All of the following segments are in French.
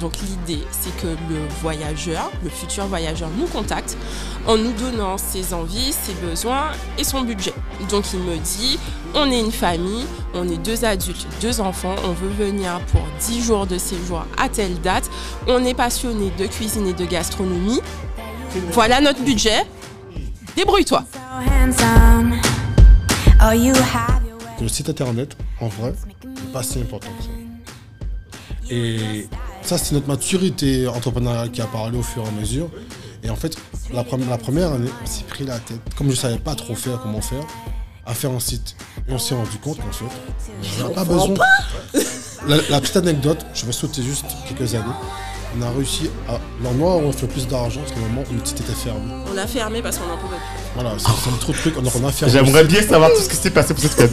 Donc l'idée, c'est que le voyageur, le futur voyageur, nous contacte en nous donnant ses envies, ses besoins et son budget. Donc il me dit, on est une famille, on est deux adultes, deux enfants, on veut venir pour 10 jours de séjour à telle date, on est passionné de cuisine et de gastronomie. Voilà notre budget. Débrouille-toi. Le site internet, en vrai, n'est pas si important que ça. Et ça, c'est notre maturité entrepreneuriale qui a parlé au fur et à mesure. Et en fait, la, pre- la première année, on s'est pris la tête, comme je ne savais pas trop faire, comment faire, à faire un site. Et on s'est rendu compte qu'en fait, on n'a pas besoin. La, la petite anecdote, je vais sauter juste quelques années. On a réussi à. L'endroit où on fait plus d'argent, c'est le moment où le site était fermé. On a fermé parce qu'on n'en pouvait plus. Voilà, c'est c'est trop de trucs. Donc on a fermé. J'aimerais bien savoir tout ce qui s'est passé pour cette fête.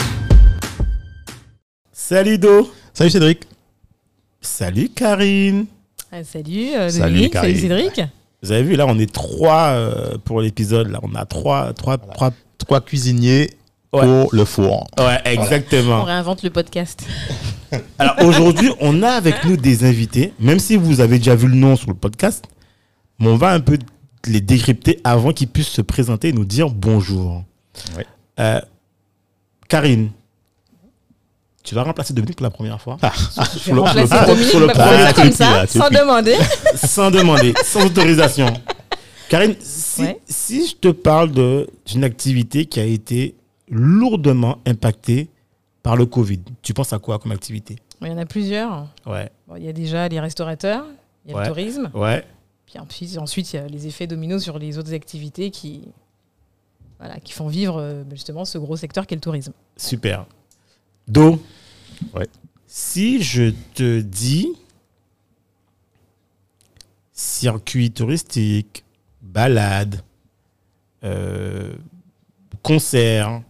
Salut Do. Salut Cédric. Salut Karine. Ah, salut, euh, Salut, Dominique, Karine. salut Cédric. Vous avez vu, là, on est trois euh, pour l'épisode. Là, on a trois, trois, trois. Trois cuisiniers Ouais. pour le four. Ouais, On exactement. réinvente le podcast. Alors aujourd'hui, on a avec nous des invités, même si vous avez déjà vu le nom sur le podcast, mais on va un peu les décrypter avant qu'ils puissent se présenter et nous dire bonjour. Ouais. Euh, Karine, tu vas remplacer Dominique pour la première fois vais remplacer sur le- Dominique sur le bah, premier comme ça, tout sans demander. sans demander, sans autorisation. Karine, si, Ouais. si je te parle d'une activité qui a été lourdement impactée par le Covid, tu penses à quoi comme activité? Il y en a plusieurs. Ouais, Bon, il y a déjà les restaurateurs, il y a Ouais. le tourisme, ouais. puis ensuite, ensuite il y a les effets dominos sur les autres activités qui, voilà, qui font vivre euh, justement ce gros secteur qu'est le tourisme. Super. Do. Ouais. Si je te dis circuit touristique, balade, euh, concert,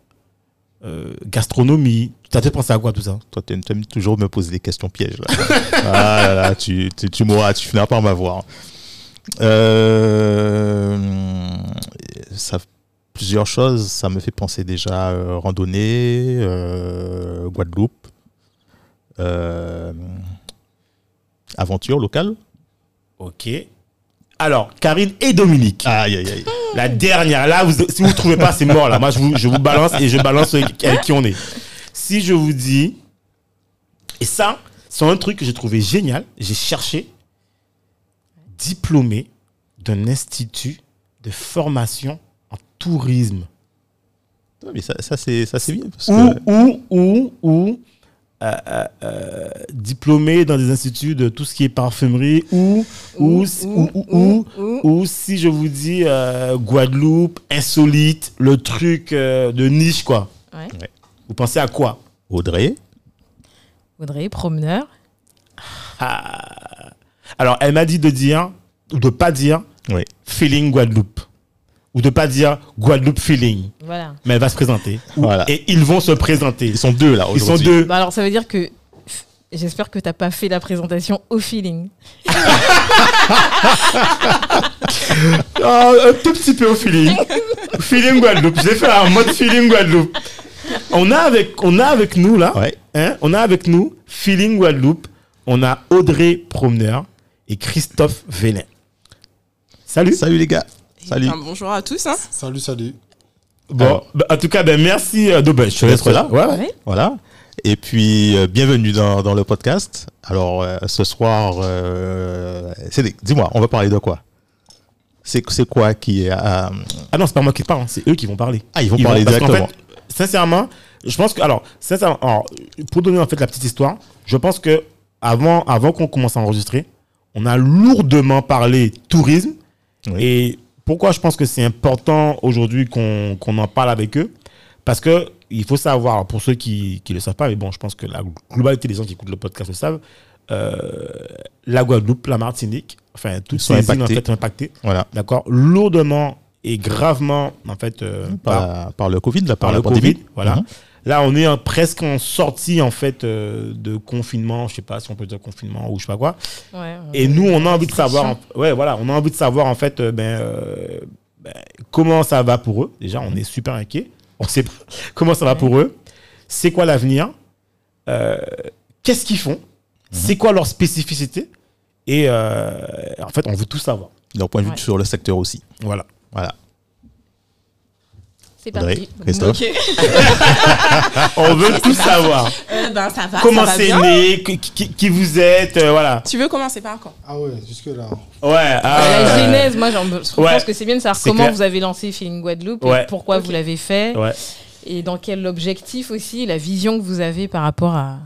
euh, gastronomie, tu as pensé à quoi tout ça? Toi, tu aimes toujours me poser des questions pièges. Là. ah là là, tu, tu, tu m'auras, tu finiras par m'avoir. Euh, ça, plusieurs choses. Ça me fait penser déjà euh, randonnée, euh, Guadeloupe, euh, aventure locale. Ok. Alors, Karine et Dominique. Aïe, aïe, aïe. La dernière, là, vous- si vous ne trouvez pas, c'est mort là. Moi, je vous, je vous balance et je balance avec avec qui on est. Si je vous dis, et ça, c'est un truc que j'ai trouvé génial, j'ai cherché, diplômé d'un institut de formation tourisme. Mais ça, ça c'est, ça c'est bien. Parce Ou, que, ou, ou, ou, euh, euh, euh, diplômé dans des instituts de tout ce qui est parfumerie, ou, ou, ou, ou, ou, ou, ou si je vous dis euh, Guadeloupe, insolite, le truc euh, de niche, quoi. Ouais. Vous pensez à quoi? Audrey, Audrey, promeneur. Ah. Alors, elle m'a dit de dire, ou de pas dire, Oui. feeling Guadeloupe. Ou de pas dire Guadeloupe feeling. Voilà. Mais elle va se présenter. Voilà. Et ils vont se présenter. ils sont deux là Ils sont deux. Bah alors ça veut dire que j'espère que t'as pas fait la présentation au feeling. Oh, un tout petit peu au feeling. feeling Guadeloupe. J'ai fait un mode feeling Guadeloupe. On a avec, on a avec nous là, Ouais. hein, on a avec nous feeling Guadeloupe. On a Audrey Promeneur et Christophe Vélin. Salut. Salut les gars. Salut. Enfin, bonjour à tous. hein. Salut, salut. Bon, Alors- bah, en tout cas, ben, merci euh, de ben, je te laisse D'être là. Ouais. Voilà. Et puis, euh, bienvenue dans, dans le podcast. Alors, euh, ce soir, euh, Cédric, dis-moi, on va parler de quoi? C'est c'est quoi qui est... euh, Ah non, c'est pas moi qui parle, c'est eux qui vont parler. Ah, ils vont parler parce qu'en directement. fait, sincèrement, je pense que alors, sincèrement, alors, pour donner en fait la petite histoire, je pense que avant, avant qu'on commence à enregistrer, on a lourdement parlé tourisme. Oui. Et pourquoi je pense que c'est important aujourd'hui qu'on en parle avec eux? Parce que il faut savoir, pour ceux qui ne le savent pas, mais bon, je pense que la globalité des gens qui écoutent le podcast le savent, euh, la Guadeloupe, la Martinique, enfin, toutes sont ces îles en impactés. fait, sont impactées, Voilà. d'accord, lourdement et gravement, en fait, euh, par, Par, par le Covid, là, par, par la le pandémie. Covid. Voilà. Mhm. Là, on est en- presque en sortie en fait euh, de confinement, je sais pas si on peut dire confinement ou je sais pas quoi. Ouais, Et nous, on a envie de savoir, en- ouais, voilà, on a envie de savoir en fait, euh, ben, euh, ben, comment ça va pour eux. Déjà, on est super inquiet. On sait pas comment ça va pour eux. C'est quoi l'avenir? Euh, Qu'est-ce qu'ils font? C'est quoi leur spécificité Et euh, en fait, on veut tout savoir. Leur point de vue Ouais. sur le secteur aussi. Voilà. Voilà. C'est parti. Christophe. Ok. On veut tout savoir. Euh, ben, ça va. Comment c'est né qui, qui- qui vous êtes euh, Voilà. Tu veux commencer par quand Ah ouais, jusque-là. Ouais. Euh, La euh, genèse, moi, je ouais. pense que c'est bien de savoir comment clair. vous avez lancé Feeling Guadeloupe, et Ouais. pourquoi Ok. vous l'avez fait, Ouais. et dans quel objectif aussi, la vision que vous avez par rapport à.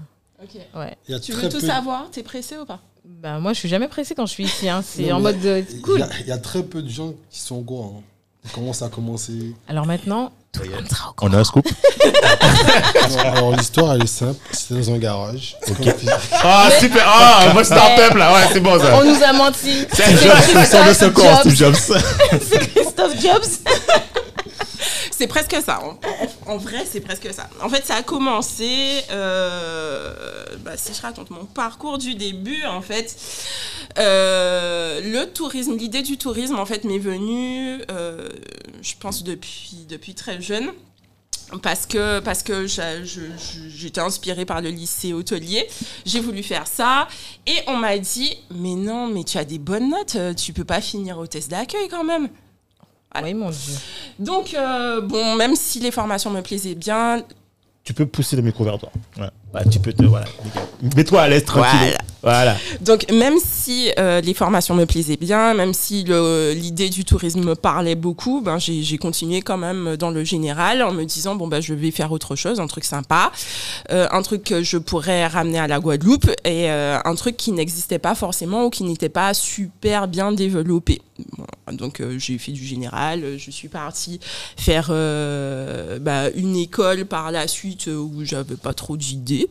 Ouais. Y a Tu veux tout peu- savoir? T'es pressé ou pas? Bah, moi, je suis jamais pressée quand je suis ici. hein. C'est en mode de- il y cool. a- Il y, a très peu de gens qui sont au courant. hein. Comment ça a commencé Alors maintenant, tout le monde sera au courant. On a un scoop. Alors, alors, l'histoire, elle est simple. C'était dans un garage. Tu- Ah, super. Ah, moi, start-up là. Ouais, c'est bon ça. On nous a menti. C'est- Christophe Jobs. C'est Christophe Jobs. C'est presque ça. En, en vrai, c'est presque ça. En fait, ça a commencé. euh, bah, si je raconte mon parcours du début, en fait, euh, le tourisme, l'idée du tourisme, en fait, m'est venue, euh, je pense, depuis, depuis très jeune. Parce que, parce que j'étais inspirée par le lycée hôtelier. J'ai voulu faire ça. Et on m'a dit Mais non, mais tu as des bonnes notes. Tu peux pas finir test d'accueil quand même. Oui, mon Dieu. Donc, euh, bon, même si les formations me plaisaient bien, Tu peux pousser le micro vers toi. Ouais. Bah, tu peux te. Voilà. Mets-toi à l'aise tranquille. Voilà. donc même si euh, les formations me plaisaient bien, même si le- l'idée du tourisme me parlait beaucoup, ben, j'ai continué quand même dans le général en me disant, bon, ben, je vais faire autre chose, un truc sympa, euh, un truc que je pourrais ramener à la Guadeloupe et euh, un truc qui n'existait pas forcément ou qui n'était pas super bien développé. Bon, donc euh, j'ai fait du général, je suis partie faire euh, bah, une école par la suite où j'avais pas trop d'idées.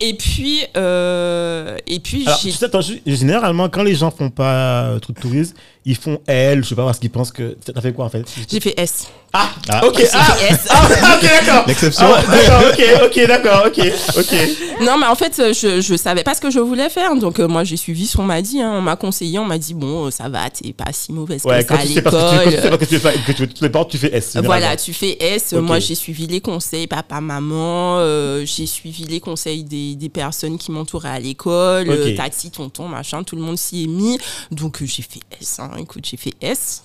Et puis, euh, et puis Alors, j'ai tu sais, attends, je- généralement, quand les gens font pas euh, truc de tourisme, ils font L, je sais pas parce qu'ils pensent que. T'as fait quoi en fait? J'ai fait S. Ah, Ah. ok. Ah, S. ah, ok, d'accord. L'exception. Ah, d'accord, ok, ok, d'accord, ok, ok. Non, mais en fait, je, je savais pas ce que je voulais faire. Donc, euh, moi, j'ai suivi ce qu'on m'a dit. hein. On m'a conseillé, on m'a dit, bon, euh, ça va, t'es pas si mauvaise Ouais, que quand ça à tu sais pas ce que tu, quand tu sais que tu veux tu veux toutes les portes, tu fais S. Voilà, tu fais S. Moi, j'ai suivi les conseils, papa, maman. euh, j'ai suivi les conseils des, des personnes qui m'entouraient à l'école, euh, Ok. tati, tonton, machin. Tout le monde s'y est mis. Donc, euh, j'ai fait S. hein. Écoute, j'ai fait S.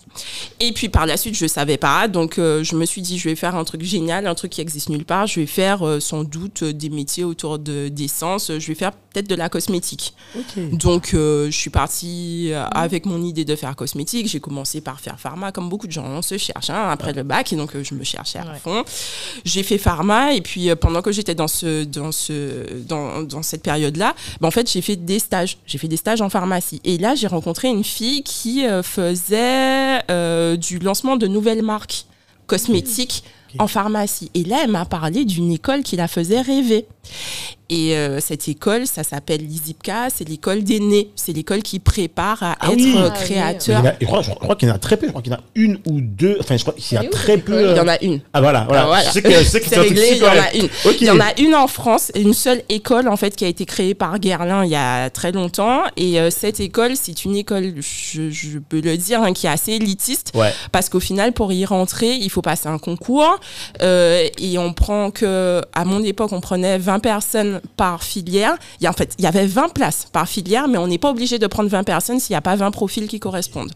Et puis, par la suite, je savais pas. Donc, euh, je me suis dit, je vais faire un truc génial, un truc qui existe nulle part. Je vais faire euh, sans doute euh, des métiers autour de d'essence. Je vais faire peut-être de la cosmétique. Donc, euh, je suis partie avec mon idée de faire cosmétique. J'ai commencé par faire pharma, comme beaucoup de gens. On se cherche hein, après le bac, et donc je me cherchais à Ouais. fond. J'ai fait pharma, et puis pendant que j'étais dans ce, dans ce, dans, dans cette période-là, ben, en fait, j'ai fait des stages. J'ai fait des stages en pharmacie. Et là, j'ai rencontré une fille qui faisait euh, du lancement de nouvelles marques cosmétiques en pharmacie. Et là, elle m'a parlé d'une école qui la faisait rêver. Et euh, cette école, ça s'appelle l'ISIPCA, c'est l'école des nés. C'est l'école qui prépare à Ah être oui. euh, Ah oui. Créateur. il y en a- je crois, je crois qu'il y en a très peu. Je crois qu'il y en a une ou deux. Enfin, je crois qu'il y a très peu. école? Il y en euh, a une. Ah voilà, voilà. Ah, voilà. Je sais que, je sais que C'est réglé, il y en a une. Il y en a une en France, une seule école en fait qui a été créée par Guerlain il y a très longtemps. Et euh, cette école, c'est une école, je, je peux le dire, hein, qui est assez élitiste. Ouais. Parce qu'au final, pour y rentrer, il faut passer un concours. euh, et on prend que, à mon époque, on prenait 20 personnes par filière. Il y a, en fait, il y avait 20 places par filière, mais on n'est pas obligé de prendre 20 personnes s'il n'y a pas 20 profils qui correspondent.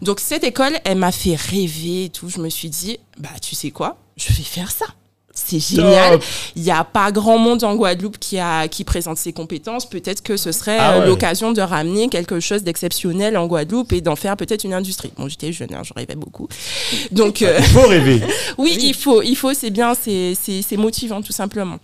Donc cette école, elle m'a fait rêver et tout. Je me suis dit, bah tu sais quoi, je vais faire ça. C'est génial. Il n'y a pas grand monde en Guadeloupe qui, a, qui présente ses compétences. Peut-être que ce serait Ah euh, ouais. l'occasion de ramener quelque chose d'exceptionnel en Guadeloupe et d'en faire peut-être une industrie. Bon, j'étais jeune, hein, je rêvais beaucoup. Donc, euh, Il faut rêver. oui, il faut, il faut, c'est bien, c'est motivant tout simplement.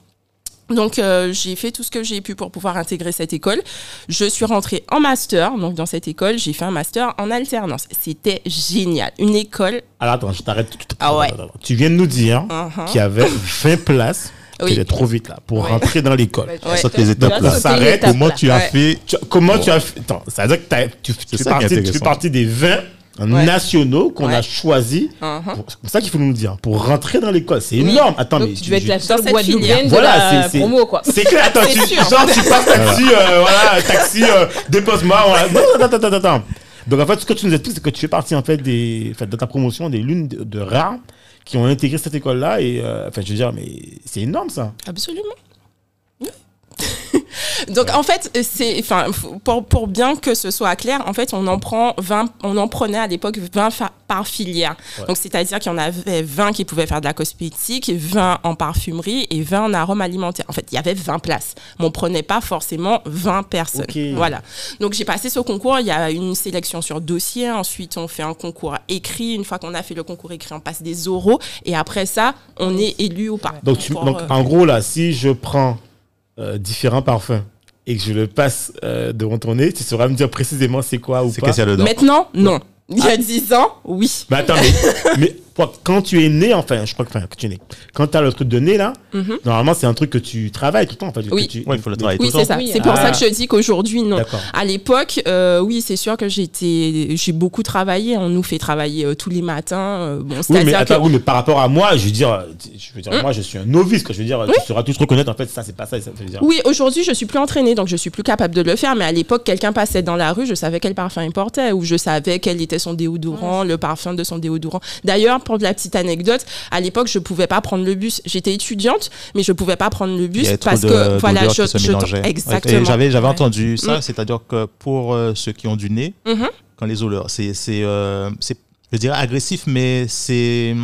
Donc euh, j'ai fait tout ce que j'ai pu pour pouvoir intégrer cette école. Je suis rentrée en master, donc dans cette école, j'ai fait un master en alternance. C'était génial. Une école. Alors attends, je t'arrête tout de suite. Ah ouais. Tu viens de nous dire Uh-huh. qu'il y avait 20 places. Oui. Tu es trop vite là pour Ouais. rentrer dans l'école. Ouais. On saute les étapes là, là. ça s'arrête. étape, Comment tu as Ouais. fait? Tu- comment tu as fait? Attends, ça veut dire que tu, tu, fais partie, tu fais partie des 20 Ouais. nationaux qu'on a choisis. Uh-huh. C'est pour ça qu'il faut nous le dire. Pour rentrer dans l'école, c'est Oui. énorme. Attends, Donc mais tu je- devais être la seule Guadeloupéenne filière. de Voilà, la c'est- c'est- promo, quoi. C'est clair, attends, C'est tu, genre tu passes taxi, euh, voilà, taxi, euh, dépose-moi, voilà. Non, attends, attends, attends, attends. Donc en fait, ce que tu nous expliques, c'est que tu fais partie en fait des, en fait, de ta promotion des l'une de, de rares qui ont intégré cette école-là et, euh, enfin, je veux dire, mais c'est énorme ça. Absolument. Donc en fait, c'est enfin pour, pour bien que ce soit clair, en fait, on en prend 20 on en prenait à l'époque 20 fa- par filière. Ouais. Donc c'est-à-dire qu'il y en avait 20 qui pouvaient faire de la cosmétique, 20 en parfumerie et 20 en arômes alimentaires. En fait, il y avait 20 places. Mais on prenait pas forcément 20 personnes. Voilà. Donc j'ai passé ce concours, il y a une sélection sur dossier, ensuite on fait un concours écrit, une fois qu'on a fait le concours écrit, on passe des oraux et après ça, on est élu ou pas. Donc, tu, Pour, donc euh, en gros là, si je prends euh, différents parfums et que je le passe euh, devant ton nez, tu sauras me dire précisément c'est quoi ou C'est pas. qu'est-ce qu'il y a dedans Maintenant, non. Il y a 10 ans, oui. Mais attends, mais, mais quand tu es né, enfin, je crois que, enfin, que tu es né, quand tu as le truc de nez là, Mhm. normalement c'est un truc que tu travailles tout le temps. En fait, Oui. tu- Ouais, il faut le travailler Oui, tout le c'est temps. ça. Oui, c'est pour ah. ça que je dis qu'aujourd'hui, non. À l'époque, euh, oui, c'est sûr que j'étais, j'ai beaucoup travaillé. On nous fait travailler euh, tous les matins. euh, bon, Oui mais, c'est-à-dire attends, que oui, mais par rapport à moi, je veux dire, je veux dire Hum. moi, je suis un novice. Que je veux dire, tu sauras tous reconnaître en fait, ça, c'est pas ça. ça veut dire. oui, aujourd'hui, je suis plus entraînée, donc je suis plus capable de le faire. Mais à l'époque, quelqu'un passait dans la rue, je savais quel parfum il portait, ou je savais quel était son déodorant, le parfum de son déodorant. D'ailleurs, pour de la petite anecdote, à l'époque, je pouvais pas prendre le bus. J'étais étudiante, mais je pouvais pas prendre le bus parce de- que voilà, je, exactement. J'avais j'avais Ouais. entendu ça, Mm. c'est-à-dire que pour euh, ceux qui ont du nez, Mhm. quand les odeurs, c'est, c'est, euh, c'est- je dirais agressif, mais c'est,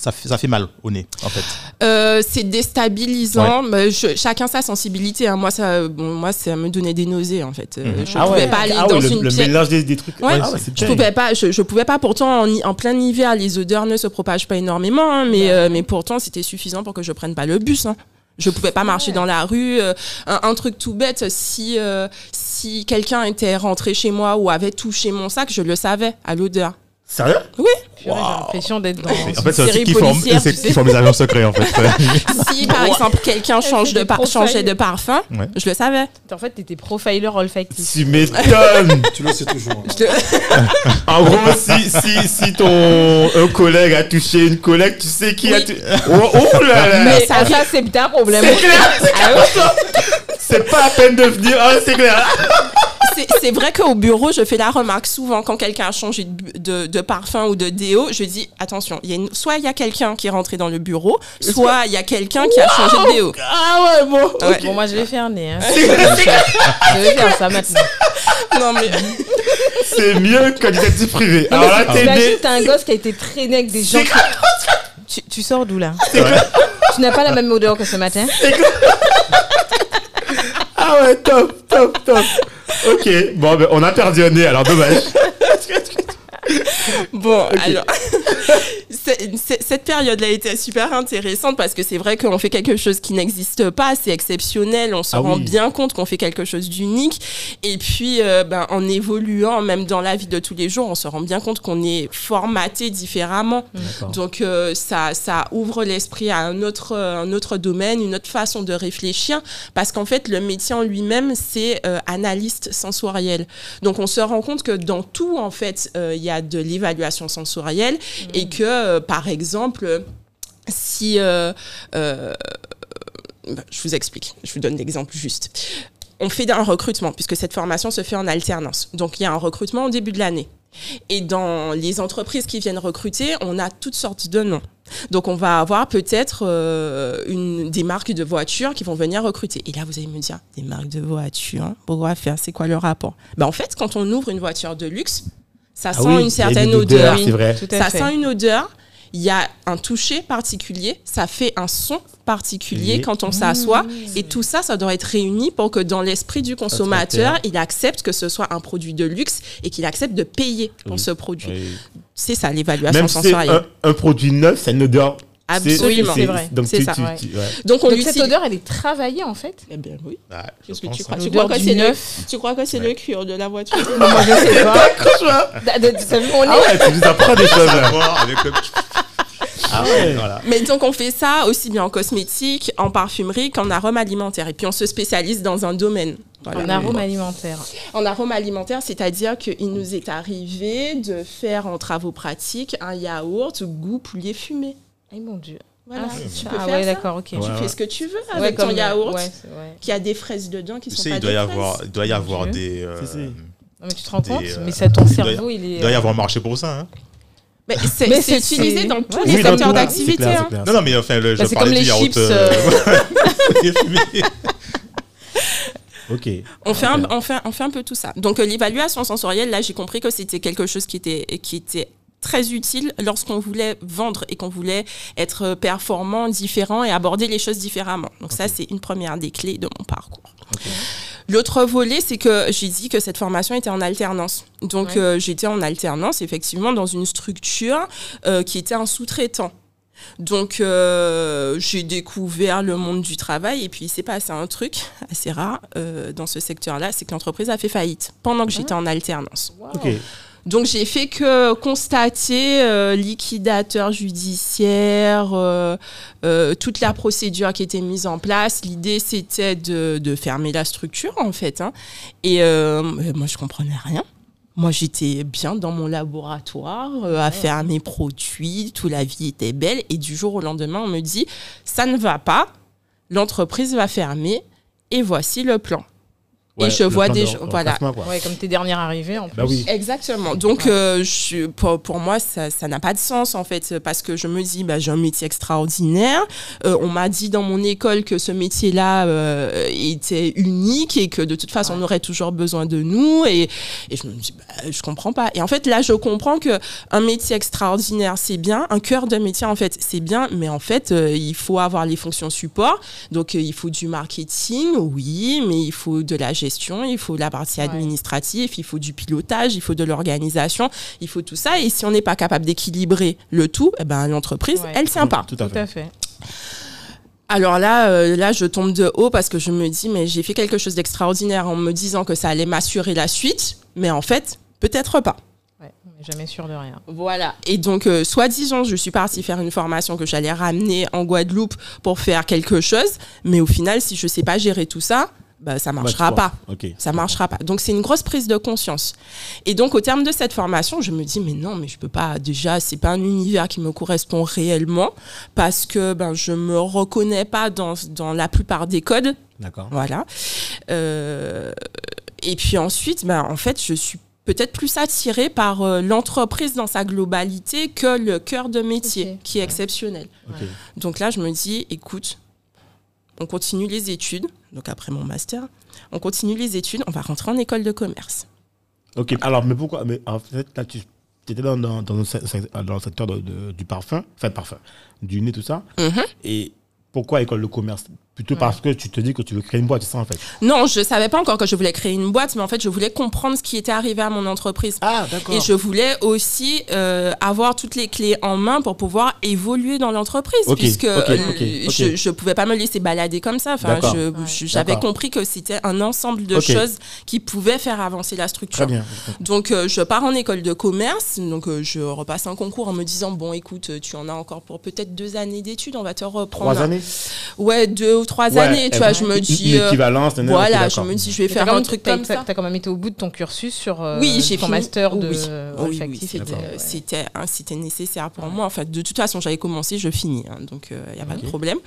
ça fait, ça fait mal au nez, en fait. Euh, c'est déstabilisant. mais je- chacun sa sensibilité. hein. Moi, ça, bon, moi, ça me donnait des nausées en fait. Euh, Mhm. Je Ah pouvais ouais, pas aller ah dans ouais, le, une le pièce. mélange des, des trucs. Ouais. Ah c'est Je pouvais pas, je, je pouvais pas. Pourtant, en, plein hiver, les odeurs ne se propagent pas énormément, hein, mais euh, mais pourtant, c'était suffisant pour que je prenne pas le bus. hein. Je pouvais pas marcher dans la rue. euh, un, un truc tout bête, si euh, si quelqu'un était rentré chez moi ou avait touché mon sac, je le savais à l'odeur. Sérieux? Purée, J'ai l'impression d'être dans. En fait, c'est qui forme, policière, c'est tu qui forme les agents secrets, en fait. Si par exemple quelqu'un change de par- changeait de parfum, Ouais. je le savais. En fait, t'étais profiler olfactif. Tu m'étonnes. Tu le sais toujours. hein. En gros, si, si, si ton un collègue a touché une collègue, tu sais qui a Oui. touché. Oh, oh là là Mais ça ça, c'est un problème. C'est clair, c'est clair. C'est pas la peine de venir. Ah, c'est clair. C'est- vrai qu'au bureau, je fais la remarque souvent quand quelqu'un a changé de, bu- de, de parfum ou de déo, je dis attention, il y a une- soit il y a quelqu'un qui est rentré dans le bureau, soit il y a quelqu'un qui a changé de déo. Ah ouais, bon. Ouais. Bon, moi, je vais faire nez. Hein. Je vais faire ça maintenant. Non mais C'est mieux que détective privé. Alors là, t'es t'as un gosse qui a été traîné avec des gens. Qui- Tu, tu sors d'où là? Tu n'as pas la même odeur que ce matin? Ah ouais, top, top, top. Ok, bon, ben, on a perdu un nez, alors dommage. bon, alors cette période-là était super intéressante parce que c'est vrai qu'on fait quelque chose qui n'existe pas, c'est exceptionnel, on se Ah rend oui. bien compte qu'on fait quelque chose d'unique et puis euh, ben, en évoluant, même dans la vie de tous les jours, on se rend bien compte qu'on est formaté différemment. Donc euh, ça, ça ouvre l'esprit à un autre, euh, un autre domaine, une autre façon de réfléchir, parce qu'en fait le métier en lui-même c'est euh, analyste sensoriel. Donc on se rend compte que dans tout en fait euh, il y a de l'évaluation sensorielle et que euh, par exemple si euh, euh, je vous explique, je vous donne l'exemple juste. On fait un recrutement puisque cette formation se fait en alternance. Donc il y a un recrutement au début de l'année. Et dans les entreprises qui viennent recruter, on a toutes sortes de noms. Donc on va avoir peut-être euh, une des marques de voitures qui vont venir recruter. Et là vous allez me dire des marques de voitures, pourquoi faire C'est quoi le rapport? Ben en fait, quand on ouvre une voiture de luxe, ça sent Ah oui, une certaine odeur. c'est vrai. Tout à Ça fait. sent une odeur. Il y a un toucher particulier, ça fait un son particulier Oui. quand on s'assoit. Et tout ça, ça doit être réuni pour que dans l'esprit du consommateur, il accepte que ce soit un produit de luxe et qu'il accepte de payer pour Oui. ce produit. Oui. C'est ça l'évaluation Même si c'est sensorielle. un, un produit neuf, c'est une odeur Absolument. c'est vrai. Donc, C'est tu- ça, tu- ouais. tu- ouais. Donc on Donc cette odeur, elle est travaillée en fait Eh bien oui. Ouais, je Qu'est-ce que pense, tu hein. crois Tu L'odeur crois que c'est le, neuf. tu crois que c'est le cuir de la voiture Moi je sais pas. On est- Ah ouais, tu nous apprends des choses. avec le- Ah ouais. Voilà. Mais donc on fait ça aussi bien en cosmétique, en parfumerie qu'en arôme alimentaire. Et puis on se spécialise dans un domaine. Voilà. En arôme alimentaire. En arôme alimentaire, c'est-à-dire qu'il nous est arrivé de faire en travaux pratiques un yaourt goût poulet fumé. Eh mon dieu. Voilà, Ah, tu peux Ah faire ouais, ça. d'accord, ok. Tu Ouais, fais ouais. ce que tu veux Ouais, avec ton comme- yaourt, ouais, c'est- ouais. qui a des fraises dedans qui Tu sont sais, pas il doit des y fraises. avoir, il doit y avoir des. euh, Si, si. Non, mais tu te rends Des, compte euh, Mais ça, ton cerveau, il est. Il doit y euh, avoir marché pour ça. Hein. Mais c'est utilisé dans tous les Oui, secteurs d'activité. hein. Non, non, mais enfin, le, je Bah, parlais du yaourt. euh. Ok. On fait, un, on, fait, on fait un peu tout ça. Donc euh, l'évaluation sensorielle, là j'ai compris que c'était quelque chose qui était, qui était très utile lorsqu'on voulait vendre et qu'on voulait être performant, différent et aborder les choses différemment. Donc ça c'est une première des clés de mon parcours. L'autre volet, c'est que j'ai dit que cette formation était en alternance. Donc Ouais. euh, j'étais en alternance effectivement dans une structure euh, qui était un sous-traitant. Donc euh, j'ai découvert le monde du travail et puis il s'est passé un truc assez rare euh, dans ce secteur-là, c'est que l'entreprise a fait faillite pendant que j'étais en alternance. wow. Donc j'ai fait que constater euh, liquidateur judiciaire, euh, euh, toute la procédure qui était mise en place. L'idée c'était de, de fermer la structure en fait. hein. Et euh, moi je comprenais rien. Moi j'étais bien dans mon laboratoire euh, à faire mes produits, toute la vie était belle. Et du jour au lendemain on me dit ça ne va pas, l'entreprise va fermer et voici le plan. Ouais, je vois des de gens- voilà. Ouais, comme tes dernières arrivées en plus. Bah oui. Exactement. Donc, Ouais. euh, je, pour, pour moi, ça ça n'a pas de sens, en fait, parce que je me dis, bah, j'ai un métier extraordinaire. Euh, on m'a dit dans mon école que ce métier-là euh, était unique et que de toute façon, on aurait toujours besoin de nous. Et, et je me dis, bah, je comprends pas. Et en fait, là, je comprends que un métier extraordinaire, c'est bien. Un cœur de métier, en fait, c'est bien. Mais en fait, euh, il faut avoir les fonctions support. Donc, euh, il faut du marketing, oui, mais il faut de la gestion, il faut la partie Ouais. administrative, il faut du pilotage, il faut de l'organisation, il faut tout ça. Et si on n'est pas capable d'équilibrer le tout, eh ben, l'entreprise, Ouais. elle tient pas. Tout à Tout à fait. fait. Alors là, euh, là, je tombe de haut parce que je me dis, mais j'ai fait quelque chose d'extraordinaire en me disant que ça allait m'assurer la suite, mais en fait, peut-être pas. Ouais, on n'est jamais sûr de rien. Voilà. Et donc, euh, soi-disant, je suis partie faire une formation que j'allais ramener en Guadeloupe pour faire quelque chose, mais au final, si je sais pas gérer tout ça, bah, ça marchera Bah, pas. Ok. Ça marchera pas. Donc c'est une grosse prise de conscience. Et donc au terme de cette formation, je me dis mais non, mais je peux pas. Déjà, c'est pas un univers qui me correspond réellement parce que ben je me reconnais pas dans dans la plupart des codes. D'accord. Voilà. Euh, et puis ensuite, ben en fait, je suis peut-être plus attirée par euh, l'entreprise dans sa globalité que le cœur de métier qui est exceptionnel. Donc là, je me dis, écoute, on continue les études, donc après mon master, on continue les études, on va rentrer en école de commerce. Ok. Alors, mais pourquoi Mais en fait, là, tu étais dans, dans, dans, le, sec- dans le secteur de- de- du parfum, enfin, parfum, du nez, tout ça. Mhm. Et pourquoi école de commerce Plutôt parce que tu te dis que tu veux créer une boîte, c'est ça en fait. Non, je savais pas encore que je voulais créer une boîte, mais en fait, je voulais comprendre ce qui était arrivé à mon entreprise. Ah, d'accord. Et je voulais aussi euh, avoir toutes les clés en main pour pouvoir évoluer dans l'entreprise, Ok, puisque ok, euh, ok, ok. je je pouvais pas me laisser balader comme ça. Enfin, Ouais. j'avais compris que c'était un ensemble de choses qui pouvaient faire avancer la structure. Très bien. Donc euh, je pars en école de commerce, donc euh, je repasse un concours en me disant bon écoute tu en as encore pour peut-être deux années d'études, on va te reprendre. Trois années? Ouais deux ou trois Ouais, années, tu vois. Je me dis Une euh, voilà, je me dis je vais faire un truc comme ça. T'as quand même été au bout de ton cursus sur euh, Oui, j'ai ton fini. master de Oui. Oui, c'était, ouais. nécessaire pour moi. Enfin, de toute façon, j'avais commencé, je finis, hein, donc il n'y a pas de problème.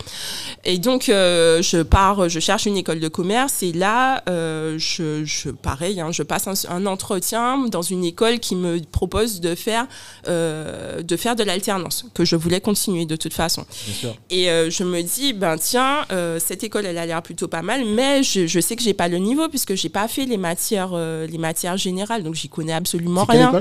Et donc, euh, je pars, je cherche une école de commerce et là, euh, je, je, pareil, hein, je passe un, un entretien dans une école qui me propose de faire, euh, de faire de l'alternance, que je voulais continuer de toute façon. Bien sûr. Et euh, je me dis, ben tiens, euh, cette école, elle a l'air plutôt pas mal, mais je, je sais que j'ai pas le niveau puisque j'ai pas fait les matières, euh, les matières générales, donc j'y connais absolument rien.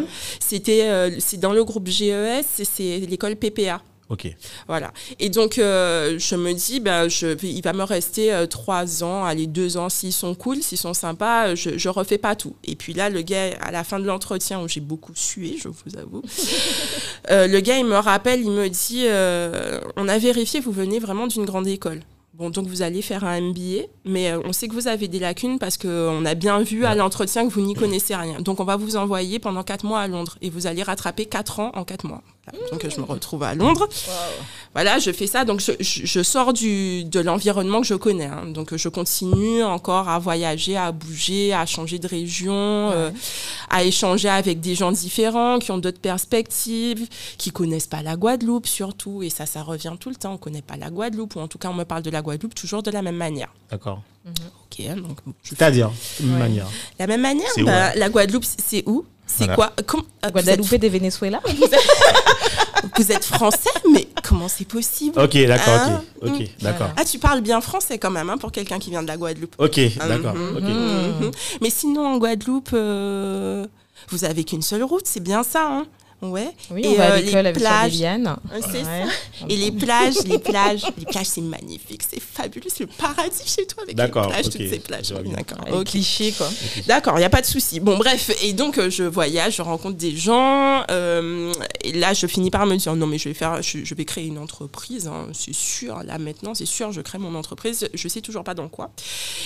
C'était, euh, c'est dans le groupe GES, c'est- l'école PPA. Ok. Voilà. Et donc, euh, je me dis, ben, je, il va me rester euh, trois ans, allez, deux ans, s'ils sont cool, s'ils sont sympas, euh, je, je refais pas tout. Et puis là, le gars, à la fin de l'entretien, où j'ai beaucoup sué, je vous avoue, euh, le gars, il me rappelle, il me dit, euh, on a vérifié, vous venez vraiment d'une grande école. Bon, donc vous allez faire un MBA, mais euh, on sait que vous avez des lacunes parce qu'on a bien vu à l'entretien que vous n'y connaissez rien. Donc on va vous envoyer pendant quatre mois à Londres et vous allez rattraper quatre ans en quatre mois. Donc je me retrouve à Londres. Voilà, je fais ça. Donc, je, je- je sors du, de l'environnement que je connais. hein. Donc, je continue encore à voyager, à bouger, à changer de région, euh, à échanger avec des gens différents qui ont d'autres perspectives, qui connaissent pas la Guadeloupe surtout. Et ça, ça revient tout le temps. On connaît pas la Guadeloupe, ou en tout cas, on me parle de la Guadeloupe toujours de la même manière. D'accord. Ok, hein, donc je C'est-à-dire, de Ouais. manière. la même manière. Bah, la Guadeloupe, c'est où? C'est Voilà. quoi Comment- ah, vous, êtes, Guadeloupe de Venezuela vous êtes français, mais comment c'est possible Ok, d'accord, Hein? ok. Ok, d'accord. Ah, tu parles bien français quand même, hein, pour quelqu'un qui vient de la Guadeloupe. Ok, d'accord. Mhm, ok. mhm. Mais sinon, en Guadeloupe, euh, vous avez qu'une seule route, c'est bien ça, hein? Ouais. Oui, Et, on va à euh, l'école les avec plages. C'est ça. Et les plages, les plages, les plages, c'est magnifique, c'est fabuleux, c'est le paradis chez toi avec les plages, ok, toutes ces plages. D'accord. Clichés, quoi. D'accord, il n'y a pas de souci. Bon, bref, et donc euh, je voyage, je rencontre des gens, euh, et là je finis par me dire non mais je vais faire, je, je vais créer une entreprise, hein, c'est sûr. Là maintenant, c'est sûr, je crée mon entreprise. Je sais toujours pas dans quoi.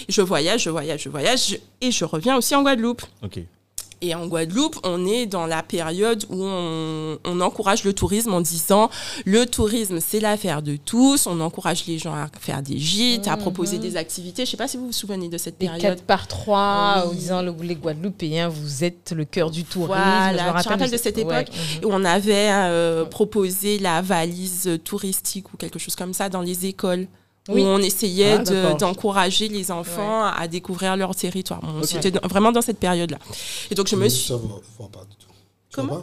Je voyage, je voyage, je voyage, et je reviens aussi en Guadeloupe. Ok. Et en Guadeloupe, on est dans la période où on, on encourage le tourisme en disant le tourisme, c'est l'affaire de tous. On encourage les gens à faire des gîtes, à proposer des activités. Je sais pas si vous vous souvenez de cette période. 4 par 3, Oui. en disant le- les Guadeloupéens, vous êtes le cœur du tourisme. Voilà, je me rappelle, de cette Ouais. époque où on avait euh, proposé la valise touristique ou quelque chose comme ça dans les écoles. Oui. Où on essayait Ah, de- d'encourager les enfants à découvrir leur territoire. Bon, Ok. C'était vraiment dans cette période-là. Et donc je me suis. Ça va, va pas du tout. Comment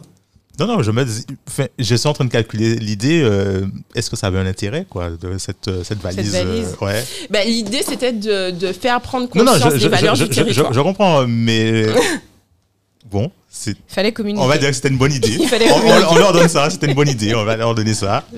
Non, non, je, me, dis- enfin, je suis en train de calculer l'idée. euh, Est-ce que ça avait un intérêt, quoi, de cette, euh, cette valise, valise. euh, ouais. Ben, L'idée, c'était de, de faire prendre Non, conscience non, je, des je, valeurs je, du territoire. je comprends, mais bon, c'est, Fallait communiquer. on va dire que c'était une bonne idée. Il fallait on, communiquer. on- on leur donne ça, c'était une bonne idée. On va leur donner ça.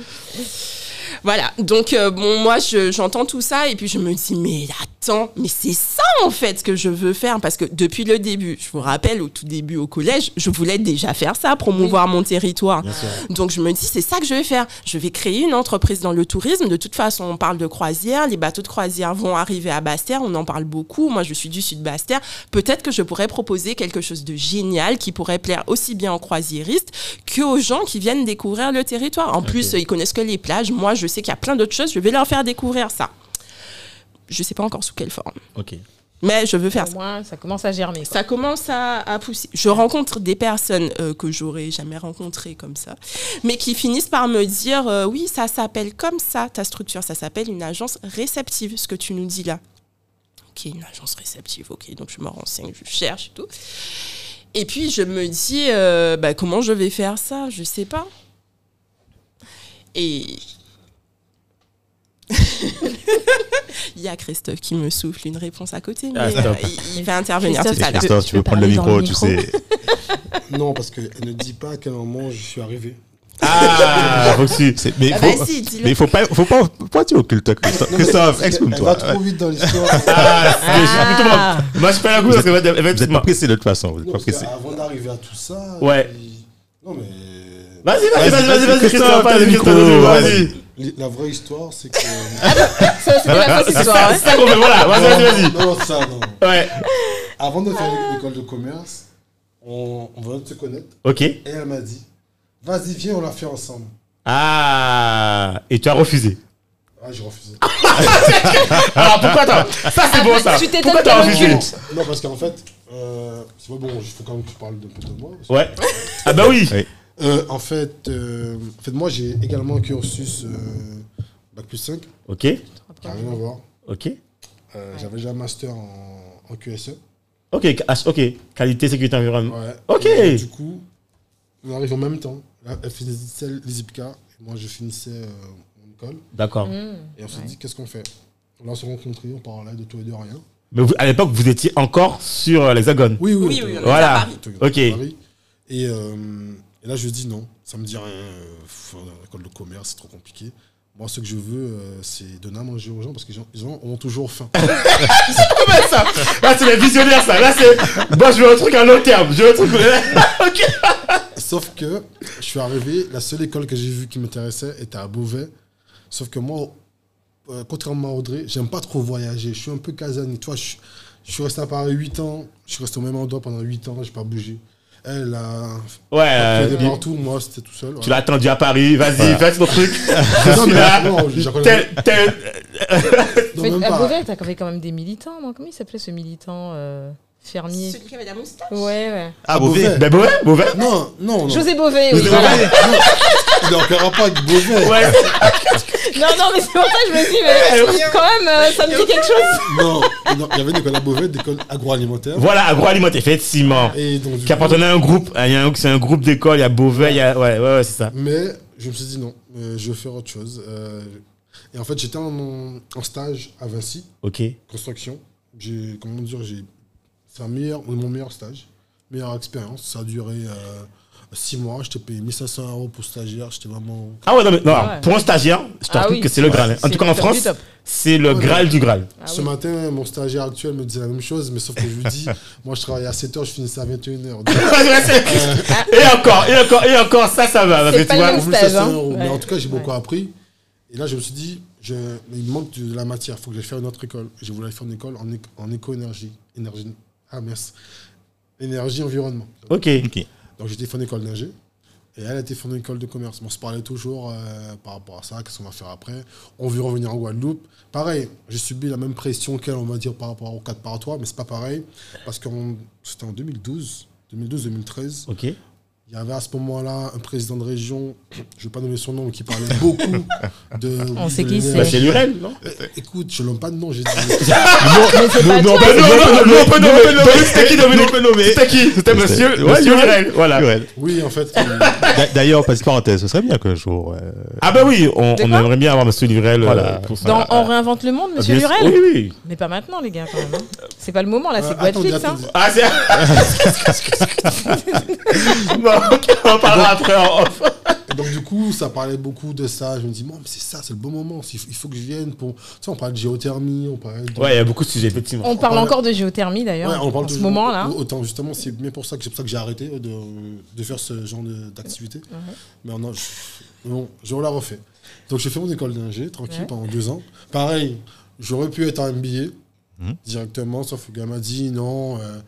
Voilà, donc euh, bon, moi je- j'entends tout ça et puis je me dis mais attends, mais c'est ça en fait que je veux faire parce que depuis le début, je vous rappelle au tout début au collège, je voulais déjà faire ça, promouvoir mon territoire. Donc je me dis c'est ça que je vais faire. Je vais créer une entreprise dans le tourisme. De toute façon, on parle de croisière, les bateaux de croisière vont arriver à Basse-Terre, on en parle beaucoup. Moi je suis du sud Basse-Terre. Peut-être que je pourrais proposer quelque chose de génial qui pourrait plaire aussi bien aux croisiéristes que aux gens qui viennent découvrir le territoire. En plus, ils connaissent que les plages. Moi, je sais qu'il y a plein d'autres choses. Je vais leur faire découvrir ça. Je sais pas encore sous quelle forme, Ok. mais je veux faire Au ça. ça commence à germer. quoi. Ça commence à, à pousser. Je rencontre des personnes euh, que j'aurais jamais rencontrées comme ça, mais qui finissent par me dire euh, oui, ça s'appelle comme ça, ta structure, ça s'appelle une agence réceptive, ce que tu nous dis là. Ok, une agence réceptive, ok, donc je me renseigne, je cherche et tout. Et puis je me dis euh, bah, comment je vais faire ça, je sais pas. Et. Il y a Christophe qui me souffle une réponse à côté, mais Ah, euh, il, il va intervenir Christophe, tout à l'heure. Christophe, tu veux prendre le micro, le tu micro sais. Non, parce qu'elle ne dit pas à quel moment je suis arrivé. Ah. C'est- Mais il Ah, faut, vas-y, dis-le. mais il faut pas, faut pas, pourquoi tu occultes Christophe Christophe, elle- exprime-toi. Elle va trop vite dans l'histoire. Ah, Ah. Moi, je fais la goût parce que elle va Vous êtes pas pressé de toute façon, vous êtes Non, pas pressé. qu'avant d'arriver à tout ça. Ouais. il- Non, mais. Vas-y, vas-y, vas-y, vas-y, vas-y, Christophe, vas-y, La vraie histoire, c'est que. C'était la fausse histoire. hein. C'est ça qu'on fait, voilà, vas-y, vas-y, vas-y. Non, ça, non. Ouais. Avant de faire l'école de commerce, on, on venait de se connaître. Ok. Et elle m'a dit Vas-y, viens, on l'a fait ensemble. Ah, et tu as refusé. Ah, j'ai refusé. Alors pourquoi attends Ça c'est bon ça. Tu t'étonnes Pourquoi t'as refusé. Non, parce qu'en fait, euh, c'est pas bon, il faut quand même que tu parles un peu de moi. Ouais. Ah bah oui. Oui. Euh, en, fait, euh, en fait, moi, j'ai également un cursus euh, Bac plus 5, Ok. qui n'a rien à voir. Ok. Euh, J'avais déjà un master en, en QSE. Ok. Ok. Qualité, sécurité, environnement. Ouais. Ok. Et du coup, on arrive en même temps. Là, Elle finissait les IPCA, et moi, je finissais euh, mon école. D'accord. Et on s'est dit Qu'est-ce qu'on fait? Là, on s'est rencontrés, on parlait de tout et de rien. Mais vous- à l'époque, vous étiez encore sur l'hexagone. Oui, oui, Oui, oui, Voilà. Ok. Et euh, Et là, je dis non, ça me dit rien. euh, l'école de commerce, c'est trop compliqué. Moi, ce que je veux, euh, c'est donner à manger aux gens parce que les gens, les gens ont toujours faim. Comment ça Là, c'est les visionnaires, ça. Là, c'est. Moi, je veux un truc à long terme. Je veux un truc. ok. Sauf que je suis arrivé, la seule école que j'ai vue qui m'intéressait était à Beauvais. Sauf que moi, euh, contrairement à Audrey, j'aime pas trop voyager. Je suis un peu casanier. Tu vois, je, je suis resté à Paris 8 ans. Je suis resté au même endroit pendant 8 ans. J'ai pas bougé. Elle a Ouais, fait euh, des partout. Moi, c'était tout seul. tu l'as attendu à Paris. Vas-y, fais ton truc. Non, suis mais là. non, je connais non, à. Beauvais, t'as quand même des militants, non? Comment il s'appelait ce militant euh, fermier Celui qui avait la moustache Ouais, ouais. Ah, Beauvais. Beauvais. Ben, Beauvais, Beauvais. Non, non, non. José Beauvais, oui. José voilà. Beauvais. Non, Il est encore pas avec Beauvais. Ouais. Non, non, mais c'est pour ça que je me dis, mais quand même, euh, ça me dit quelque chose. Non, non, il y avait une école à Beauvais, des écoles agroalimentaires. Voilà, agroalimentaire, effectivement. Et donc, du Qui appartenait à un groupe. Il y a un- C'est un groupe d'école. Il y a Beauvais. Il y a. Ouais, ouais, ouais, c'est ça. Mais je me suis dit non, euh, je vais faire autre chose. Euh, et en fait, j'étais en, en stage à Vinci, Ok. construction. J'ai, comment dire, j'ai, c'est un meilleur, mon meilleur stage, meilleure expérience. Ça a duré euh, six mois. J'étais payé 1500 euros pour stagiaire. J'étais vraiment. Ah ouais, non, mais non, Ah ouais. pour un stagiaire, je Ah t'avoue oui. que c'est le Graal. En tout cas, en France, c'est le Ouais, Graal du Graal. Ah Ce oui. matin, mon stagiaire actuel me disait la même chose, mais sauf que je lui dis, moi je travaille à 7h, je finissais à 21h. et encore, et encore, et encore, ça, ça va. Parce C'est que pas tu le vois, même Pour stage, 1500 hein. euros. Mais en tout cas, j'ai beaucoup Ouais. appris. Et là, je me suis dit, je, il me manque de la matière. Il faut que j'aille faire une autre école. Voulu aller faire une école en, éco- en éco-énergie. Énergie. Ah, merci. Énergie, environnement. Ok. Ok. Donc, j'étais fait une école d'ingé. Et elle a été fait une école de commerce. On se parlait toujours euh, par rapport à ça. Qu'est-ce qu'on va faire après On veut revenir en Guadeloupe. Pareil, j'ai subi la même pression qu'elle, on va dire, par rapport au 4 par 3, mais c'est pas pareil. Parce que c'était en 2012, 2012-2013. Ok. Il y avait à ce moment-là un président de région, je ne vais pas nommer son nom, qui parlait beaucoup de. On sait qui c'est. Bah, c'est Lurel, non Euh, Écoute, je n'aime pas de nom, j'ai dit. Non, bah, non, non, non, on peut nommer. Dominique, C'était qui, Dominique. C'était qui C'était monsieur, Lurel. Voilà. Oui, en fait. euh, D'a- D'ailleurs, petite parenthèse, ce serait bien qu'un jour. euh, Ah bah oui, on, aimerait bien avoir monsieur Lurel euh, Voilà. pour ça. Dans Euh, On réinvente le monde, monsieur. Lurel Oui, oui. Mais pas maintenant, les gars, quand même. hein. C'est pas le moment, là, c'est euh. Hein. attendez. Ah, c'est. ok, on en parlera après en off. Donc, du coup, ça parlait beaucoup de ça. Je me dis, bon, c'est ça, c'est le bon moment. Il faut, il faut que je vienne pour. Tu sais, on parlait de géothermie, on parlait de. Ouais, il y a beaucoup de sujets, effectivement. On parle parle- encore de géothermie, d'ailleurs, Ouais, on parle en ce toujours- moment-là. Autant justement, c'est bien pour ça que c'est pour ça que j'ai arrêté de, de faire ce genre de- d'activité. Mais non, je, bon, je la refait. Donc j'ai fait mon école d'ingé tranquille Ouais. pendant deux ans. Pareil, j'aurais pu être en MBA Mhm. directement, sauf que le gars m'a dit non, euh,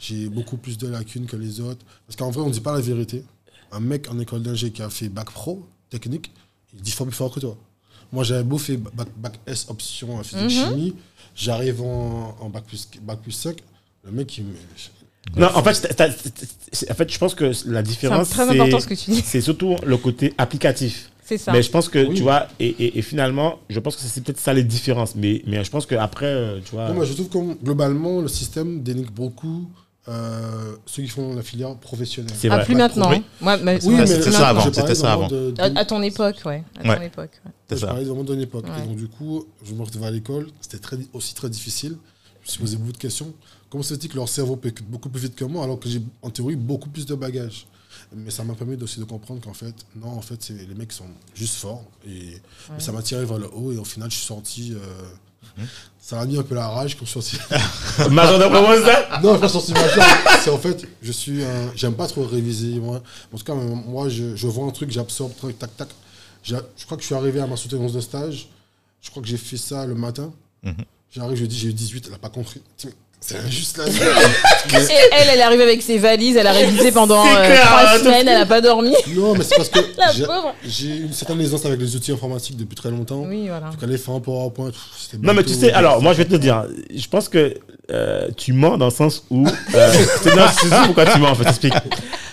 j'ai beaucoup plus de lacunes que les autres. Parce qu'en vrai, on ne dit pas la vérité. Un mec en école d'ingé qui a fait bac pro, technique, il est dix fois plus fort que toi. Moi, j'avais beau faire bac, bac S option en physique Mhm. chimie, j'arrive en, en bac, plus, bac plus 5, le mec, il me. Non, en fait, t'as- t'as- c'est- en fait, je pense que la C'est différence, très c'est important ce que tu dis. c'est surtout le côté applicatif. C'est ça. Mais je pense que, Oui. tu vois, et, et- et finalement, je pense que c'est peut-être ça les différences. Mais, mais je pense qu'après, euh, tu vois. Non, moi, je trouve que globalement, le système dénigre beaucoup euh, ceux qui font la filière professionnelle. C'est Ah, vrai. plus maintenant. pro. Moi, mais- Oui, mais c'était ça avant, c'était ça de- de- À, à ton époque, ouais. À ton Ouais. époque. ouais. C'est je parlais vraiment de l'époque. Ouais. Et donc, du coup, je me retrouvais à l'école. C'était très, aussi très difficile. Je me suis posé beaucoup de questions. Comment se fait-il que leur cerveau peut beaucoup plus vite que moi alors que j'ai, en théorie, beaucoup plus de bagages? Mais ça m'a permis aussi de comprendre qu'en fait, non, en fait, les mecs sont juste forts. Et mais ça m'a tiré vers le haut. Et au final, je suis sorti. euh, Ça a mis un peu la rage quand je suis sorti. Major de promo, ça Non, je suis pas sorti. C'est en fait, je suis un- J'aime pas trop réviser, moi. En tout cas, moi, je, je vois un truc, j'absorbe, truc, tac, tac. Je crois que je suis arrivé à ma soutenance de stage. Je crois que j'ai fait ça le matin. Mhm. J'arrive, je dis, j'ai eu 18, elle a pas compris. C'est injuste là. Et elle, elle arrive avec ses valises, elle a révisé pendant euh, clair, trois semaines, elle a pas dormi. non, mais c'est parce que j'ai- une certaine aisance avec les outils informatiques depuis très longtemps. Oui, voilà. Faire un PowerPoint, c'était Non, mais tu sais, alors, moi, je vais te dire, je pense que euh, tu mens dans le sens où. Euh, c'est pourquoi tu mens, en fait, t'expliques.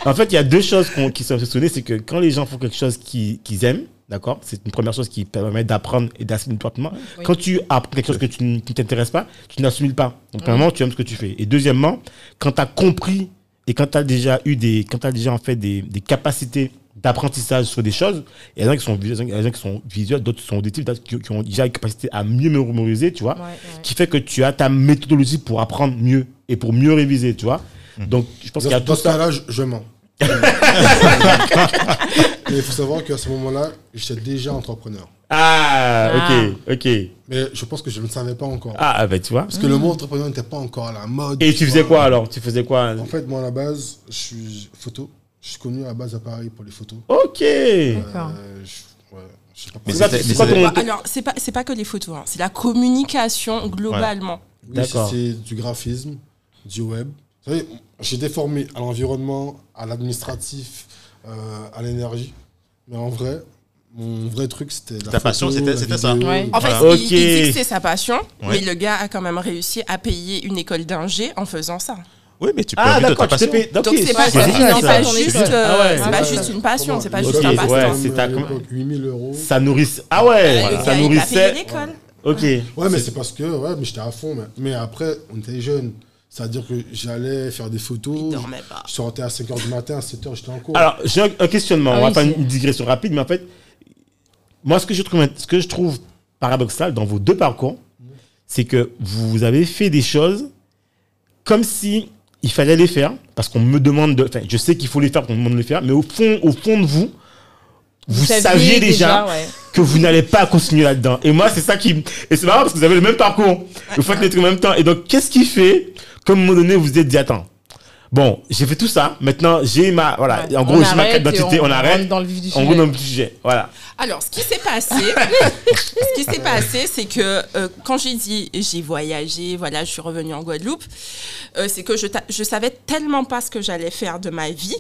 En fait, il y a deux choses qui sont mentionnées c'est que quand les gens font quelque chose qui- qu'ils aiment, d'accord, c'est une première chose qui permet d'apprendre et d'assimiler rapidement. Oui. Quand tu apprends quelque chose que tu, ne t'intéresse pas, tu n'assimiles pas. Donc, premièrement, tu aimes ce que tu fais. Et deuxièmement, quand tu as compris et quand tu as déjà eu des. Quand tu as déjà en fait des, des capacités d'apprentissage sur des choses, il y en a qui sont visuels, il y en a qui sont visuels, d'autres sont auditifs, d'autres qui, qui ont déjà une capacité à mieux mémoriser, tu vois Ouais, ouais. qui fait que tu as ta méthodologie pour apprendre mieux et pour mieux réviser, tu vois. Donc, je pense qu'il y a Dans, tout ce ça. cas-là, je, je mens. Mais il faut savoir qu'à ce moment-là, j'étais déjà entrepreneur. Ah, Ah. ok, ok. Mais je pense que je ne le savais pas encore. Ah, bah tu vois. Parce que le mot entrepreneur n'était pas encore à la mode. Et tu faisais vois. quoi alors? Tu faisais quoi? En fait, moi, à la base, je suis photo. Je suis connu à la base à Paris pour les photos. Ok. D'accord. Euh, je, ouais, je sais pas Mais C'est quoi- ton- alors, c'est pas, c'est pas que les photos, hein, c'est la communication globalement. Oui, D'accord. c'est du graphisme, du web. Vous savez, j'étais formé à l'environnement, à l'administratif, à l'énergie. Mais en vrai, mon vrai truc, c'était la Ta passion, c'était- ça. Ouais. En fait, Voilà. il, Ok. il dit que c'est sa passion, Ouais. mais le gars a quand même réussi à payer une école d'ingé en faisant ça. Oui, mais tu peux Ah, vivre de ta d'accord, tu t'es passion. payé. Donc c'est pas, pas juste, Ah ouais. euh, Ah pas ouais. juste une passion, c'est pas Comment- juste Ok, un passe-temps. ouais, Comme, c'est à ta- l'époque, 8000 euros. Ça nourrissait. Ah ouais, ça nourrissait. l'école. Ok. Ouais, mais c'est parce que ouais, mais j'étais à fond. Mais, mais après, on était jeunes. C'est-à-dire que j'allais faire des photos. Pas. Je sortais à 5h du matin, à 7h, j'étais en cours. Alors, j'ai un, un questionnement. Ah on va oui, faire une digression rapide, mais en fait, moi, ce que je trouve, ce que je trouve paradoxal dans vos deux parcours, c'est que vous avez fait des choses comme si il fallait les faire, parce qu'on me demande de. Enfin, je sais qu'il faut les faire, qu'on me demande de les faire, mais au fond, au fond de vous, vous, saviez, déjà, ouais. que vous n'allez pas continuer là-dedans. Et moi, c'est ça qui. Et c'est marrant parce que vous avez le même parcours. Vous faites les trucs en même temps. Et donc, qu'est-ce qui fait qu'à un moment donné, vous vous êtes dit, attends. Bon, j'ai fait tout ça. Maintenant, j'ai ma. Voilà. Ouais. En gros, j'ai ma carte d'identité. on On, arrête. dans le vif du On sujet. rentre dans le sujet. Voilà. Alors, ce qui s'est passé, ce qui s'est passé, c'est que euh, quand j'ai dit j'ai voyagé, voilà, je suis revenue en Guadeloupe, euh, c'est que je, savais tellement pas ce que j'allais faire de ma vie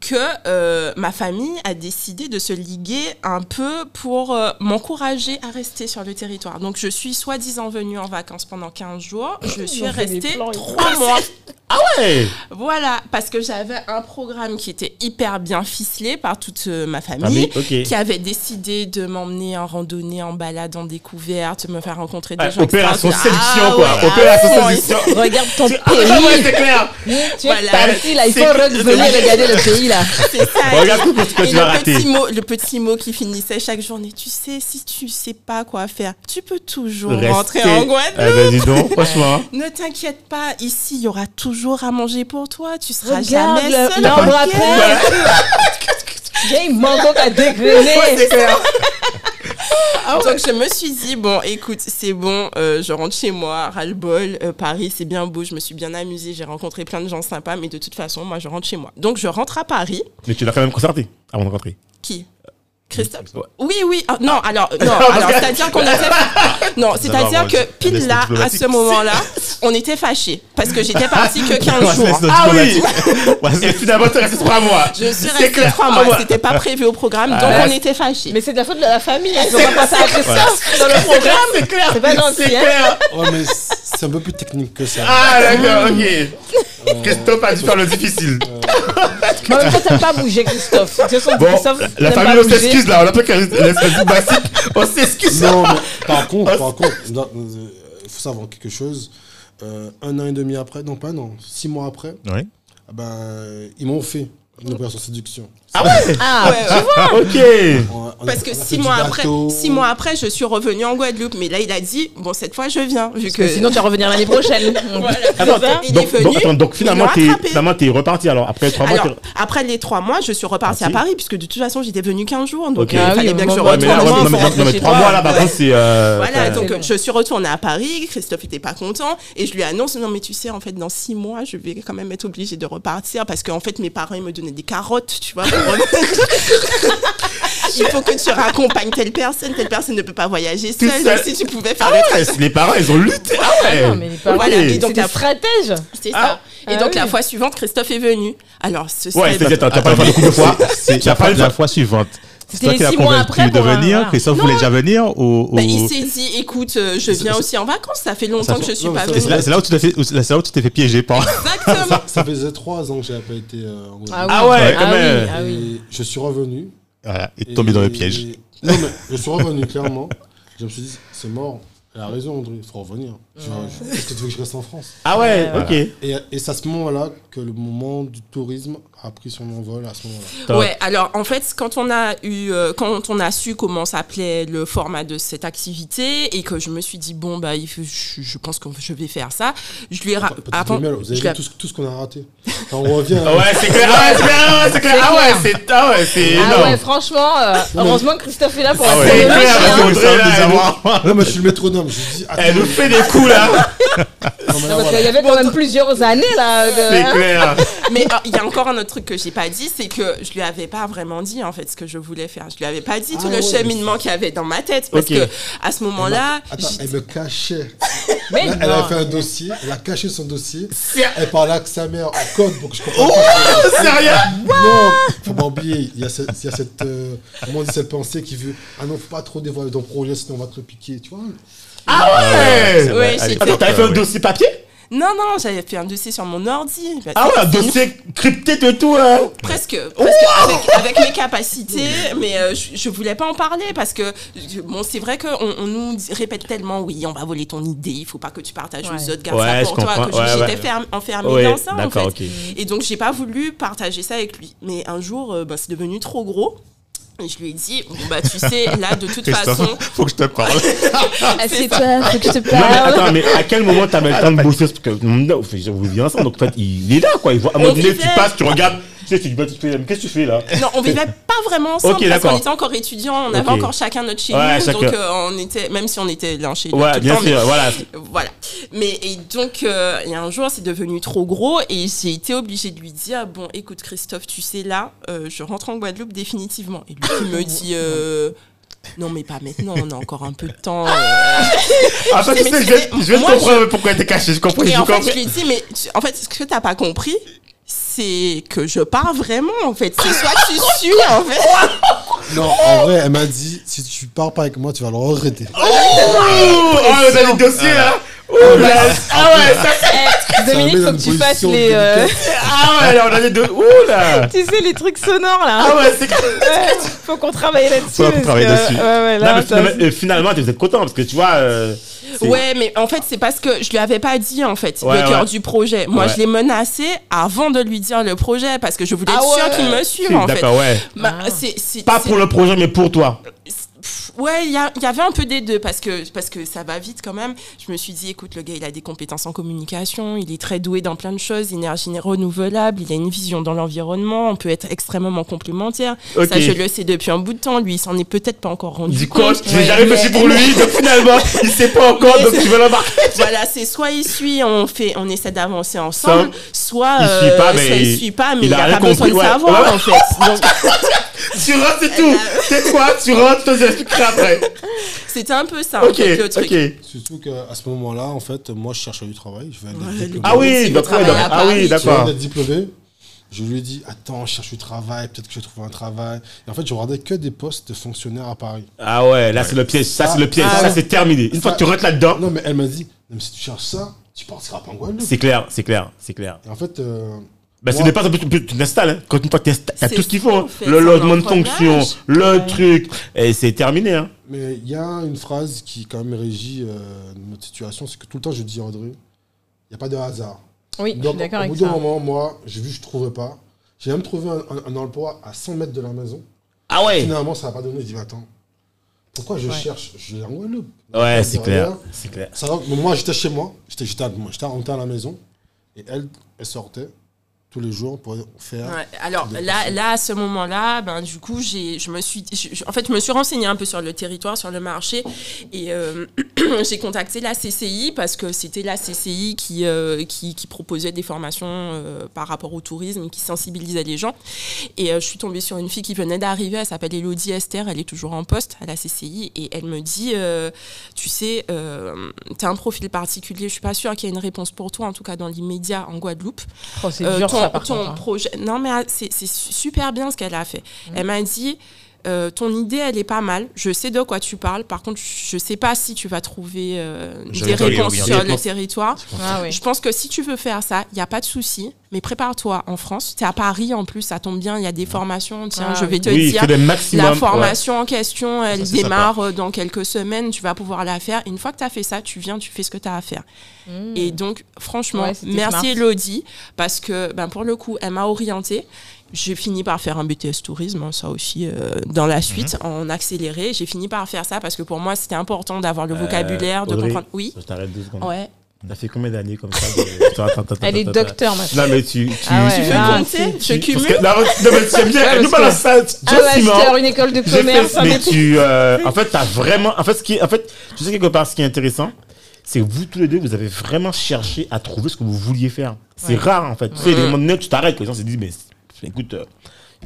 que euh, ma famille a décidé de se liguer un peu pour euh, m'encourager à rester sur le territoire. Donc, je suis soi-disant venue en vacances pendant 15 jours. Je suis restée plans et 3 mois. Ouais? Voilà, parce que j'avais un programme qui était hyper bien ficelé par toute euh, ma famille Famille, qui avait décidé de m'emmener en randonnée, en balade, en découverte, me faire rencontrer des Ouais, gens. opération extraordinaires. séduction, Ah quoi. ouais, Opération à fond, séduction. Regarde ton Ah, ouais, pays. c'est clair. Tu es Voilà. parti là, il faut revenir regarder le pays là. C'est ça. Regarde tout ce que Et tu as le raté. petit, mot, le petit mot qui finissait chaque journée, tu sais, si tu sais pas quoi faire, tu peux toujours rentrer en Guadeloupe. Eh ben, dis donc, franchement. Ne t'inquiète pas, ici, il y aura toujours à manger pour toi. Tu seras Regarde jamais le- seul. l'arbre à ok pain. J'ai un mango à dégrainer. c'est clair. Donc je me suis dit, bon, écoute, c'est bon, euh, je rentre chez moi, ras-le-bol, euh, Paris, c'est bien beau, je me suis bien amusée, j'ai rencontré plein de gens sympas, mais de toute façon, moi, je rentre chez moi. Donc je rentre à Paris. Mais tu l'as quand même concerté avant de rentrer. Qui? Christophe Ouais. Oui, oui. ah, non, alors, non, alors, c'est-à-dire qu'on était. Non, c'est-à-dire que pile là, à ce moment-là, on était fâchés. Parce que j'étais partie que 15 Ouais, jours. Ah oui Et finalement, tu es resté trois mois. Je suis C'est restée clair. trois Ah mois. C'était pas prévu au programme, donc Ah, on était fâchés. Mais c'est de la faute de la famille. Ils ont pas pensé à Christophe dans le programme. C'est clair. C'est pas gentil, C'est clair. Ouais, mais c'est un peu plus technique que ça. Ah, d'accord, ok. Christophe a dû faire le difficile. Mais en même temps, t'aimes pas bouger, Christophe. Bon, la famille, on s'excuse là. On a pas qu'à laisse basique. On s'excuse. Non, mais par contre, par contre, dans- euh, il faut savoir quelque chose. Euh, un an et demi après, non pas non, six mois après, Ouais. ah ben, ils m'ont fait une opération séduction. Ah ouais? Ah, Ouais, ouais. Ok. A- on a- Parce que six mois, après, six mois après, je suis revenue en Guadeloupe. Mais là, il a dit, bon, cette fois, je viens. Vu que que sinon, tu vas revenir l'année prochaine. Voilà. Attends, Il donc, est venu, donc, attends, donc finalement, finalement, t'es reparti alors. Après trois mois, Alors, après les trois mois, je suis repartie à. Paris, puisque de toute façon, j'étais venue 15 jours. Donc, Ok. euh, Ah il oui, fallait bien que je retourne. non, mais, trois mois toi. là, par contre, c'est. euh, Voilà, donc je suis retournée à Paris, Christophe était pas content, et je lui annonce, non mais tu sais, en fait, dans six mois, je vais quand même être obligée de repartir, parce qu'en fait, mes parents, ils me donnaient des carottes, tu vois. Il faut que tu raccompagnes telle personne, telle personne ne peut pas voyager Tout seule, seul. donc si tu pouvais faire Ah ouais, les parents, ils ont lutté. Ah ouais. Non, mais les parents, Voilà, et donc la- stratèges. C'est Ah. ça. Et Ah donc oui. la fois suivante, Christophe est venu. Alors, ce serait... Ouais, c'est-à-dire, t'as t'as pas le de couple de fois. C'est Tu as la, pas fois suivante. C'est C'était six mois après de pour venir. Christophe Non. voulait déjà venir ou, Bah, il s'est dit, écoute, euh, je viens aussi en vacances, ça fait longtemps Ça que je suis non, pas venue. C'est là, où tu t'es fait, c'est là où tu t'es fait piéger par. Exactement. Ça, ça faisait trois ans que j'avais pas été euh, en. Ah ouais, quand ah même. Oui, ah oui. Et je suis revenu. Voilà, et et- tombé dans le piège. Non, mais je suis revenu, clairement. Je me suis dit, c'est mort. Elle a raison, André, il faut revenir. Est-ce que tu veux que je reste en France? Ah ouais, ok. Et, et c'est à ce moment-là que le moment du tourisme a pris son envol à ce moment-là. Ouais, alors en fait, quand on a eu, euh, quand on a su comment s'appelait le format de cette activité et que je me suis dit bon bah il faut- je, je pense que je vais faire ça, je lui ai ra- avant- vous avez vu tout, ce- tout ce qu'on a raté? Quand on revient. Ah Ouais, c'est clair, ah ouais, c'est clair, ah ouais, c'est clair. Ah ouais, c'est ah ouais, c'est Ah énorme. ouais, franchement, euh, heureusement que Christophe est là pour Ah la ouais. C'est clair, hein. c'est Audrey, là, elle nous- Non, mais je suis le métronome. Je dis, Elle nous fait des coups là, non, parce qu'il y avait quand même plusieurs années là. de- c'est clair. Mais euh, il y a encore un autre truc que j'ai pas dit, c'est que je lui avais pas vraiment dit en fait ce que je voulais faire. Je lui avais pas dit Ah tout le ouais, cheminement qu'il y avait dans ma tête parce Ok. que à ce moment-là, Attends, elle me cachait. Mais Là, elle a fait un dossier, elle a caché son dossier. Elle parlait avec sa mère en code pour que je comprenne Oh, sérieux Non, faut pas oublier, il y a cette, il y a cette, euh, comment on dit, cette pensée qui veut Ah non, faut pas trop dévoiler ton projet, sinon on va te le piquer, tu vois. Ah ouais. Ouais, Allez, j'étais- Attends, t'avais fait un dossier papier non non, j'avais fait un dossier sur mon ordi. Bah, Ah ouais, un dossier crypté de tout là. Presque, presque avec, avec mes capacités, mais euh, je, je voulais pas en parler parce que je- bon, c'est vrai qu'on on nous répète tellement, oui, on va voler ton idée, il faut pas que tu partages Ouais. aux autres, garde Ouais, ça pour toi, comprends. que Ouais, j'étais ouais. enfermée Ouais, dans ça en fait. Et donc j'ai pas voulu partager ça avec lui. Mais un jour, euh, bah, c'est devenu trop gros. Et je lui ai dit, bon, bah tu sais, là de toute façon, faut que je te parle. Assieds-toi, faut que je te Non mais parle. attends, mais à quel moment t'avais le temps de bosser? Parce que non, vous vivez ensemble, donc en fait il est là quoi. Il voit, à un moment donné, tu passes, tu regardes, sais, tu dis, bah, qu'est-ce que tu fais là non, on vivait pas vraiment ensemble Ok, parce qu'on était encore étudiants, on avait encore chacun notre chez Ouais, nous, chacun. donc euh, on était, même si on était l'un chez l'autre Ouais, tout bien temps, mais- sûr, voilà. Voilà. Mais et donc, euh, il y a un jour, c'est devenu trop gros et j'ai été obligée de lui dire Bon, écoute, Christophe, tu sais, là, euh, je rentre en Guadeloupe définitivement. Et lui, il me dit euh, Non, mais pas maintenant, on a encore un peu de temps. euh. Ah, ça, tu sais, je vais, je Moi, comprendre pourquoi t'es caché. Je comprends, Et je en fait, comprends. je lui ai dit Mais tu- en fait, ce que t'as pas compris, c'est que je pars vraiment, en fait. C'est soit tu suis, en fait. Non, en vrai, elle m'a dit si tu pars pas avec moi, tu vas le regretter. Oh, là. Oh là, ah ouais, ça, Eh, Dominique, met dans faut que tu fasses les. euh, ah ouais, là, on a des dossiers. Ouh là. Tu sais, les trucs sonores là. Ah ouais, c'est Ouais, faut qu'on travaille là-dessus. Faut qu'on parce travaille que- dessus. Ouais, ouais, Non, là, mais ça- finalement, euh, finalement, vous êtes content parce que tu vois. euh, c'est- Ouais, mais en fait, c'est parce que je lui avais pas dit, en fait, Ouais, le cœur ouais. du projet. Moi, Ouais. je l'ai menacé avant de lui dire le projet parce que je voulais être Ah sûre ouais. qu'il me suive, en fait. D'accord, ouais. Bah, Ah. c'est, c'est- Pas c'est- pour le projet, mais pour toi. Pff, Ouais, il y, a- il y avait un peu des deux parce que, parce que ça va vite quand même. Je me suis dit, écoute, le gars, il a des compétences en communication, il est très doué dans plein de choses, énergie renouvelable, il a une vision dans l'environnement, on peut être extrêmement complémentaires. Ok. Ça, je le sais depuis un bout de temps. Lui, il s'en est peut-être pas encore rendu Du coup, compte. j'ai Ouais, jamais mais- fait pour lui, donc finalement, il sait pas encore, Mais donc tu veux l'embarquer. voilà, c'est soit il suit, on fait, on essaie d'avancer ensemble, soit il euh, suit pas, mais il il- suit pas, mais il il a n'a rien pas besoin compris, de ouais. savoir Ouais. en fait. Donc, Tu rentres, c'est tout. C'est quoi Tu rentres, après. c'était un peu ça, en Ok, fait, le truc. Surtout qu'à ce moment-là, en fait, moi, je cherchais du travail. Je venais d'être Ouais, diplômé. Ah oui, à ah oui, Je venais d'accord. d'être diplômé. Je lui ai dit, attends, je cherche du travail, peut-être que je vais trouver un travail. Et en fait, je regardais que des postes de fonctionnaires à Paris. Ah ouais, là c'est le piège, ça c'est le piège, Ah. ça c'est terminé. Une fois que tu rentres là-dedans, Non, mais elle m'a dit, mais si tu cherches ça, tu partiras pas en Guadeloupe. c'est clair, c'est clair, c'est clair. Et en fait, euh, Bah, c'est Moi- des pas tu, tu t'installes, hein. Quand une fois que t'as C'est tout ce qu'il faut, hein. ça, fait, le c'est logement de fonction, le Ouais. truc, et c'est terminé, hein. mais il y a une phrase qui quand même régit euh, notre situation, c'est que tout le temps je dis à André, il n'y a pas de hasard. Oui, je suis d'accord au avec bout d'un ça. moment, moi, j'ai vu que je ne trouvais pas. J'ai même trouvé un, un- un emploi à 100 mètres de la maison. Ah ouais. Finalement, ça n'a pas donné. Je dis, mais attends, pourquoi je Ouais. cherche? Je vais en Guadeloupe. Ouais, c'est clair, c'est clair. Ça moi, j'étais chez moi, j'étais j'étais à, moi, j'étais rentré à la maison, et elle, elle sortait tous les jours pour faire. Ouais, alors là, là, à ce moment-là, ben, du coup, j'ai, je me suis, je- en fait, je me suis renseignée un peu sur le territoire, sur le marché, et euh, j'ai contacté la CCI parce que c'était la CCI qui, euh, qui, qui proposait des formations euh, par rapport au tourisme et qui sensibilisait les gens. Et euh, je suis tombée sur une fille qui venait d'arriver, elle s'appelle Elodie Esther, elle est toujours en poste à la CCI, et elle me dit, euh, tu sais, euh, tu as un profil particulier, je suis pas sûre qu'il y ait une réponse pour toi, en tout cas dans l'immédiat en Guadeloupe. Oh, c'est Euh, dur ton, ça par ton contre. hein. projet. Non, mais ah, c'est c'est super bien ce qu'elle a fait. Elle m'a dit. Euh, ton idée, elle est pas mal. Je sais de quoi tu parles. Par contre, je sais pas si tu vas trouver euh, des réponses sur le territoire. Ah. Je pense que si tu veux faire ça, il n'y a pas de souci. Mais prépare-toi en France. Tu es à Paris en plus, ça tombe bien. Il y a des formations. Tiens, Ah je vais oui. te Oui, dire. maximum. La ouais. formation en question, elle Ça, démarre euh, dans quelques semaines. Tu vas pouvoir la faire. Une fois que tu as fait ça, tu viens, tu fais ce que tu as à faire. Mmh. Et donc, franchement, Ouais, merci smart. Elodie, parce que ben, pour le coup, elle m'a orientée. J'ai fini par faire un BTS tourisme, hein, ça aussi, euh, dans la suite, en accéléré. J'ai fini par faire ça parce que pour moi, c'était important d'avoir le Euh, vocabulaire, de Audrey, comprendre. Oui, Je t'arrête deux secondes. ouais. T'as fait combien d'années comme ça de- Attends, attends, attends, Elle est docteur maintenant. Non, mais tu. tu Ah ouais, tu fais si. Tu- Je cumule. que- non, non, mais tu aimes bien. Ouais, nous balance ça. Un une école de commerce, fait- mais tu, euh, en fait, t'as vraiment, en fait, ce qui, en fait, tu sais quelque part, ce qui est intéressant, c'est que vous tous les deux, vous avez vraiment cherché à trouver ce que vous vouliez faire. C'est Ouais. rare, en fait. Tu sais, les moments donné, tu t'arrêtes, les gens se disent, mais écoute, euh,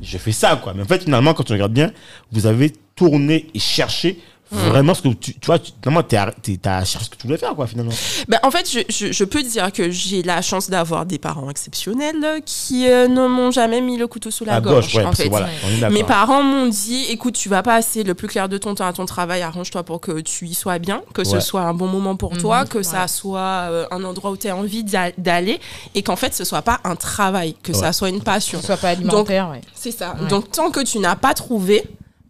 je fais ça, quoi. Mais en fait, finalement, quand tu regardes bien, vous avez tourné et cherché vraiment ce que tu, tu vois, tu, finalement, t'es- t'as cherché ce que tu voulais faire, quoi, finalement. Ben, en fait, je, je- je peux dire que j'ai la chance d'avoir des parents exceptionnels qui euh, ne m'ont jamais mis le couteau sous la à gorge. gauche, ouais, en parce que fait. voilà. Mes parents m'ont dit, écoute, tu vas passer le plus clair de ton temps à ton travail, arrange-toi pour que tu y sois bien, que ce soit un bon moment pour Mhm, toi, que ouais. ça soit euh, un endroit où tu as envie d'a- d'aller, et qu'en fait, ce soit pas un travail, que ça soit une passion. Que ce soit pas alimentaire, ouais. C'est ça. Ouais. Donc, tant que tu n'as pas trouvé,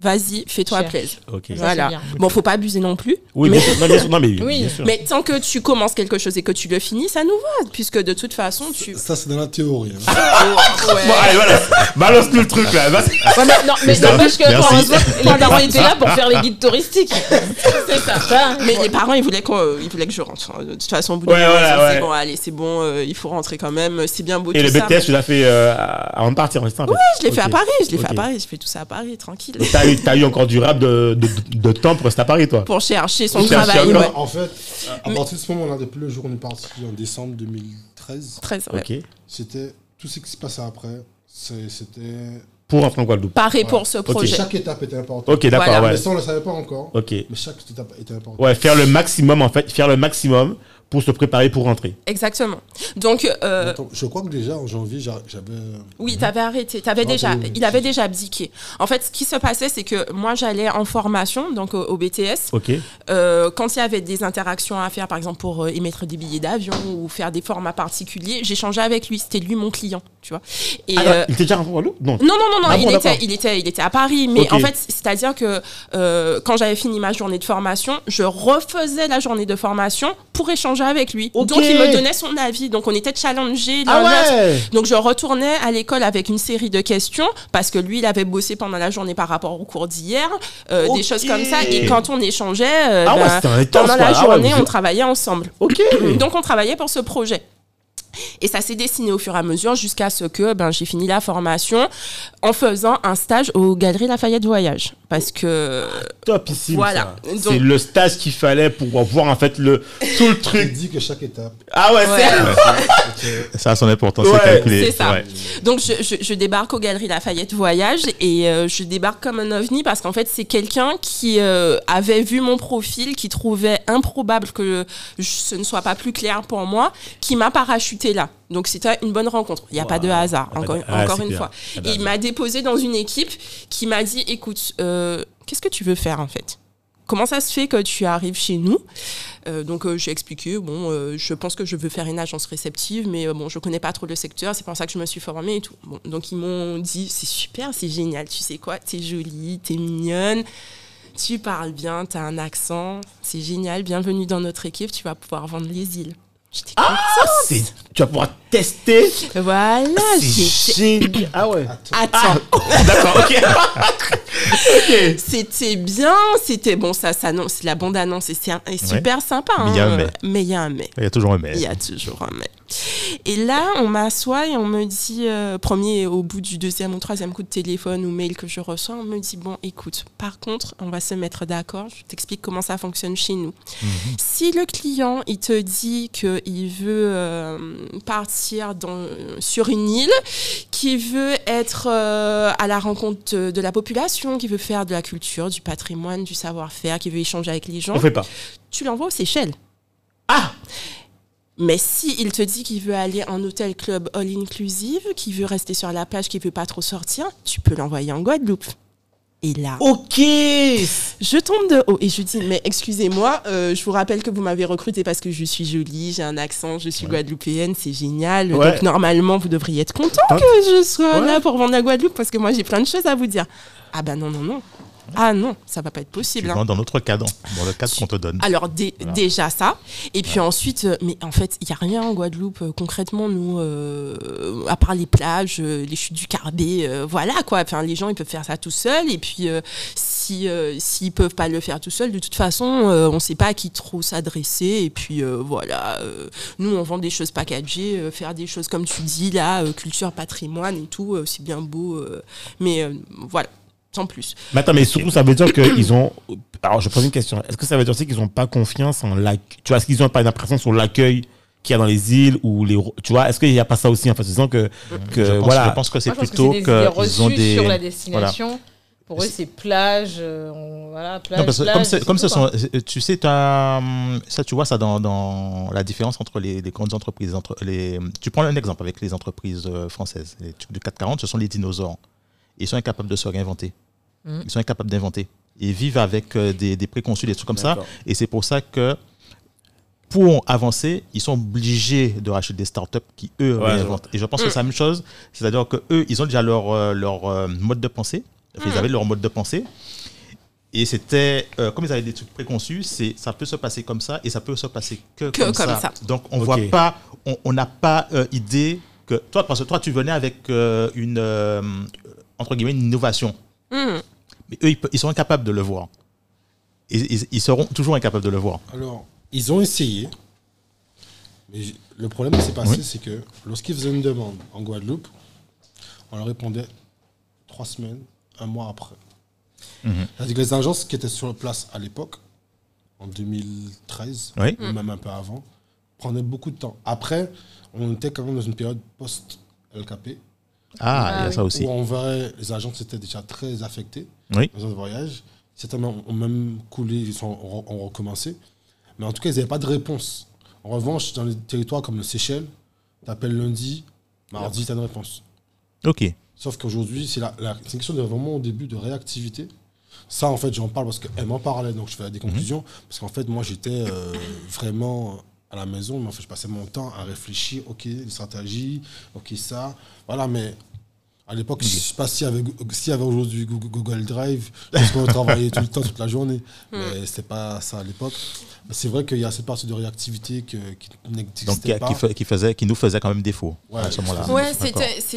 vas-y, fais-toi plaisir. Ok. Ça, Voilà. c'est. Bon, faut pas abuser non plus. Oui, mais- bien sûr, non, bien sûr, non, mais Oui. bien sûr. Mais tant que tu commences quelque chose et que tu le finis, ça nous va, puisque de toute façon, tu. Ça, c'est dans la théorie. hein. Ouais. Bon, allez, voilà. Balance-nous le truc, là. Ouais, mais non, mais n'empêche que l'instant, les parents étaient là pour faire les guides touristiques. C'est ça. Ça, Mais les parents, ils voulaient, ils voulaient que je rentre. Enfin, De toute façon, au bout Ouais, ouais. bon, allez, c'est bon, euh, il faut rentrer quand même. C'est bien beau Et tout le. BTS, tu l'as fait euh, avant de partir, c'est en fait Je l'ai fait à. Paris, je l'ai fait à. Paris, je fais tout ça à Paris, tranquille. Eu, t'as eu encore du rap de, de, de temps pour rester à Paris, toi Pour chercher son travail, ouais. En fait, à Mais- partir de ce moment-là, depuis le jour où on est parti en décembre 2013, 13, ouais. Ok. c'était tout ce qui se passait après. C'était. Pour rentrer en Guadeloupe. Pareil Ouais. pour ce projet. Chaque étape était importante. Ok, d'accord, Voilà. ouais. Mais ça, on ne le savait pas encore. Ok. Mais chaque étape était importante. Ouais, faire le maximum, en fait. Faire le maximum pour se préparer pour rentrer. Exactement. Donc, euh, Attends, je crois que déjà en janvier, j'a- j'avais. Oui, t'avais arrêté. T'avais Non, déjà, il avait déjà abdiqué. En fait, ce qui se passait, c'est que moi, j'allais en formation, donc au, au BTS. Ok. Euh, quand il y avait des interactions à faire, par exemple pour euh, émettre des billets d'avion ou faire des formats particuliers, j'échangeais avec lui. C'était lui mon client, tu vois. Et Ah, euh, il était déjà en Guadeloupe Non. non, non, non, non, Ah il, bon, était, il, était, il était à Paris. Mais en fait, c'est-à-dire que euh, quand j'avais fini ma journée de formation, je refaisais la journée de formation pour échanger avec lui. Donc, il me donnait son avis. Donc, on était challengés. Ah ouais Donc je retournais à l'école avec une série de questions parce que lui il avait bossé pendant la journée par rapport au cours d'hier, euh, des choses comme ça. Et quand on échangeait, euh, Ah ouais, ben, intense, pendant la. Ah ouais, journée, vous- on travaillait ensemble. Donc on travaillait pour ce projet. Et ça s'est dessiné au fur et à mesure jusqu'à ce que ben, j'ai fini la formation en faisant un stage aux Galeries Lafayette Voyage. Parce que Topissime. Voilà. ça. Donc- C'est le stage qu'il fallait pour voir, en fait, le, tout le Il truc. dit que chaque étape. Ah ouais, Ouais. c'est. Ça a son importance, Ouais, c'est calculé. c'est ça. Ouais. Donc je, je- je débarque aux Galeries Lafayette Voyage et euh, je débarque comme un ovni parce qu'en fait c'est quelqu'un qui euh, avait vu mon profil, qui trouvait improbable que je- ce ne soit pas plus clair pour moi, qui m'a parachuté là. Donc c'était une bonne rencontre. Il n'y a pas de hasard, Ah, encore, ah, encore c'est une fois. Ah, Et il m'a déposé dans une équipe qui m'a dit, écoute, euh, qu'est-ce que tu veux faire en fait? Comment ça se fait que tu arrives chez nous? Euh, donc euh, j'ai expliqué, bon, je pense que je veux faire une agence réceptive, mais bon, je connais pas trop le secteur, c'est pour ça que je me suis formée et tout. Bon, donc ils m'ont dit, c'est super, c'est génial, tu sais quoi, t'es jolie, t'es mignonne, tu parles bien, t'as un accent, c'est génial, bienvenue dans notre équipe, tu vas pouvoir vendre les îles. C'est- Tu vas pouvoir tester. Voilà, génial. Ah ouais. Attends, D'accord, ok. ok. C'était bien, c'était bon, ça s'annonce, la bande annonce et super sympa. Mais il y a hein, un mais. Mais il y a un mais. Il y a toujours un mais. Il y a toujours un mais. Et là, on m'assoit et on me dit, euh, premier, au bout du deuxième ou troisième coup de téléphone ou mail que je reçois, on me dit, bon, écoute, par contre, on va se mettre d'accord, je t'explique comment ça fonctionne chez nous. Si le client, il te dit qu'il veut euh, partir dans, sur une île, qu'il veut être euh, à la rencontre de, de la population, qu'il veut faire de la culture, du patrimoine, du savoir-faire, qu'il veut échanger avec les gens, On fait pas. tu l'envoies aux Seychelles. Ah Mais si il te dit qu'il veut aller en hôtel club all inclusive, qu'il veut rester sur la plage, qu'il veut pas trop sortir, tu peux l'envoyer en Guadeloupe. Et là, Ok je tombe de haut et je dis mais excusez-moi, euh, je vous rappelle que vous m'avez recruté parce que je suis jolie, j'ai un accent, je suis guadeloupéenne, c'est génial. Ouais. Donc normalement vous devriez être content que je sois Ouais. là pour vendre la Guadeloupe parce que moi j'ai plein de choses à vous dire. Ah bah non non non. Ah non, ça va pas être Tu possible. hein. dans notre cadre, dans le cadre qu'on te donne. Alors dé- déjà ça, et puis ensuite, euh, mais en fait, il y a rien en Guadeloupe euh, concrètement nous, euh, à part les plages, les chutes du Carbet, euh, voilà quoi. Enfin, les gens ils peuvent faire ça tout seuls, et puis euh, si s'ils peuvent pas le faire tout seuls, de toute façon, on sait pas à qui trop s'adresser, et puis voilà. nous, on vend des choses packagées, faire des choses comme tu dis là, culture, patrimoine et tout, c'est bien beau, mais voilà, sans plus. Mais attends, mais surtout, ça veut dire qu'ils ont. Alors, je pose une question. Est-ce que ça veut dire aussi qu'ils n'ont pas confiance en l'accueil Tu vois, est-ce qu'ils n'ont pas une impression sur l'accueil qu'il y a dans les îles ou les. Tu vois, est-ce qu'il n'y a pas ça aussi en fait? Disant que, que je, pense, voilà. je pense que c'est plutôt que qu'ils ont des. sur la destination. Pour eux, c'est plage, euh, on- voilà, plage, Non, parce plage, comme, comme tout, ce quoi. sont, tu sais, ça, tu vois ça dans, dans la différence entre les, les grandes entreprises. Entre les, tu prends un exemple avec les entreprises euh, françaises. Les trucs du 440, ce sont les dinosaures. Ils sont incapables de se réinventer. Mhm. Ils sont incapables d'inventer. Ils vivent avec euh, des, des préconçus, des trucs comme ça. Et c'est pour ça que pour avancer, ils sont obligés de racheter des startups qui, eux, Ouais, réinventent. Et je pense que c'est la même chose. C'est-à-dire que eux, ils ont déjà leur, euh, leur euh, mode de pensée. Enfin, Ils avaient leur mode de pensée. Et c'était, euh, comme ils avaient des trucs préconçus, c'est, ça peut se passer comme ça et ça peut se passer que, Que comme, comme ça. ça. Donc on voit pas, on- n'a pas euh, idée que toi, parce que toi, tu venais avec euh, une euh, entre guillemets une innovation, Hum. Mais eux, ils, sont incapables de le voir. Ils, ils seront toujours incapables de le voir. Alors, ils ont essayé. Mais le problème qui s'est passé, Oui. c'est que lorsqu'ils faisaient une demande en Guadeloupe, on leur répondait trois semaines, un mois après. C'est-à-dire que les agences qui étaient sur place à l'époque, en 2013, Oui. ou même un peu avant, prenaient beaucoup de temps. Après, on était quand même dans une période post-LKP, Ah, Ah il y a oui. ça aussi. où on verrait les agences étaient déjà très affectées Oui. dans un voyage. Certains ont même coulé, ils sont, ont, ont recommencé. Mais en tout cas, ils n'avaient pas de réponse. En revanche, dans les territoires comme le Seychelles, tu appelles lundi, mardi, tu as une réponse. Ok. Sauf qu'aujourd'hui, c'est la, la- une question de vraiment au début de réactivité. Ça, en fait, j'en parle parce qu'elle m'en parlait, donc je fais des conclusions. Parce qu'en fait, moi, j'étais euh, vraiment à la maison, mais fait, je passais mon temps à réfléchir, ok, les stratégies, ok, ça. Voilà, mais à l'époque, je ne sais pas s'il y avait, s'il y avait aujourd'hui Google, Google Drive, parce qu'on travaillait tout le temps, toute la journée. Mais c'était pas ça à l'époque. C'est vrai qu'il y a cette partie de réactivité que, qui n'existait pas. qui qui faisait, qui nous faisait quand même défaut Ouais, à ce moment-là. Ouais,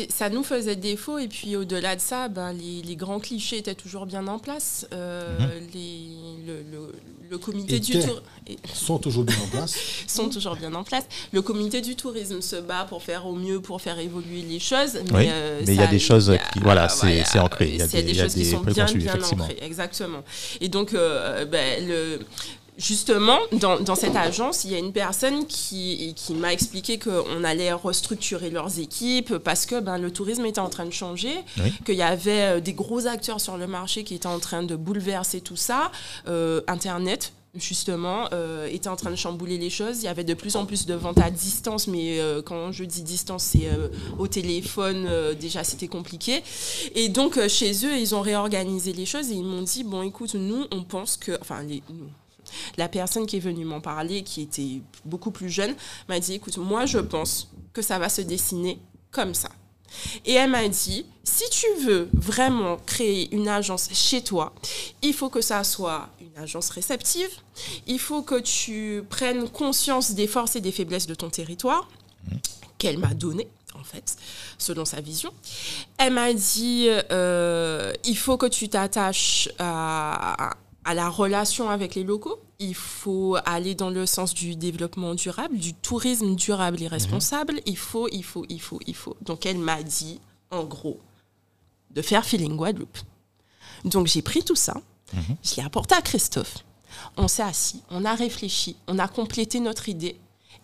ça nous faisait défaut. Et puis au-delà de ça, ben, les, les grands clichés étaient toujours bien en place. Euh, les, le, le- le comité du Étaient. tour et- sont toujours bien en place. sont toujours bien en place. Le comité du tourisme se bat pour faire au mieux, pour faire évoluer les choses. Mais, Oui, euh, mais il y a ça- des choses il y a- qui- voilà, c'est- c'est ancré. Il y a des- a choses qui des sont bien, bien ancrées. Exactement. Et donc, euh, ben, le Justement, dans, dans cette agence, il y a une personne qui, qui m'a expliqué qu'on allait restructurer leurs équipes parce que ben, le tourisme était en train de changer, Oui. qu'il y avait euh, des gros acteurs sur le marché qui étaient en train de bouleverser tout ça. Euh, Internet, justement, euh, était en train de chambouler les choses. Il y avait de plus en plus de ventes à distance, mais euh, quand je dis distance, c'est euh, au téléphone, déjà c'était compliqué. Et donc, chez eux, ils ont réorganisé les choses et ils m'ont dit, bon, écoute, nous, on pense que... Enfin, la personne qui est venue m'en parler, qui était beaucoup plus jeune, m'a dit, écoute, moi, je pense que ça va se dessiner comme ça. Et elle m'a dit, si tu veux vraiment créer une agence chez toi, il faut que ça soit une agence réceptive, il faut que tu prennes conscience des forces et des faiblesses de ton territoire, qu'elle m'a donné en fait, selon sa vision. Elle m'a dit, euh, il faut que tu t'attaches à, à la relation avec les locaux. Il faut aller dans le sens du développement durable, du tourisme durable et responsable. Il faut, il faut, il faut, il faut. Donc elle m'a dit, en gros, de faire Feeling Guadeloupe. Donc j'ai pris tout ça, je l'ai apporté à Christophe. On s'est assis, on a réfléchi, on a complété notre idée.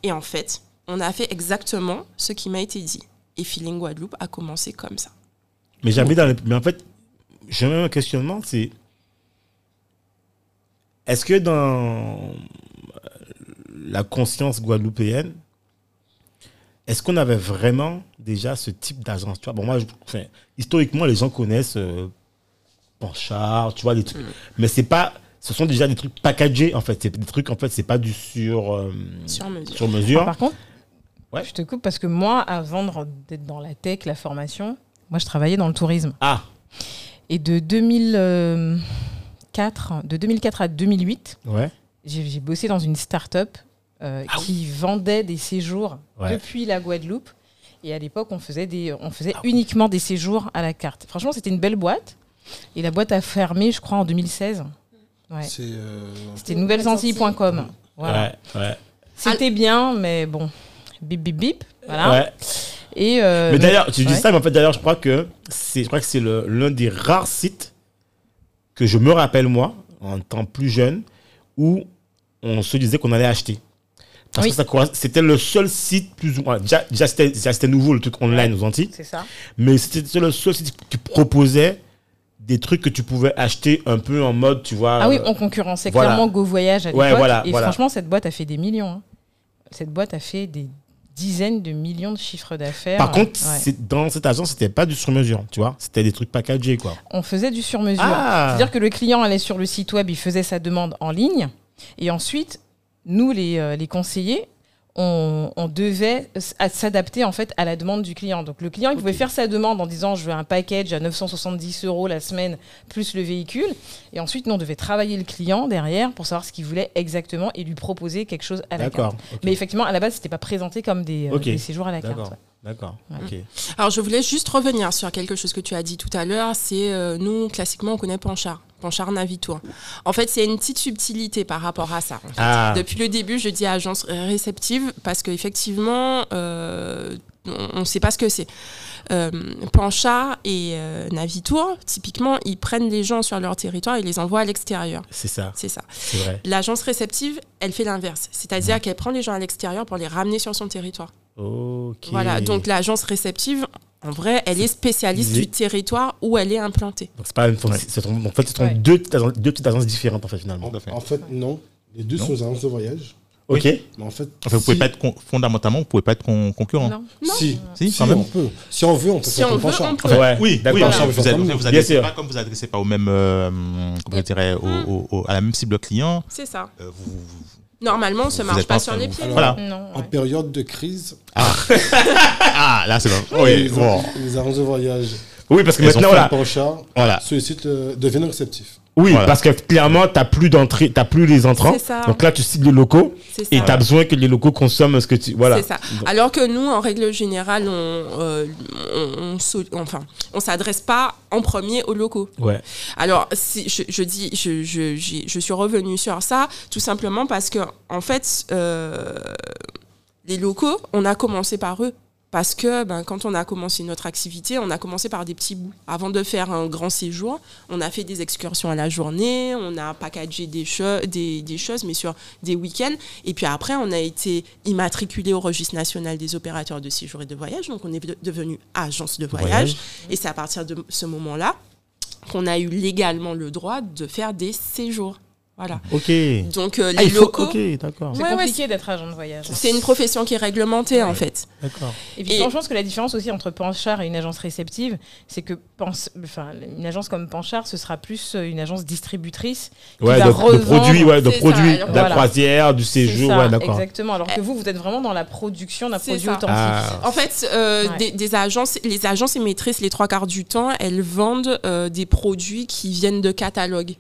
Et en fait, on a fait exactement ce qui m'a été dit. Et Feeling Guadeloupe a commencé comme ça. Mais jamais dans les... Mais en fait, j'ai même un questionnement, c'est... Est-ce que dans euh, la conscience guadeloupéenne, est-ce qu'on avait vraiment déjà ce type d'agence tu vois? Bon, moi, je- enfin, Historiquement, les gens connaissent euh, Panchard, tu vois, des trucs. Mais c'est pas. Ce sont déjà des trucs packagés, en fait. C'est des trucs, en fait, c'est pas du sur, euh, Sur mesure. sur mesure. Ah, par contre, Ouais. je te coupe parce que moi, avant d'être dans la tech, la formation, moi, je travaillais dans le tourisme. Ah, Et de 2004, de 2004 à 2008, ouais. j'ai j'ai bossé dans une start-up euh, qui vendait des séjours Ouais. depuis la Guadeloupe. Et à l'époque, on faisait, des, on faisait uniquement des séjours à la carte. Franchement, c'était une belle boîte. Et la boîte a fermé, je crois, en 2016. Ouais. C'est. euh, C'était nouvellesantilles.com. Voilà. Ouais, ouais. C'était bien, mais bon, bip bip bip. Voilà. Ouais. Et euh, Mais d'ailleurs, tu dis ouais. ça, mais en fait, d'ailleurs, je crois que c'est, je crois que c'est le- l'un des rares sites que je me rappelle, moi, en temps plus jeune, où on se disait qu'on allait acheter. Parce Oui. que c'était le seul site plus ou moins. Déjà, déjà, c'était, déjà, c'était nouveau, le truc online aux Antilles. c'est ça. Mais c'était le seul site qui proposait des trucs que tu pouvais acheter un peu en mode, tu vois. Ah oui, euh, on concurrençait voilà. clairement Go Voyage à Ouais, voilà, et voilà. franchement, cette boîte a fait des millions. hein. Cette boîte a fait des dizaines de millions de chiffres d'affaires. Par contre, Ouais. dans cette agence, c'était pas du sur-mesure, tu vois. C'était des trucs packagés, quoi. on faisait du sur-mesure. Ah. C'est-à-dire que le client allait sur le site web, il faisait sa demande en ligne. Et ensuite, nous, les, euh, les conseillers, on, on devait s'adapter en fait à la demande du client. Donc le client, il pouvait faire sa demande en disant je veux un package à 970 euros la semaine plus le véhicule. Et ensuite, nous, on devait travailler le client derrière pour savoir ce qu'il voulait exactement et lui proposer quelque chose à la carte. Mais effectivement, à la base, c'était pas présenté comme des, euh, des séjours à la carte. D'accord. ouais. D'accord. Ouais. Ok. Alors, je voulais juste revenir sur quelque chose que tu as dit tout à l'heure. C'est euh, nous, classiquement, on connaît Panchard. Panchard Navitour. En fait, c'est une petite subtilité par rapport à ça. en fait. Ah. Depuis le début, je dis agence réceptive parce qu'effectivement, euh, on ne sait pas ce que c'est. Euh, Panchard et euh, Navitour, typiquement, ils prennent les gens sur leur territoire et les envoient à l'extérieur. C'est ça. C'est ça. C'est vrai. L'agence réceptive, elle fait l'inverse. C'est-à-dire qu'elle prend les gens à l'extérieur pour les ramener sur son territoire. Ok. Voilà, donc l'agence réceptive, en vrai, elle est spécialiste du territoire où elle est implantée. Donc c'est pas une- c'est- en fait, ce sont Ouais. deux, petites agences- deux petites agences différentes en fait finalement. Fait. En fait, non. Les deux Non. sont des agences de voyage. Ok. Mais en fait, Enfin, vous pouvez si- pas être con- fondamentalement, vous pouvez pas être con- concurrent. Non. Non. Si, Si, si, on peut. Si on veut, on peut Si faire on veut, on peut. Enfin, ouais. Oui, D'accord. oui, vous ad- comme vous adressez Bien pas sûr. comme vous adressez pas au même, euh, comment je dirais, au- au- au- à la même cible client. C'est ça. euh, vous- vous- Normalement, on se marche pas pas sur les pieds. de- Voilà. Non, En période de crise, Ah, là, c'est bon. les, Oui, bon. les agences de voyage Oui, parce que Elles ont maintenant, fait voilà. Sollicitent, euh, deviennent réceptifs. Oui, Voilà. parce que clairement, t'as plus d'entrée, t'as plus les entrants. C'est ça. Donc là, tu cibles les locaux C'est ça. et t'as besoin que les locaux consomment ce que tu. Voilà. C'est ça. Alors que nous, en règle générale, on, euh, on, on so- enfin, on s'adresse pas en premier aux locaux. Ouais. Alors, si je, je dis, je, je, je suis revenue sur ça tout simplement parce que, en fait, euh, les locaux, on a commencé par eux. Parce que ben, quand on a commencé notre activité, on a commencé par des petits bouts. Avant de faire un grand séjour, on a fait des excursions à la journée, on a packagé des, cho- des, des choses, mais sur des week-ends. Et puis après, on a été immatriculé au registre national des opérateurs de séjour et de voyage. Donc, on est de- devenu agence de voyage. Voyage. Et c'est à partir de ce moment-là qu'on a eu légalement le droit de faire des séjours. Voilà. Ok. Donc, euh, les Ah, faut. locaux, Ok, d'accord. C'est Ouais, ouais, compliqué d'être agent de voyage. c'est une profession qui est réglementée, en fait. D'accord. Et puis Et- je pense que la différence aussi entre Panchard et une agence réceptive, c'est que pense, enfin, une agence comme Panchard, ce sera plus euh, une agence distributrice qui Ouais, va de, de revendre. produits, ouais, de C'est ça, produits, de la voilà. croisière, du séjour, ça, ouais, d'accord. Exactement. Alors que vous, vous êtes vraiment dans la production d'un produit ça. authentique. Ah. En fait, euh, Ouais. des, des agences, les agences émettrices, les trois quarts du temps, elles vendent euh, des produits qui viennent de catalogues,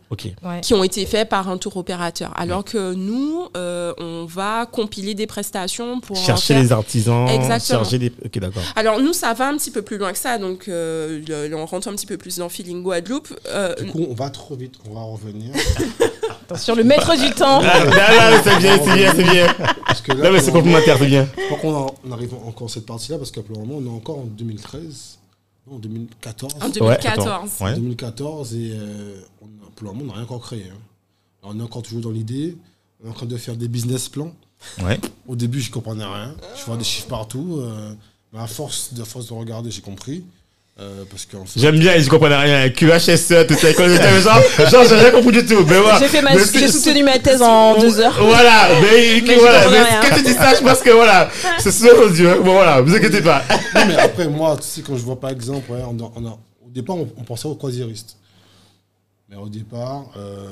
qui ont été faits par un tour opérateur. Alors que nous, euh, on va compiler des prestations pour Chercher faire- les artisans, Exactement. chercher des. Ok, d'accord. Alors nous, ça va un petit peu plus loin que ça, donc euh, le- on rentre un petit peu plus dans feeling Guadeloupe. Euh, Du coup, on va trop vite, on va revenir. Attention, le maître du temps. Ah, là, là, c'est bien, c'est bien, c'est bien. Parce que là, Là, mais c'est le complémentaire, c'est bien. faut qu'on arrive encore à cette partie-là, parce que pour le moment, on est encore en 2013, non, en 2014. en 2014. Ouais. 2014 et euh, on pour le moment, on n'a rien encore créé. hein. On est encore toujours dans l'idée, on est en train de faire des business plans. Ouais. Au début, je comprenais rien. Je vois des chiffres partout. euh, mais à force de, à force de regarder, j'ai compris. Euh, parce qu'en fait, J'aime bien, je comprenais rien. QHSE, tout ça, genre, genre, j'ai rien compris du tout. Mais voilà. J'ai fait ma, Mais j'ai c'est- soutenu ma thèse en deux heures. Voilà, mais, Mais voilà, je mais tu dis ça, je pense que voilà, c'est sur nos yeux. Bon, voilà, vous inquiétez pas. Non, mais après, moi, tu sais, quand je vois par exemple, ouais, on a- on a- au départ, on, on pensait aux croisiéristes. Mais au départ, euh,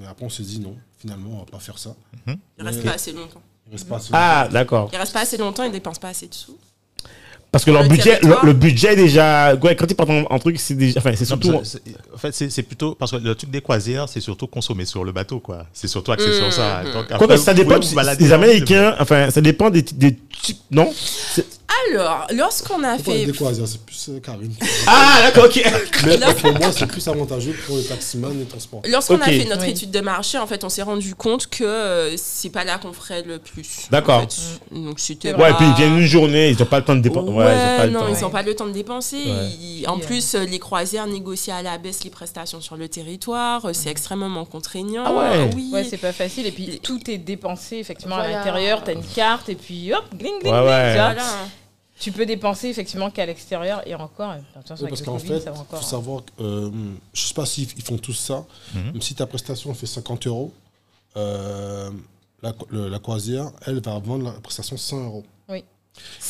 mais après on s'est dit non, finalement on va pas faire ça. Il reste Ouais. pas assez longtemps. Il reste pas assez Ah, d'accord. Il reste pas assez longtemps, il dépense pas assez de sous. Parce que leur Le budget, le, budget déjà, ouais, quand ils partent en, en truc, c'est déjà, enfin, c'est surtout. en fait, c'est c'est plutôt parce que le truc des croisières, c'est surtout consommer sur le bateau, quoi. C'est surtout axé sur ça. Mhm. Donc, Quoi après, que ça vous dépend vous des dans- Américains, enfin, ça dépend des, des types, non? Alors, lorsqu'on a Pourquoi fait. des croisières C'est plus euh, Karine. Ah, d'accord, ok. Mais pour moi, c'est plus avantageux pour les taximans et les transports. Lorsqu'on Ok. a fait notre Oui. étude de marché, en fait, on s'est rendu compte que euh, c'est pas là qu'on ferait le plus. D'accord. en fait. Donc c'était. Ouais, et puis ils viennent une journée, ils n'ont pas le temps de dépenser. Ouais, Ouais, ils ont pas le non, temps. ils n'ont pas le temps de dépenser. Ouais. Ils- en euh, plus, euh, les croisières négocient à la baisse les prestations sur le territoire. Euh, C'est extrêmement contraignant. Ah ouais. Oui. Ouais, c'est pas facile. Et puis tout est dépensé effectivement Voilà. à l'intérieur. T'as une carte et puis hop, gling, gling, Ouais, gling, ouais. tu vois. Voilà. Tu peux dépenser effectivement qu'à l'extérieur et encore. euh, Oui, parce qu'en fait, il faut savoir, que, euh, je sais pas s'ils ils font tous ça, Mhm. même si ta prestation fait 50 euros, euh, la, le- la croisière, elle va vendre la prestation 100 euros.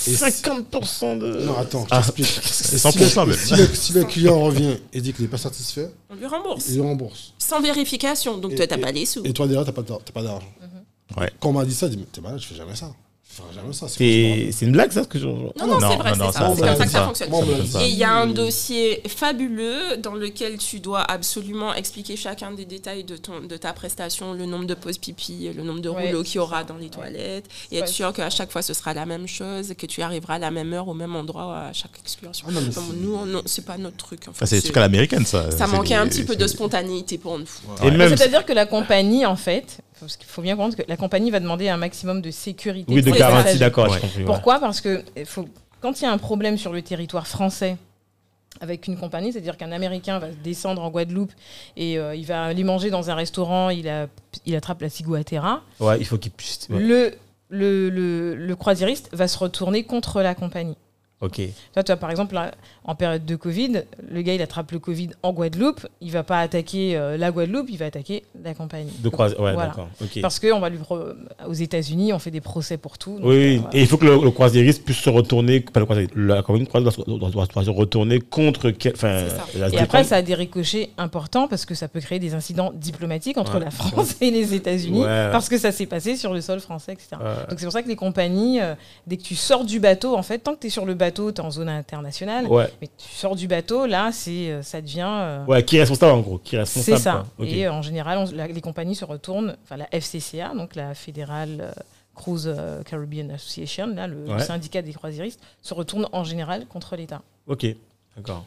Et 50% de. Non, attends, je Ah. t'explique. Et 100% si, le, même. si, le, si le client revient et dit qu'il n'est pas satisfait, On lui rembourse. il rembourse. Sans vérification. Donc Et- toi, t'as et- pas les sous. Et toi, derrière, tu n'as pas d'ar- t'as pas d'argent. Ouais. Quand on m'a dit ça, je dis, mais t'es malade, je fais jamais ça. C'est une blague, ça, ce que je. Non, non, Non, c'est vrai, ça, ça. C'est ça, comme ça que ça. ça fonctionne. Et il y a un dossier fabuleux dans lequel tu dois absolument expliquer chacun des détails de, ton, de ta prestation, le nombre de pauses pipi, le nombre de Ouais, rouleaux qu'il y aura dans les toilettes, et être Ouais. sûr qu'à chaque fois ce sera la même chose, que tu arriveras à la même heure, au même endroit à chaque excursion. Ah Enfin, nous, on- non, c'est pas notre truc. en fait. Enfin, c'est des trucs à l'américaine, ça. ça manquait un petit peu de spontanéité pour nous. Et. C'est-à-dire que la compagnie, en fait, parce qu'il faut bien comprendre que la compagnie va demander un maximum de sécurité. Oui, de garantie, d'accord, Ouais. Pourquoi? Parce que faut, quand il y a un problème sur le territoire français avec une compagnie, c'est-à-dire qu'un Américain va descendre en Guadeloupe et euh, il va aller manger dans un restaurant, il, a, il attrape la ciguatera, Ouais, il faut qu'il puisse. ouais. le, le, le, le croisiériste va se retourner contre la compagnie. Ok. Toi, tu vois, par exemple, là, en période de Covid, le gars, il attrape le Covid en Guadeloupe, il va pas attaquer euh, la Guadeloupe, il va attaquer la compagnie. De croisière. Ouais, Voilà. d'accord. Parce que on va lui aux États-Unis, on fait des procès pour tout. donc, Oui, euh, voilà. et il faut que le, le croisiériste puisse se retourner, pas le croisiériste, la compagnie de croisière doit, se- doit- doit- doit se retourner contre. quel- la- Et après, ça a des ricochets importants parce que ça peut créer des incidents diplomatiques entre Ouais. la France et les États-Unis Ouais. parce que ça s'est passé sur le sol français, etc. Donc c'est pour ça que les compagnies, euh, dès que tu sors du bateau, en fait, tant que tu es sur le bateau, tu es en zone internationale, Ouais. mais tu sors du bateau, là, c'est, euh, ça devient... euh, Ouais, qui est responsable en gros Qui est responsable c'est ça. Et euh, en général, on- la- les compagnies se retournent, enfin la FCCA, donc la Fédérale euh, Cruise Caribbean Association, là, le, syndicat des croisiéristes, se retourne en général contre l'État. Ok, d'accord.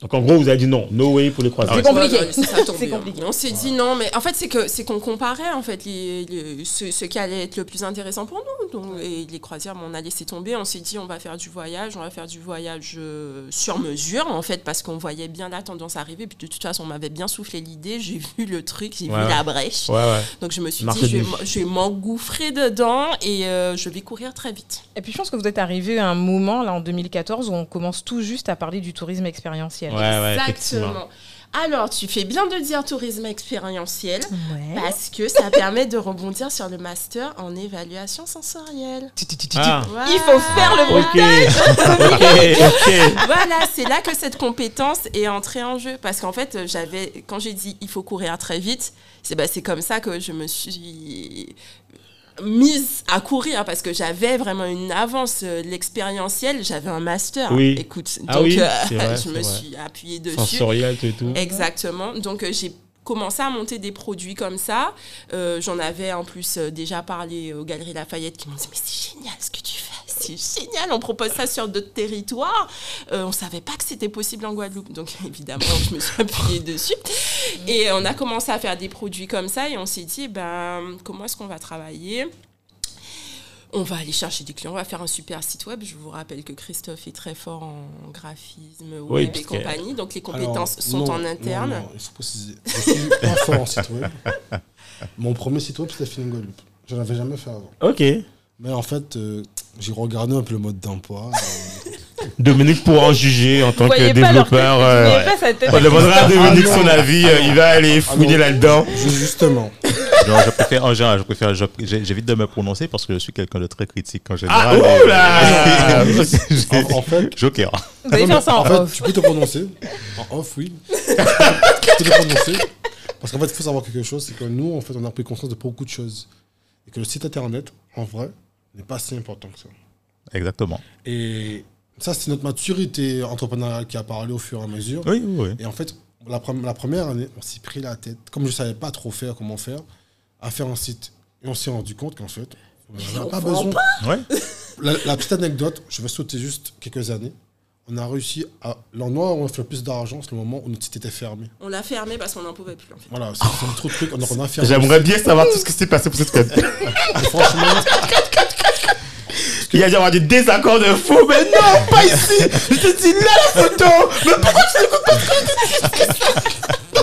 Donc en gros, vous avez dit non, no way pour les croisières. C'est compliqué. C'est compliqué. On s'est dit non, mais en fait, c'est que c'est qu'on comparait en fait les, les- ce, ce qui allait être le plus intéressant pour nous. Donc, et les croisières, on a laissé tomber. On s'est dit on va faire du voyage, on va faire du voyage euh, sur mesure en fait, parce qu'on voyait bien la tendance arriver. Puis de toute façon, on m'avait bien soufflé l'idée. J'ai vu le truc, j'ai Ouais. vu la brèche. Ouais, ouais. Donc je me suis Marché dit je vais, m'engouffrer dedans et euh, je vais courir très vite. Et puis je pense que vous êtes arrivé à un moment, là, en 2014, où on commence tout juste à parler du tourisme expérientiel. Ouais, ouais, effectivement. Exactement. Alors, tu fais bien de dire tourisme expérientiel. Ouais. Parce que ça permet de rebondir sur le master en évaluation sensorielle. Ah. Voilà. Il faut faire le ok. Voilà, c'est là que cette compétence est entrée en jeu. Parce qu'en fait, j'avais, quand j'ai dit il faut courir très vite, c'est bah, c'est comme ça que je me suis mise à courir parce que j'avais vraiment une avance euh, l'expérientiel j'avais un master Oui. écoute Ah donc oui, euh, vrai, je me vrai. suis appuyée dessus Sensoriel, et tout. Exactement. Donc euh, j'ai commencé à monter des produits comme ça. Euh, J'en avais en plus déjà parlé aux Galeries Lafayette qui m'ont dit mais c'est génial ce que tu fais. C'est génial, on propose ça sur d'autres territoires. Euh, on savait pas que c'était possible en Guadeloupe, donc évidemment je me suis appuyée dessus. Et on a commencé à faire des produits comme ça et on s'est dit ben comment est-ce qu'on va travailler? On va aller chercher des clients, on va faire un super site web. Je vous rappelle que Christophe est très fort en graphisme Oui, web et compagnie, donc les Alors, compétences sont non, en interne. Non, non, il faut préciser. Je suis pas fort en site web. Mon premier site web, c'était Feeling Guadeloupe. Je n'en avais jamais fait avant. Ok. Mais en fait, euh, j'ai regardé un peu le mode d'emploi. euh, Dominique pourra en juger en tant que développeur. euh, On demandera à. Dominique Ah son avis, il va aller fouiller non. là-dedans. ju- justement. Non, je préfère, en général, je préfère, j'évite de me prononcer parce que je suis quelqu'un de très critique en Ah, général. oh là En, en fait, Joker. Vous allez faire ça en en fait, off. tu peux te prononcer. En off, oui. tu peux te prononcer. Parce qu'en fait, il faut savoir quelque chose, c'est que nous, en fait, on a pris conscience de beaucoup de choses. Et que le site internet, en vrai, n'est pas si important que ça. Exactement. Et ça, c'est notre maturité entrepreneuriale qui a parlé au fur et à mesure. Oui, oui, oui. Et en fait, la, pre- la première année, on s'est pris la tête, comme je ne savais pas trop faire, comment faire, à faire un site. Et on s'est rendu compte qu'en fait, on n'avait pas besoin. Ouais. La, la petite anecdote, je vais sauter juste quelques années. On a réussi à. L'endroit où on a fait le plus d'argent, c'est le moment où notre site était fermé. On l'a fermé parce qu'on n'en pouvait plus en fait. Voilà, c'est c'est trop de trucs. On a fermé. J'aimerais bien savoir tout ce qui s'est passé pour cette. Et franchement, Il y a dû avoir des désaccords de fou, mais non, pas ici. Je te dis là la photo. Mais pourquoi tu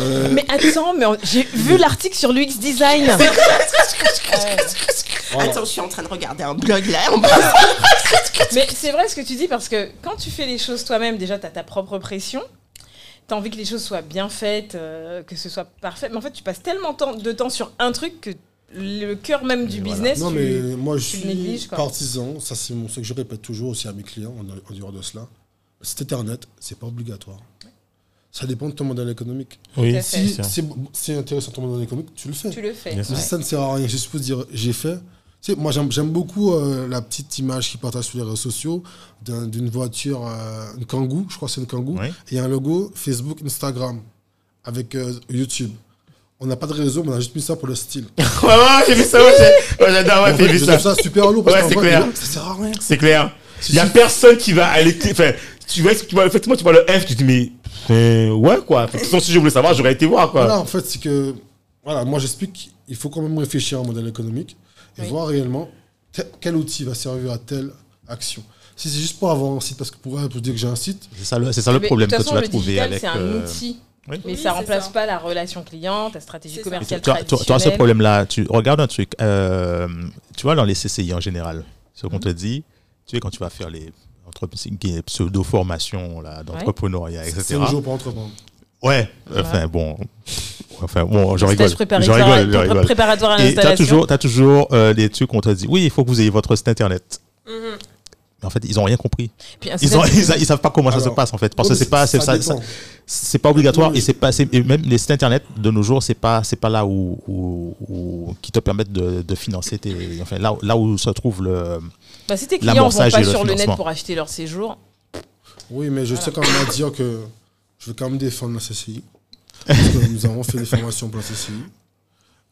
euh, Mais attends, mais on- j'ai vu l'article sur l'UX Design. Attends, je suis en train de regarder un blog là. on- Mais c'est vrai ce que tu dis parce que quand tu fais les choses toi-même, déjà, tu as ta propre pression. Tu as envie que les choses soient bien faites, euh, que ce soit parfait. Mais en fait, tu passes tellement temps, de temps sur un truc que le cœur même du business, Non, tu- mais moi, je suis partisan. Ça, c'est mon- ce que je répète toujours aussi à mes clients en, en dehors de cela. Le site internet, c'est pas obligatoire. Ça dépend de ton modèle économique. Oui, Si c'est c'est intéressant ton modèle économique, tu le fais. tu le fais. Mais si ça ne sert à rien, juste pour dire j'ai fait. Tu sais, moi j'aime j'aime beaucoup euh, la petite image qui partage sur les réseaux sociaux d'un- d'une voiture, euh, une Kangoo, je crois que c'est une Kangoo, Oui. et il y a un logo Facebook, Instagram, avec euh, YouTube. On n'a pas de réseau, mais on a juste mis ça pour le style. Ouais, ouais, j'ai vu ça, ouais, j'adore, ouais, j'ai vu ça. ça super lourd parce Ouais, c'est vrai, clair. ça sert à rien. C'est clair. Il y a personne qui va aller. Enfin, tu vois, tu vois, effectivement, tu vois le F, tu te dis, mais. ouais, quoi. De toute façon, si je voulais savoir, j'aurais été voir, quoi. Voilà, en fait, c'est que. Voilà, moi j'explique qu'il faut quand même réfléchir à un modèle économique et Oui. voir réellement quel outil va servir à telle action. Si c'est juste pour avoir un site, parce que pour, pour dire que j'ai un site, C'est ça le, c'est ça le problème que tu vas trouver avec. c'est un euh, outil. Oui. Mais Oui, ça c'est remplace ça. pas la relation client, ta stratégie C'est commerciale Tu tu vois ce problème-là, tu regardes un truc, euh, tu vois, dans les CCI en général, ce qu'on te dit, tu sais, quand tu vas faire les entre- pseudo-formations là, d'entrepreneuriat, c'est etc. un jour pour entreprendre. Ouais, enfin bon. Enfin bon, je rigole. Je rigole, je rigole. préparatoire à Et tu as l'installation. toujours, t'as toujours euh, des trucs qu'on te dit, oui, il faut que vous ayez votre site internet. Mhm. Mais en fait, ils ont rien compris. Puis Ils, ont, internet- ils, ils savent pas comment ça se passe en fait. Parce que c'est pas, c'est ça, dépend. ça- c'est pas obligatoire Oui. et c'est pas, c'est- et même les sites internet de nos jours, c'est pas, c'est pas là où, où- où- qui te permettent de, de financer tes, enfin là, où- là où se trouve le. Bah, si tes clients vont pas le sur le net pour acheter leur séjour, Oui, mais je sais quand même à dire que je veux quand même défendre la CCI. Parce que nous avons fait des formations pour la CCI.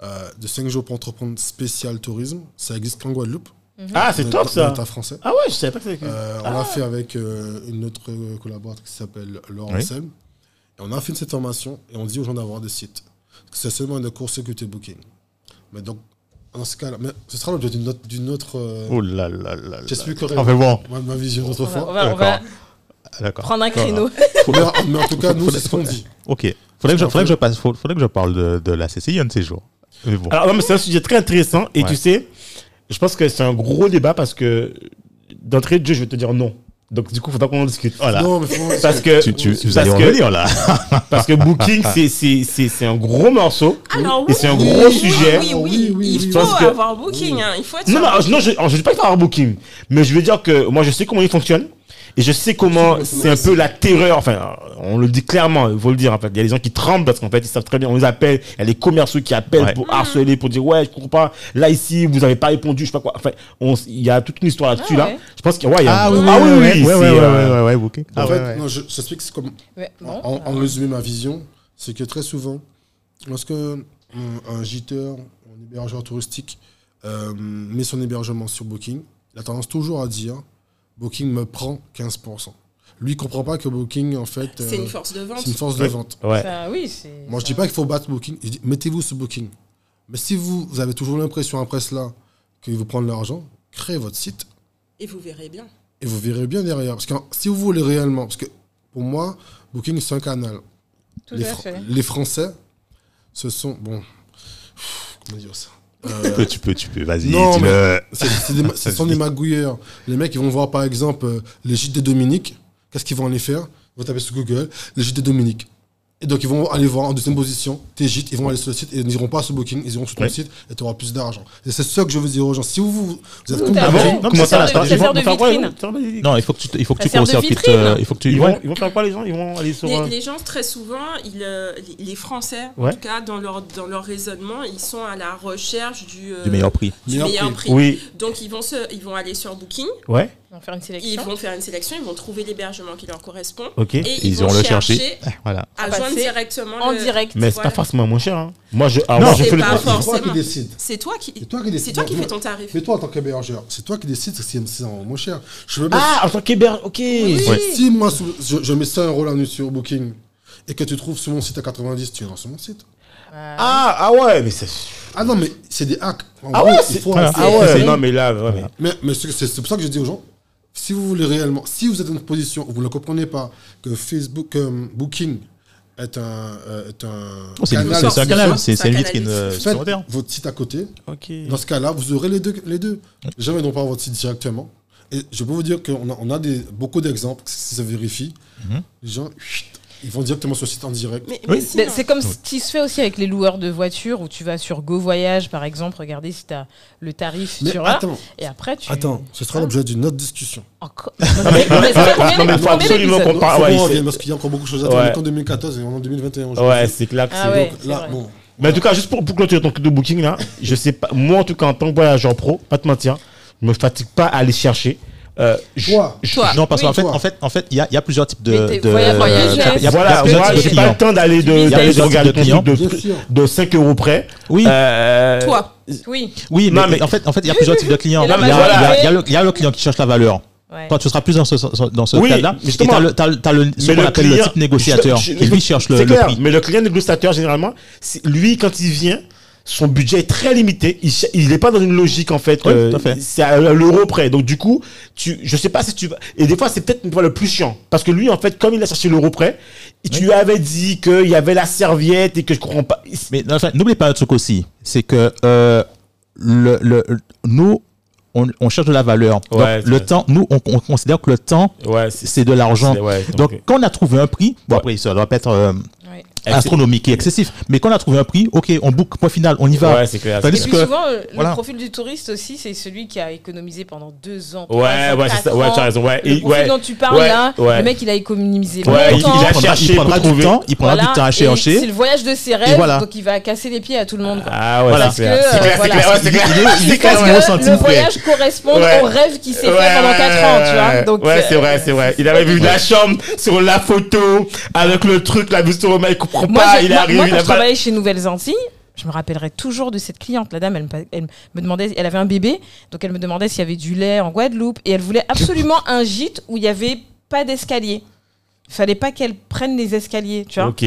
Euh, de 5 jours pour entreprendre spécial tourisme. Ça existe qu'en Guadeloupe. Ah, c'est top, ça. français. Ah ouais, je savais pas que c'était. Euh, on l'a fait avec euh, une autre euh, collaboratrice qui s'appelle Laure Oui. Et on a fait cette formation et on dit aux gens d'avoir des sites. C'est seulement de court sécurité booking. Mais donc, dans ce cas-là, mais ce sera l'objet d'une autre. D'une autre euh, Oh là là là. là. J'expliquerai Enfin bon, ma, ma vision on d'autre va, on va- on va d'accord. prendre un créneau. mais, mais en tout cas, nous, c'est ce qu'on dit. Ok. Faudrait que je, faudrait que je passe, faudrait que je parle de, de la CCI un de ces jours. Mais bon. Alors, non, mais c'est un sujet très intéressant. Et Ouais. tu sais, je pense que c'est un gros débat parce que d'entrée de jeu, je vais te dire non. Donc, du coup, il faudra qu'on en discute. Voilà. Non, mais faut- Parce que, tu, tu, vous parce que- venir là. parce que Booking, c'est- c'est c'est- c'est un gros morceau. Alors, Et c'est un oui, gros oui, sujet. Oui, oui, Oui, oui, il oui. faut Parce que- avoir booking. hein, Il faut être Non, non, non, je ne dis pas qu'il faut avoir Booking. Mais je veux dire que moi, je sais comment il fonctionne. Et je sais comment c'est un peu la terreur. Enfin, on le dit clairement, il faut le dire. En fait, il y a des gens qui tremblent parce qu'en fait, ils savent très bien. On les appelle. Il y a les commerciaux qui appellent Ouais. pour harceler, pour dire ouais, je comprends pas. Là ici, vous avez pas répondu, je sais pas quoi. Enfin, on- il y a toute une histoire là-dessus Ah là. Je pense qu'il y a. ouais, il y a- Ah oui, oui, ah oui, oui, oui, oui, booking. En Ah fait, non, je, je t'explique c'est comme. En, en résumé, ma vision, c'est que très souvent, lorsque un, un giteur, un hébergeur touristique euh, met son hébergement sur Booking, il a tendance toujours à dire Booking me prend 15%. Lui, il comprend pas que Booking, en fait, C'est euh, une force de vente. c'est une force de vente. Ouais. ça, oui, c'est. Moi, je dis pas qu'il faut battre Booking. Je dis, mettez-vous sur Booking. Mais si vous, vous avez toujours l'impression après cela qu'ils vous prennent l'argent, créez votre site Et vous verrez bien. et vous verrez bien derrière. Parce que si vous voulez réellement, parce que pour moi, Booking, c'est un canal. Tout les, à fait. les Français, ce sont. Bon. Comment dire ça? Tu peux, tu peux, tu peux, vas-y. Non, dis-le. c'est- c'est des ma- Ce sont des magouilleurs. Les mecs, ils vont voir par exemple euh, les gîtes de Dominique. Qu'est-ce qu'ils vont aller faire? Ils vont taper sur Google les gîtes de Dominique. Et donc, ils vont aller voir en deuxième position tes gîtes, ils vont aller sur le site et ils n'iront pas sur Booking, ils iront sur ton Ouais. site et tu auras plus d'argent. Et c'est ça que je veux dire aux gens. Si vous, vous, vous êtes Ah. Booking, Non, Comment ça vont- Non, il faut que tu, il faut que tu vitrine. euh, il faut que tu. Ils vont, ils vont faire quoi les gens Ils vont aller sur. Les, euh, les gens, très souvent, ils, euh, les, les Français, Ouais. en tout cas, dans leur, dans leur raisonnement, ils sont à la recherche du, euh, Du meilleur prix. du Meilleur meilleur prix. prix. Oui, Donc, ils vont, se, ils vont aller sur Booking, ouais, Faire une ils sélection. vont faire une sélection, ils vont trouver l'hébergement qui leur correspond. ok. Et ils, Ils vont le chercher, chercher. Voilà. à joindre directement En le- direct. Mais c'est Voilà. pas forcément moins cher. Hein. Moi, je, alors, Non, moi, je c'est fais le c'est toi qui décides. C'est toi qui, C'est toi qui décides. c'est toi qui Non, fais ton tarif. Mais toi, en tant qu'hébergeur, c'est toi qui décides si c'est moins cher. Je veux Ah, en tant qu'hébergeur, ok. Ouais. Si moi, je, je mets 100 euros la nuit sur Booking et que tu trouves sur mon site à 90, tu iras sur mon site. Ah, ah ouais, mais c'est. Ah non, mais c'est des hacks. En Ah gros, ouais, c'est. Ah ouais, non, mais là, ouais, mais- Mais, c'est pour ça que je dis aux gens, si vous voulez réellement, si vous êtes dans une position où vous ne comprenez pas que Facebook, que Booking est un, euh, est un Oh, C'est canal c'est- c'est un canal, c'est c'est une vitrine euh, supplémentaire. votre site à côté. Dans ce cas-là, vous aurez les deux. Les deux. N'ont pas votre site directement. Et je peux vous dire qu'on a, on a des, beaucoup d'exemples, si ça vérifie. Mhm. Les gens, chut, ils vont directement sur le site en direct. Mais, Oui. C'est comme ce qui se fait aussi avec les loueurs de voitures où tu vas sur Go Voyage par exemple, regarder si tu as le tarif Mais sur attends, Et après tu. attends, ce sera l'objet d'une autre discussion. Encore. mais- non, mais- non, mais il faut absolument qu'on parle. Ouais, parce qu'il y a encore beaucoup de choses à dire. Ouais. On est qu'en 2014 et on est en 2021. Ouais, c'est clair que c'est. ouais. Donc c'est là, bon. Mais en tout cas, juste pour, pour clôturer ton truc de booking là, je sais pas, moi en tout cas en tant que voyageur pro, pas te mentir, je me fatigue pas à aller chercher. Euh, je- Toi, je- Toi. Non, parce Oui, qu'en fait, toi. en fait, en fait, il y a, y a plusieurs types de. Il y a- il y a Voilà, plusieurs moi types de j'ai pas le clients. temps d'aller de, Il y a d'aller plusieurs regarder de de, de 5 euros près. Oui, Euh, Toi, Oui. oui, Non, mais, mais- en fait, en fait, il y a plusieurs types de clients. Il y y y a le, il y a le client qui cherche la valeur. Ouais. Toi, tu seras plus dans ce, dans ce Oui, cas-là. mais Et justement- t'as le, t'as, le- t'as le, ce Mais qu'on le client- type négociateur, je- je- qui lui cherche le, c'est le clair, prix. Mais le client négociateur, généralement, lui, quand il vient, son budget est très limité. Il n'est pas dans une logique, en fait. Oui, euh, fait. C'est à l'euro près. Donc, du coup, tu, je sais pas si tu vas. Et des fois, c'est peut-être une fois le plus chiant. Parce que lui, en fait, comme il a cherché l'euro près, tu lui avais dit qu'il y avait la serviette et que je comprends pas. Mais enfin, n'oubliez pas un truc aussi, c'est que euh, le, le, nous, on, on cherche de la valeur. Ouais, le vrai. temps, nous, on, on considère que le temps, Ouais, c'est de l'argent. ouais, Donc, quand on a trouvé un prix, bon, Ouais. après, ça doit pas être euh. Astronomique et excessif, mais quand on a trouvé un prix, ok, on book, point final, on y va. Ouais, c'est clair. Tandis Et puis que- souvent, euh, voilà. le profil du touriste aussi, c'est celui qui a économisé pendant deux ans. Ouais, ouais, c'est ça. quatre Ouais, tu as raison. Ouais, Le et- profil ouais. dont tu parles Ouais, là, ouais. le mec il a économisé Ouais, il- longtemps. il a prendra, cherché il prendra pour du temps, il prendra Voilà, du temps à chercher. C'est le voyage de ses rêves, voilà. donc il va casser les pieds à tout le monde. quoi. Ah ouais, Voilà. c'est clair. C'est euh, c'est clair. Il est- il le voyage correspond au rêve qui s'est fait pendant 4 ans, tu vois. ouais. Ouais, c'est euh, vrai, c'est vrai. Il avait vu la chambre sur la photo avec le truc, la vue sur le il comprend Moi, pas, il moi- arrive, moi, il quand a je pas. travaillais chez Nouvelles Antilles, je me rappellerai toujours de cette cliente. La dame, elle, me- elle me demandait, elle avait un bébé, donc elle me demandait s'il y avait du lait en Guadeloupe, et elle voulait absolument un gîte où il y avait pas d'escalier. Il fallait pas qu'elle prenne les escaliers, tu vois. Ok.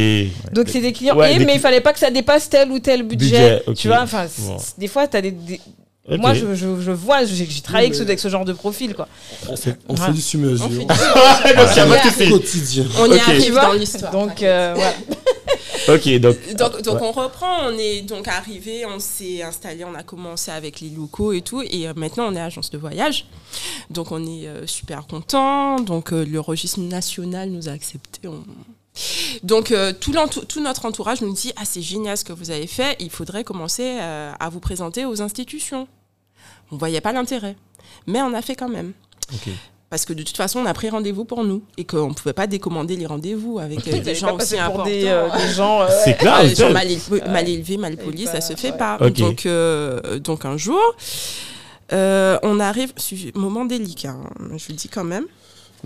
Donc c'est des clients, Ouais, et, des mais cli- il fallait pas que ça dépasse tel ou tel budget, Budget, ok. tu vois. Enfin, c- Bon. c- des fois, t'as des, des- Moi je, je, je vois, j'ai travaillé avec, Oui, mais- avec ce genre de profil, quoi. On fait, on Ouais. fait du sur-mesure. on Donc, quotidien. on y arrive dans l'histoire. Donc euh, voilà. Ok, donc. Donc, donc Ouais. on reprend, on est donc arrivé, on s'est installé, on a commencé avec les locaux et tout, et euh, maintenant on est agence de voyage. Donc on est euh, super content. Donc euh, le registre national nous a accepté. on- Donc euh, tout, notre entourage nous dit ah c'est génial ce que vous avez fait, il faudrait commencer euh, à vous présenter aux institutions. On voyait pas l'intérêt, mais on a fait quand même. Parce que de toute façon, on a pris rendez-vous pour nous et qu'on ne pouvait pas décommander les rendez-vous avec euh, des gens pas aussi importants. des, euh, des gens. C'est clair, les c'est- gens mal élevés, mal, élevés, mal Et polis, pas- ça se fait ouais. pas. Donc, euh, donc un jour, euh, on arrive, moment délicat, hein, je vous le dis quand même.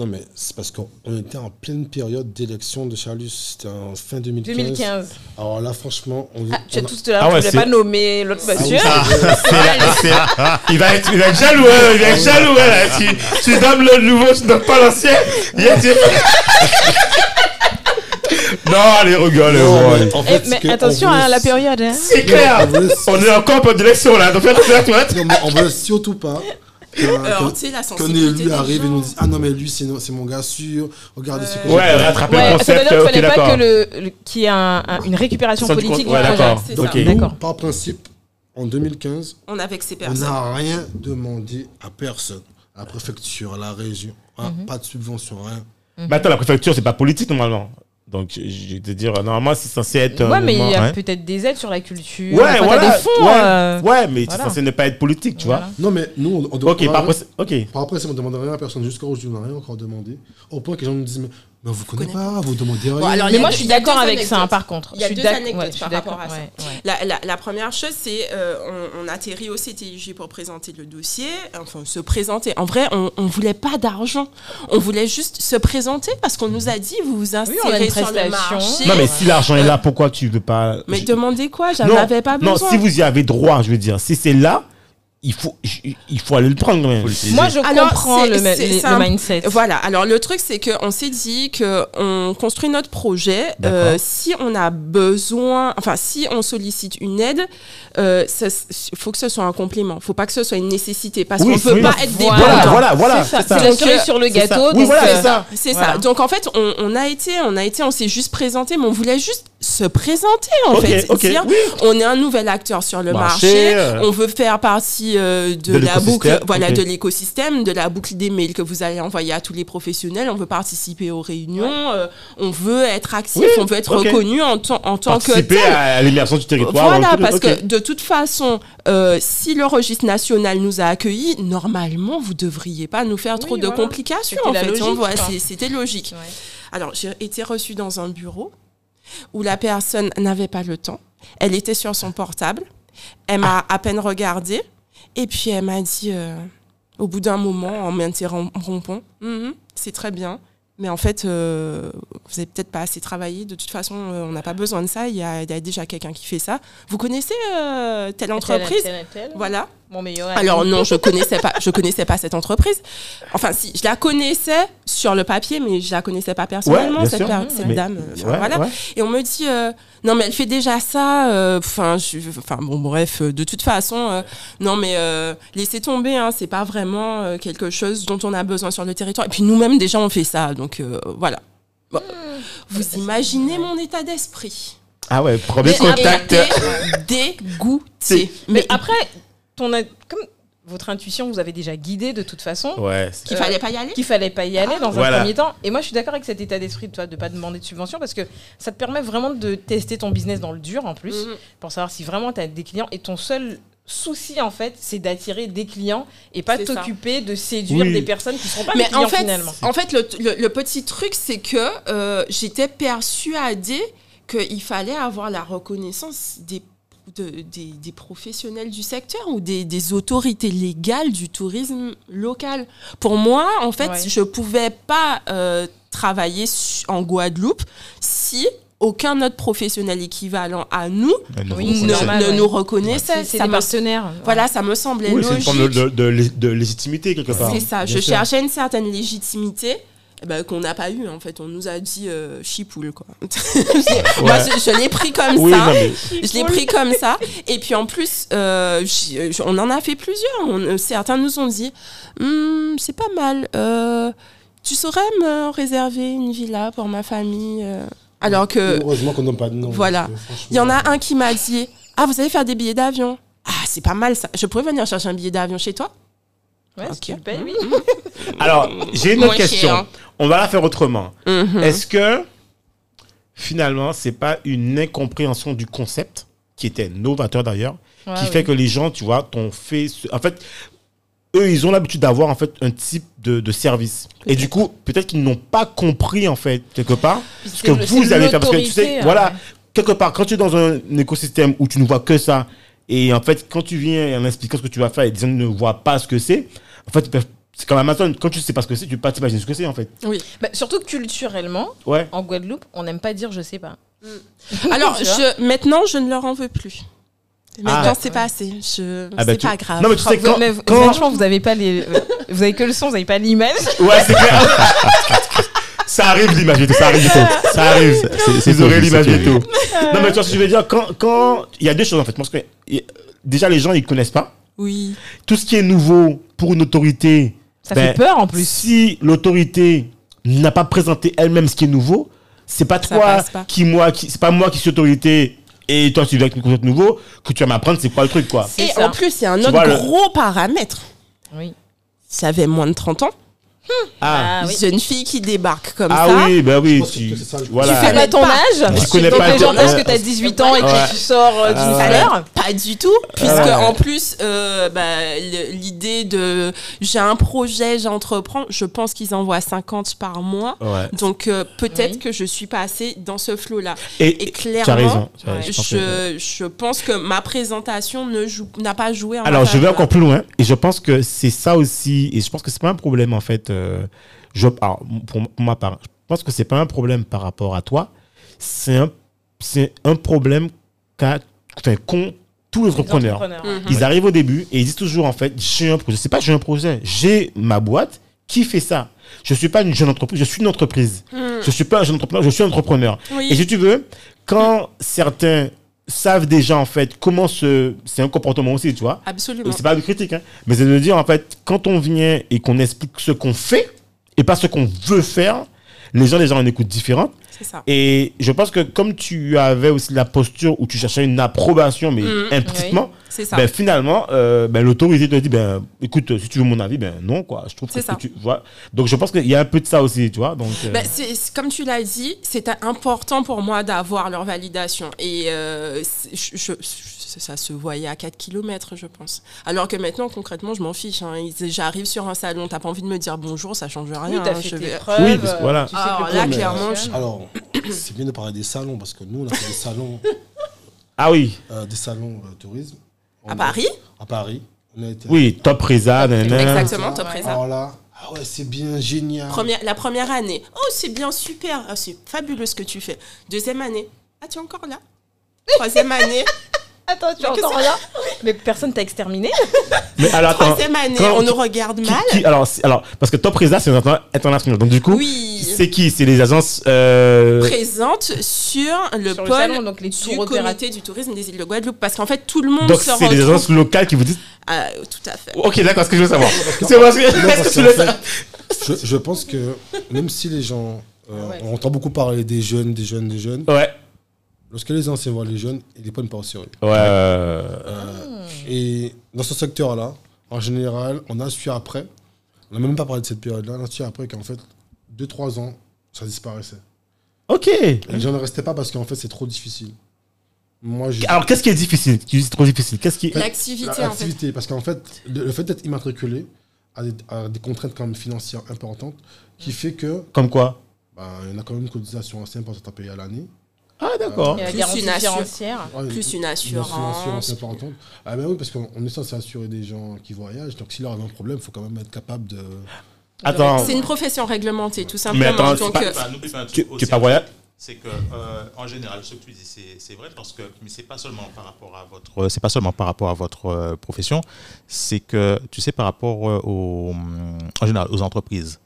Non, mais c'est parce qu'on on était en pleine période d'élection de Charlus. C'était en fin 2015. 2015. Alors là, franchement, on, Ah, tu as on tous de là, Ah tu ouais, voulais c'est- pas nommer l'autre Ah oui, monsieur. c'est- il, va être, il va être jaloux, hein, il va être jaloux. hein, là. Tu, tu donnes le nouveau, tu donnes pas l'ancien. Il y a- tu- non, allez, rigole. Non, mais en Eh, fait, mais attention à la période. Hein. C'est clair. On est encore en période d'élection là. Donc, attention, tu vois. Non, mais on veut surtout pas Alors, qu'un- tu sais, la qu'un sensibilité. élu des arrive et nous dise Ah non, mais lui, c'est mon gars sûr. Regardez ce que Ouais, j'ai Ouais, rattraper le Ouais, ça veut concept. dire qu'il ok, fallait pas qu'il y ait un- un- une récupération politique du projet. Nous, D'accord. par principe, en 2015, On n'a rien demandé à personne. À la préfecture, à la région. hein, Mhm. Pas de subvention, rien. Mais attends, la préfecture, c'est pas politique normalement. Donc, je vais te dire, normalement, c'est censé être. un Ouais, mais il y a peut-être des aides sur la culture. Ouais, Enfin, voilà. des fonds. ouais, euh, ouais, mais voilà. c'est censé ne pas être politique, tu Voilà. vois. Non, mais nous, on, on doit Ok, par après, c'est- ok. Par après, si on ne demande rien à personne, jusqu'à aujourd'hui, on n'a rien encore demandé. Au point que les gens nous disent, mais, mais on vous connaît pas, vous demandez rien. alors, il y Mais moi, deux- je suis d'accord avec ça, hein, par contre. Il y a Je suis deux anecdotes ouais, par d'accord, rapport à ça. ouais, ouais. La, la- la première chose, c'est euh, on, on atterrit au CTIG pour présenter le dossier, enfin se présenter. En vrai, on ne voulait pas d'argent. On voulait juste se présenter parce qu'on nous a dit vous vous insérez une sur le prestation. marché. Non, mais si l'argent est là, pourquoi tu veux pas. Mais je- demandez quoi J'en non, avais pas non, besoin. si vous y avez droit, je veux dire, si c'est là, il faut, il faut aller le prendre même. Moi, je Alors, comprends c'est- le, le un- mindset. Voilà, alors le truc c'est qu'on s'est dit qu'on construit notre projet, euh, si on a besoin, enfin si on sollicite une aide, il faut que ce soit un complément, faut pas que ce soit une nécessité, parce Oui, qu'on peut oui, pas être Voilà, dépendant. voilà, voilà, C'est ça, c'est la Donc, cerise euh, sur le C'est ça. gâteau. Oui, donc, voilà, euh, c'est ça. C'est Voilà. ça. Donc en fait, on, on a été, on a été, on s'est juste présenté, mais on voulait juste se présenter en fait, dire oui. on est un nouvel acteur sur le Marché, marché, euh, on veut faire partie euh, de, de la boucle, voilà, de l'écosystème, de la boucle des mails que vous allez envoyer à tous les professionnels. On veut participer aux réunions, euh, on veut être actif, Oui, on veut être reconnu en, tant- en tant que Participer tel. à, à l'émergence du territoire. Voilà, parce que de toute façon, euh, si le registre national nous a accueillis, normalement, vous devriez pas nous faire trop de complications. C'était En fait, logique, On voit, quoi. c'est- c'était logique. Ouais. Alors, j'ai été reçue dans un bureau où la personne n'avait pas le temps. Elle était sur son portable. Elle m'a à peine regardé. Et puis, elle m'a dit, euh, au bout d'un moment, en m'interrompant, Mhm, c'est très bien. Mais en fait, euh, vous n'avez peut-être pas assez travaillé. De toute façon, euh, on n'a pas besoin de ça. Il y a, il y a déjà quelqu'un qui fait ça. Vous connaissez telle entreprise? Voilà. Mon meilleur ami. Alors non, je connaissais pas, je connaissais pas cette entreprise. Enfin, si, je la connaissais sur le papier, mais je la connaissais pas personnellement cette, Mais- dame. euh, enfin, Ouais, voilà. ouais. Et on me dit, euh, non mais elle fait déjà ça. euh, Enfin, je- enfin bon, bref, euh, de toute façon, euh, non mais euh, laissez tomber. Hein, c'est pas vraiment euh, quelque chose dont on a besoin sur le territoire. Et puis nous-mêmes déjà on fait ça, donc euh, voilà. Bon. Vous imaginez mon état d'esprit Ah ouais, premier contact. été dégoûtée. Mais après, ton, comme votre intuition vous avez déjà guidé de toute façon, Ouais, c'est- Qu'il Euh, fallait pas y aller. qu'il fallait pas y aller dans Voilà. un premier temps. Et moi, je suis d'accord avec cet état d'esprit de toi de pas demander de subvention parce que ça te permet vraiment de tester ton business dans le dur en plus Mhm. pour savoir si vraiment tu as des clients et ton seul souci en fait c'est d'attirer des clients et pas t'occuper de séduire Oui. des personnes qui seront pas Mais des clients en fait, finalement. en fait le, le- le petit truc, c'est que euh, j'étais persuadée qu'il fallait avoir la reconnaissance des, de- des, des professionnels du secteur ou des, des autorités légales du tourisme local. Pour moi, en fait, Ouais. je ne pouvais pas euh, travailler en Guadeloupe si aucun autre professionnel équivalent à nous Oui, ne, concept. normal, ne ouais. nous reconnaissait. C'est des me- partenaires. voilà, ça me semblait Oui, c'est une logique. forme de, de, de lé- de légitimité quelque part. C'est ça, Bien je sûr. cherchais une certaine légitimité. Ben, qu'on n'a pas eu en fait. On nous a dit euh, chipoule quoi. Moi je, je l'ai pris comme Oui, ça. mais je l'ai pris comme ça. Et puis en plus euh, on en a fait plusieurs. On- euh, certains nous ont dit Hum, c'est pas mal. Euh, tu saurais me réserver une villa pour ma famille alors que Heureusement qu'on n'a pas de nom. Voilà. il y en a un qui m'a dit Ah, vous allez faire des billets d'avion? Ah, c'est pas mal ça. Je pourrais venir chercher un billet d'avion chez toi? Ouais, si Ok. tu le payes, oui. alors, j'ai une autre Moins question. cher. On va la faire autrement. Mhm. Est-ce que finalement, c'est pas une incompréhension du concept qui était novateur d'ailleurs, Ouais, qui fait que les gens, tu vois, t'ont fait. ce- En fait, eux, ils ont l'habitude d'avoir en fait un type de, de service. Et du coup, peut-être qu'ils n'ont pas compris en fait quelque part ce que le- vous allez faire. Parce que tu sais, voilà, hein, quelque part, quand tu es dans un écosystème où tu ne vois que ça, et en fait, quand tu viens en expliquant ce que tu vas faire et les gens ne voient pas ce que c'est, en fait, c'est comme Amazon. Quand tu sais pas ce que c'est, tu peux pas t'imaginer ce que c'est en fait. Oui. Bah, surtout que culturellement, Ouais. en Guadeloupe, on n'aime pas dire je sais pas. Alors, vois je, maintenant, je ne leur en veux plus. Maintenant, Ah. c'est pas assez. Je... Ah bah, c'est tu- pas grave. Non, mais tu sais, Vous- quand. franchement, vous avez pas les, euh, vous avez que le son, vous avez pas l'image. Ouais, c'est clair. ça arrive l'image et tout, ça arrive et tout. Ça arrive. aurez terrible, l'image tout. Non, mais tu vois ce que je veux dire, quand, quand, il y a deux choses en fait. Parce que, y- déjà, les gens, ils connaissent pas. Oui. Tout ce qui est nouveau pour une autorité, Ça Ben, fait peur en plus. si l'autorité n'a pas présenté elle-même ce qui est nouveau, c'est pas Ça toi pas. qui, moi, qui, c'est pas moi qui suis autorité et toi tu viens avec une concept nouveau que tu vas m'apprendre c'est quoi le truc, quoi. Et ça. en plus, il y a un Tu autre vois, le- gros paramètre. Oui. Si j'avais moins de 30 ans, Ah, Ah oui. Jeune fille qui débarque comme ah ça. oui, bah oui. Tu, ça voilà. Tu fais pas ton âge Je connais pas les le- gens pensent que t'as 18 ans et Ouais. que tu sors euh, d'une Ah fleur. Pas du tout, puisque ouais. en plus, euh, bah, l'idée de j'ai un projet, j'entreprends, je pense qu'ils envoient 50 par mois. Ouais. Donc euh, peut-être Oui. que je suis pas assez dans ce flot-là. Et, clairement, tu as raison. tu je pense que- je, je pense que ma présentation ne joue- n'a pas joué en Alors, je vais encore plus loin. Et je pense que c'est ça aussi. Et je pense que c'est pas un problème, en fait. Euh, je, alors, pour, pour ma part, je pense que c'est pas un problème par rapport à toi. C'est un, c'est un problème qu'a, enfin, qu'ont tous les entrepreneurs. Entrepreneurs. Ils arrivent au début et ils disent toujours, en fait, j'ai un projet. C'est pas j'ai un projet. J'ai ma boîte qui fait ça. Je suis pas une jeune entreprise, je suis une entreprise. Mhm. Je suis pas un jeune entrepreneur, je suis un entrepreneur. Oui. Et si tu veux, quand certains savent déjà en fait comment se c'est un comportement aussi tu vois. Absolument. c'est pas de critique hein, mais c'est de dire en fait quand on vient et qu'on explique ce qu'on fait et pas ce qu'on veut faire les gens déjà ont une écoute différente ça. et je pense que comme tu avais aussi la posture où tu cherchais une approbation mais Mhm. implicitement ben, finalement euh, ben, l'autorité te dit ben écoute si tu veux mon avis ben non quoi je trouve que ça. que tu vois donc je pense qu'il y a un peu de ça aussi tu vois donc euh, Ben, comme tu l'as dit, c'est important pour moi d'avoir leur validation. Et euh, c'est- je- je- je- ça se voyait à 4 km, je pense. Alors que maintenant, concrètement, je m'en fiche. hein. J'arrive sur un salon, t'as pas envie de me dire bonjour, ça change rien. Oui, t'as hein, fait je tes vais- preuves. Oui, parce que voilà. Tu sais Alors que là, mais, clairement, fonctionne. Alors, c'est bien de parler des salons parce que nous, on a fait des salons, ah oui euh, des salons euh, tourisme. On À a- Paris? À Paris. On a été oui top Reza. Exactement, top Ouais. Reza. Alors là, ah ouais, c'est bien génial. Première, la première année, oh c'est bien, super, Ah, c'est fabuleux ce que tu fais. Deuxième année, ah tu es encore là? Troisième année, Attends, tu ça- là Mais personne t'a exterminé mais alors attends troisième année, quand- on nous regarde Qui- mal. qui- alors, c'est- alors, parce que Top Reza, c'est inter- international. Donc, du coup, Oui. c'est qui? C'est les agences. euh, présente sur le Sur le pôle salon, donc les du tours opérateurs. comité du tourisme des îles de Guadeloupe. Parce qu'en fait, tout le monde donc, se c'est les retrouve. agences locales qui vous disent. Ah, tout à fait. Ok, d'accord, ce que je veux savoir. C'est parce que. Non, est-ce parce que tu qu'en le fait, je, je pense que même si les gens. euh, Ouais. On entend beaucoup parler des jeunes, des jeunes, des jeunes. Ouais. Lorsque les anciens voient les jeunes, ils les prennent pas au sérieux. Ouais. euh, Et dans ce secteur-là, en général, on a su après, on n'a même pas parlé de cette période-là, on a su après qu'en fait, 2-3 ans, ça disparaissait. Ok. Et les gens ne restaient pas parce qu'en fait, c'est trop difficile. Moi. Alors, qu'est-ce qui est difficile? Tu dis trop difficile? Qu'est-ce qui. L'activité, en fait. L'activité, parce qu'en fait, le, le fait d'être immatriculé a des, a des contraintes quand même financières importantes qui fait que Comme quoi? Bah, il y en a quand même une cotisation assez importante à payer à l'année. Ah, d'accord. La Plus une. Ouais, Plus une une assurance assurance. assez importante. Ah ben oui, parce qu'on on est censé assurer des gens qui voyagent, donc s'il leur arrive un problème, il faut quand même être capable de... Attends. C'est une profession réglementée, tout Mais simplement. attends, c'est Donc, pas- euh, Tu, truc tu pas voyage c'est que euh, en général ce que tu dis c'est, vrai parce que mais c'est pas seulement par rapport à votre euh, c'est pas seulement par rapport à votre euh, profession c'est que tu sais par rapport euh, aux en général aux entreprises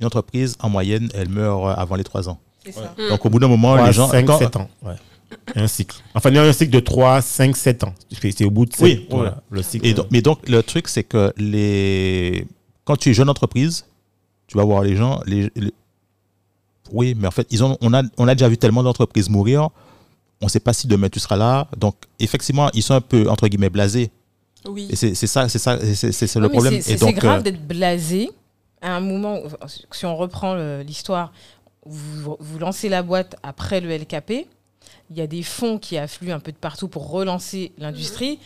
une entreprise en moyenne elle meurt euh, avant les trois ans C'est ça. Donc au bout d'un moment les gens 5, quand- 7 ans. Ouais. Un cycle. Enfin, il y a un cycle de 3, 5, 7 ans. C'est c'est au bout de 7 Oui, voilà, le cycle. Et donc, mais donc, le truc, c'est que les... quand tu es jeune entreprise, tu vas voir les gens. Les, les- Oui, mais en fait, ils ont, on, a, on a déjà vu tellement d'entreprises mourir. On ne sait pas si demain tu seras là. Donc, effectivement, ils sont un peu, entre guillemets, blasés. oui. Et c'est c'est ça, c'est ça, c'est le problème. c'est- grave euh, d'être blasé à un moment, où- si on reprend l'histoire, vous, vous lancez la boîte après le LKP, il y a des fonds qui affluent un peu de partout pour relancer l'industrie.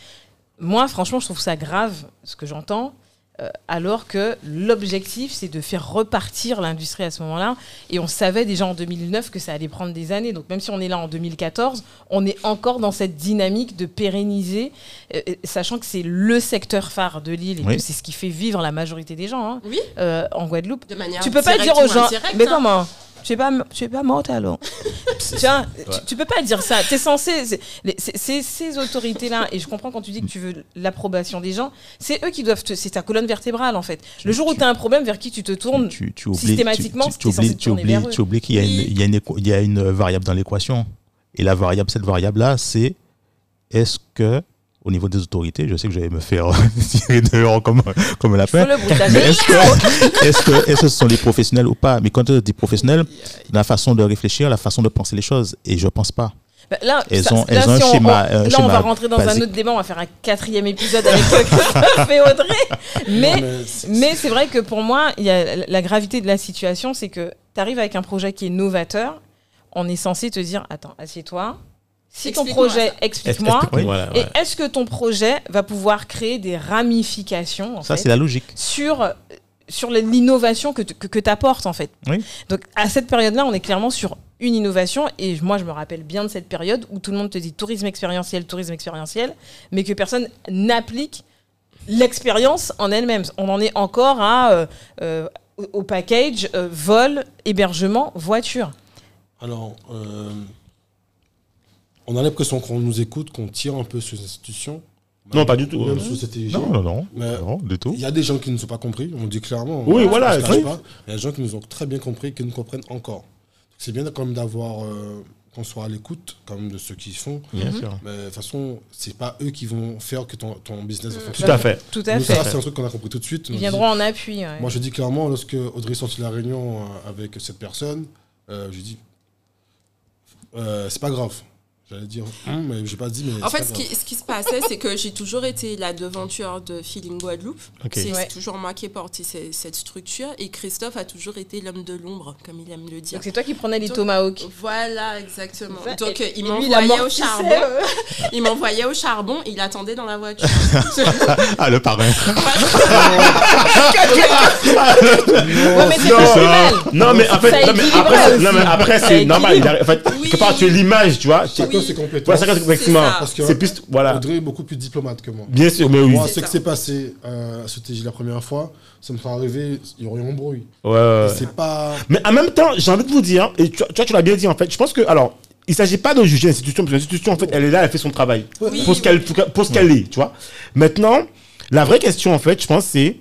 Moi, franchement, je trouve ça grave, ce que j'entends, euh, alors que l'objectif, c'est de faire repartir l'industrie à ce moment-là. Et on savait déjà en 2009 que ça allait prendre des années. Donc même si on est là en 2014, on est encore dans cette dynamique de pérenniser, euh, euh, sachant que c'est le secteur phare de l'île et Oui. que c'est ce qui fait vivre la majorité des gens hein, Oui, euh, en Guadeloupe. de manière Tu peux pas dire aux gens, mais hein. comment tu es pas, tu es pas morte alors. tu, vois, tu, tu peux pas dire ça. Tu es censé. c'est- ces autorités-là, et je comprends quand tu dis que tu veux l'approbation des gens, c'est eux qui doivent te. C'est ta colonne vertébrale en fait. Le jour où tu as un problème, vers qui tu te tournes, tu, tu oublies, systématiquement, tu, oublies, tu oublies, qu'il y a, Oui. une, il y, a une, équ- il y a une variable dans l'équation. Et la variable, cette variable-là, c'est est-ce que, au niveau des autorités, je sais que je vais me faire tirer dehors comme, comme bruitage. mais est-ce que, est-ce que, que ce sont des professionnels ou pas? Mais quand tu dis professionnels, la façon de réfléchir, la façon de penser les choses, et je pense pas. Bah, là, Elles ça- ont- là, elles ont si un on- schéma- on- un là, on va rentrer dans un autre débat. On va faire un quatrième épisode avec euh, Christophe et Audrey. Mais, Non, mais c'est- mais c'est vrai que pour moi, il y a la gravité de la situation, c'est que tu arrives avec un projet qui est novateur. On est censé te dire Attends, assieds-toi. Si ton projet, explique-moi. Oui. Voilà, Et ouais. est-ce que ton projet va pouvoir créer des ramifications en Ça, c'est la logique. sur, sur l'innovation que, tu que, apportes en fait Oui. Donc à cette période-là, on est clairement sur une innovation et moi je me rappelle bien de cette période où tout le monde te dit tourisme expérientiel, tourisme expérientiel, mais que personne n'applique l'expérience en elle-même. On en est encore à euh, euh, au- au package euh, vol, hébergement, voiture. Alors, euh, on a l'impression qu'on nous écoute, qu'on tire un peu sur les institutions. Non, pas du tout. Même CTG. Non, non, non. Mais Non, du tout. il y a des gens qui ne sont pas compris, on dit clairement. Oui, on- voilà, oui. Il y a des gens qui nous ont très bien compris, qui nous comprennent encore. C'est bien quand même d'avoir, euh, qu'on soit à l'écoute quand même de ceux qui font. Bien Mhm. sûr. Mais de toute façon, c'est pas eux qui vont faire que ton, ton business va Tout fonctionner. à fait. Tout à Nous, fait. ça, c'est un truc qu'on a compris tout de suite. Ils On viendront en appui. ouais. Moi, je dis clairement, lorsque Audrey est sorti de la réunion euh, avec cette personne, euh, je dis, euh, c'est pas grave. J'allais dire, hum, mais j'ai pas dit, mais. En fait, ce qui, grave. ce qui se passait, c'est que j'ai toujours été la devanture de Feeling Guadeloupe. C'est Ouais. toujours moi qui ai porté ce- cette structure. Et Christophe a toujours été l'homme de l'ombre, comme il aime le dire. Donc c'est toi qui prenais les tomahawks. Voilà, exactement. Ça, Donc, et- il m'envoyait au charbon. euh. Il m'envoyait au charbon. Il attendait dans la voiture. Ah, le parrain. Non. mais en fait, non, mais après, non, mais après Ça c'est normal. En fait, quelque part, tu es l'image, tu vois. Chacun ses compétences. Voilà, chacun. Parce que C'est plus, voilà. Audrey est beaucoup plus diplomate que moi. Bien sûr, mais oui. Moi, ce qui s'est passé euh, à ce TJ la première fois, ça me fait arriver, il y aurait eu un bruit. Ouais. C'est pas. Mais en même temps, j'ai envie de vous dire, et tu, tu vois, tu l'as bien dit en fait, je pense que, alors, il ne s'agit pas de juger l'institution, parce que l'institution, en fait, elle est là, elle fait son travail. Oui, pour ce qu'elle pour ce qu'elle est, tu vois. Maintenant, la vraie question, en fait, je pense, c'est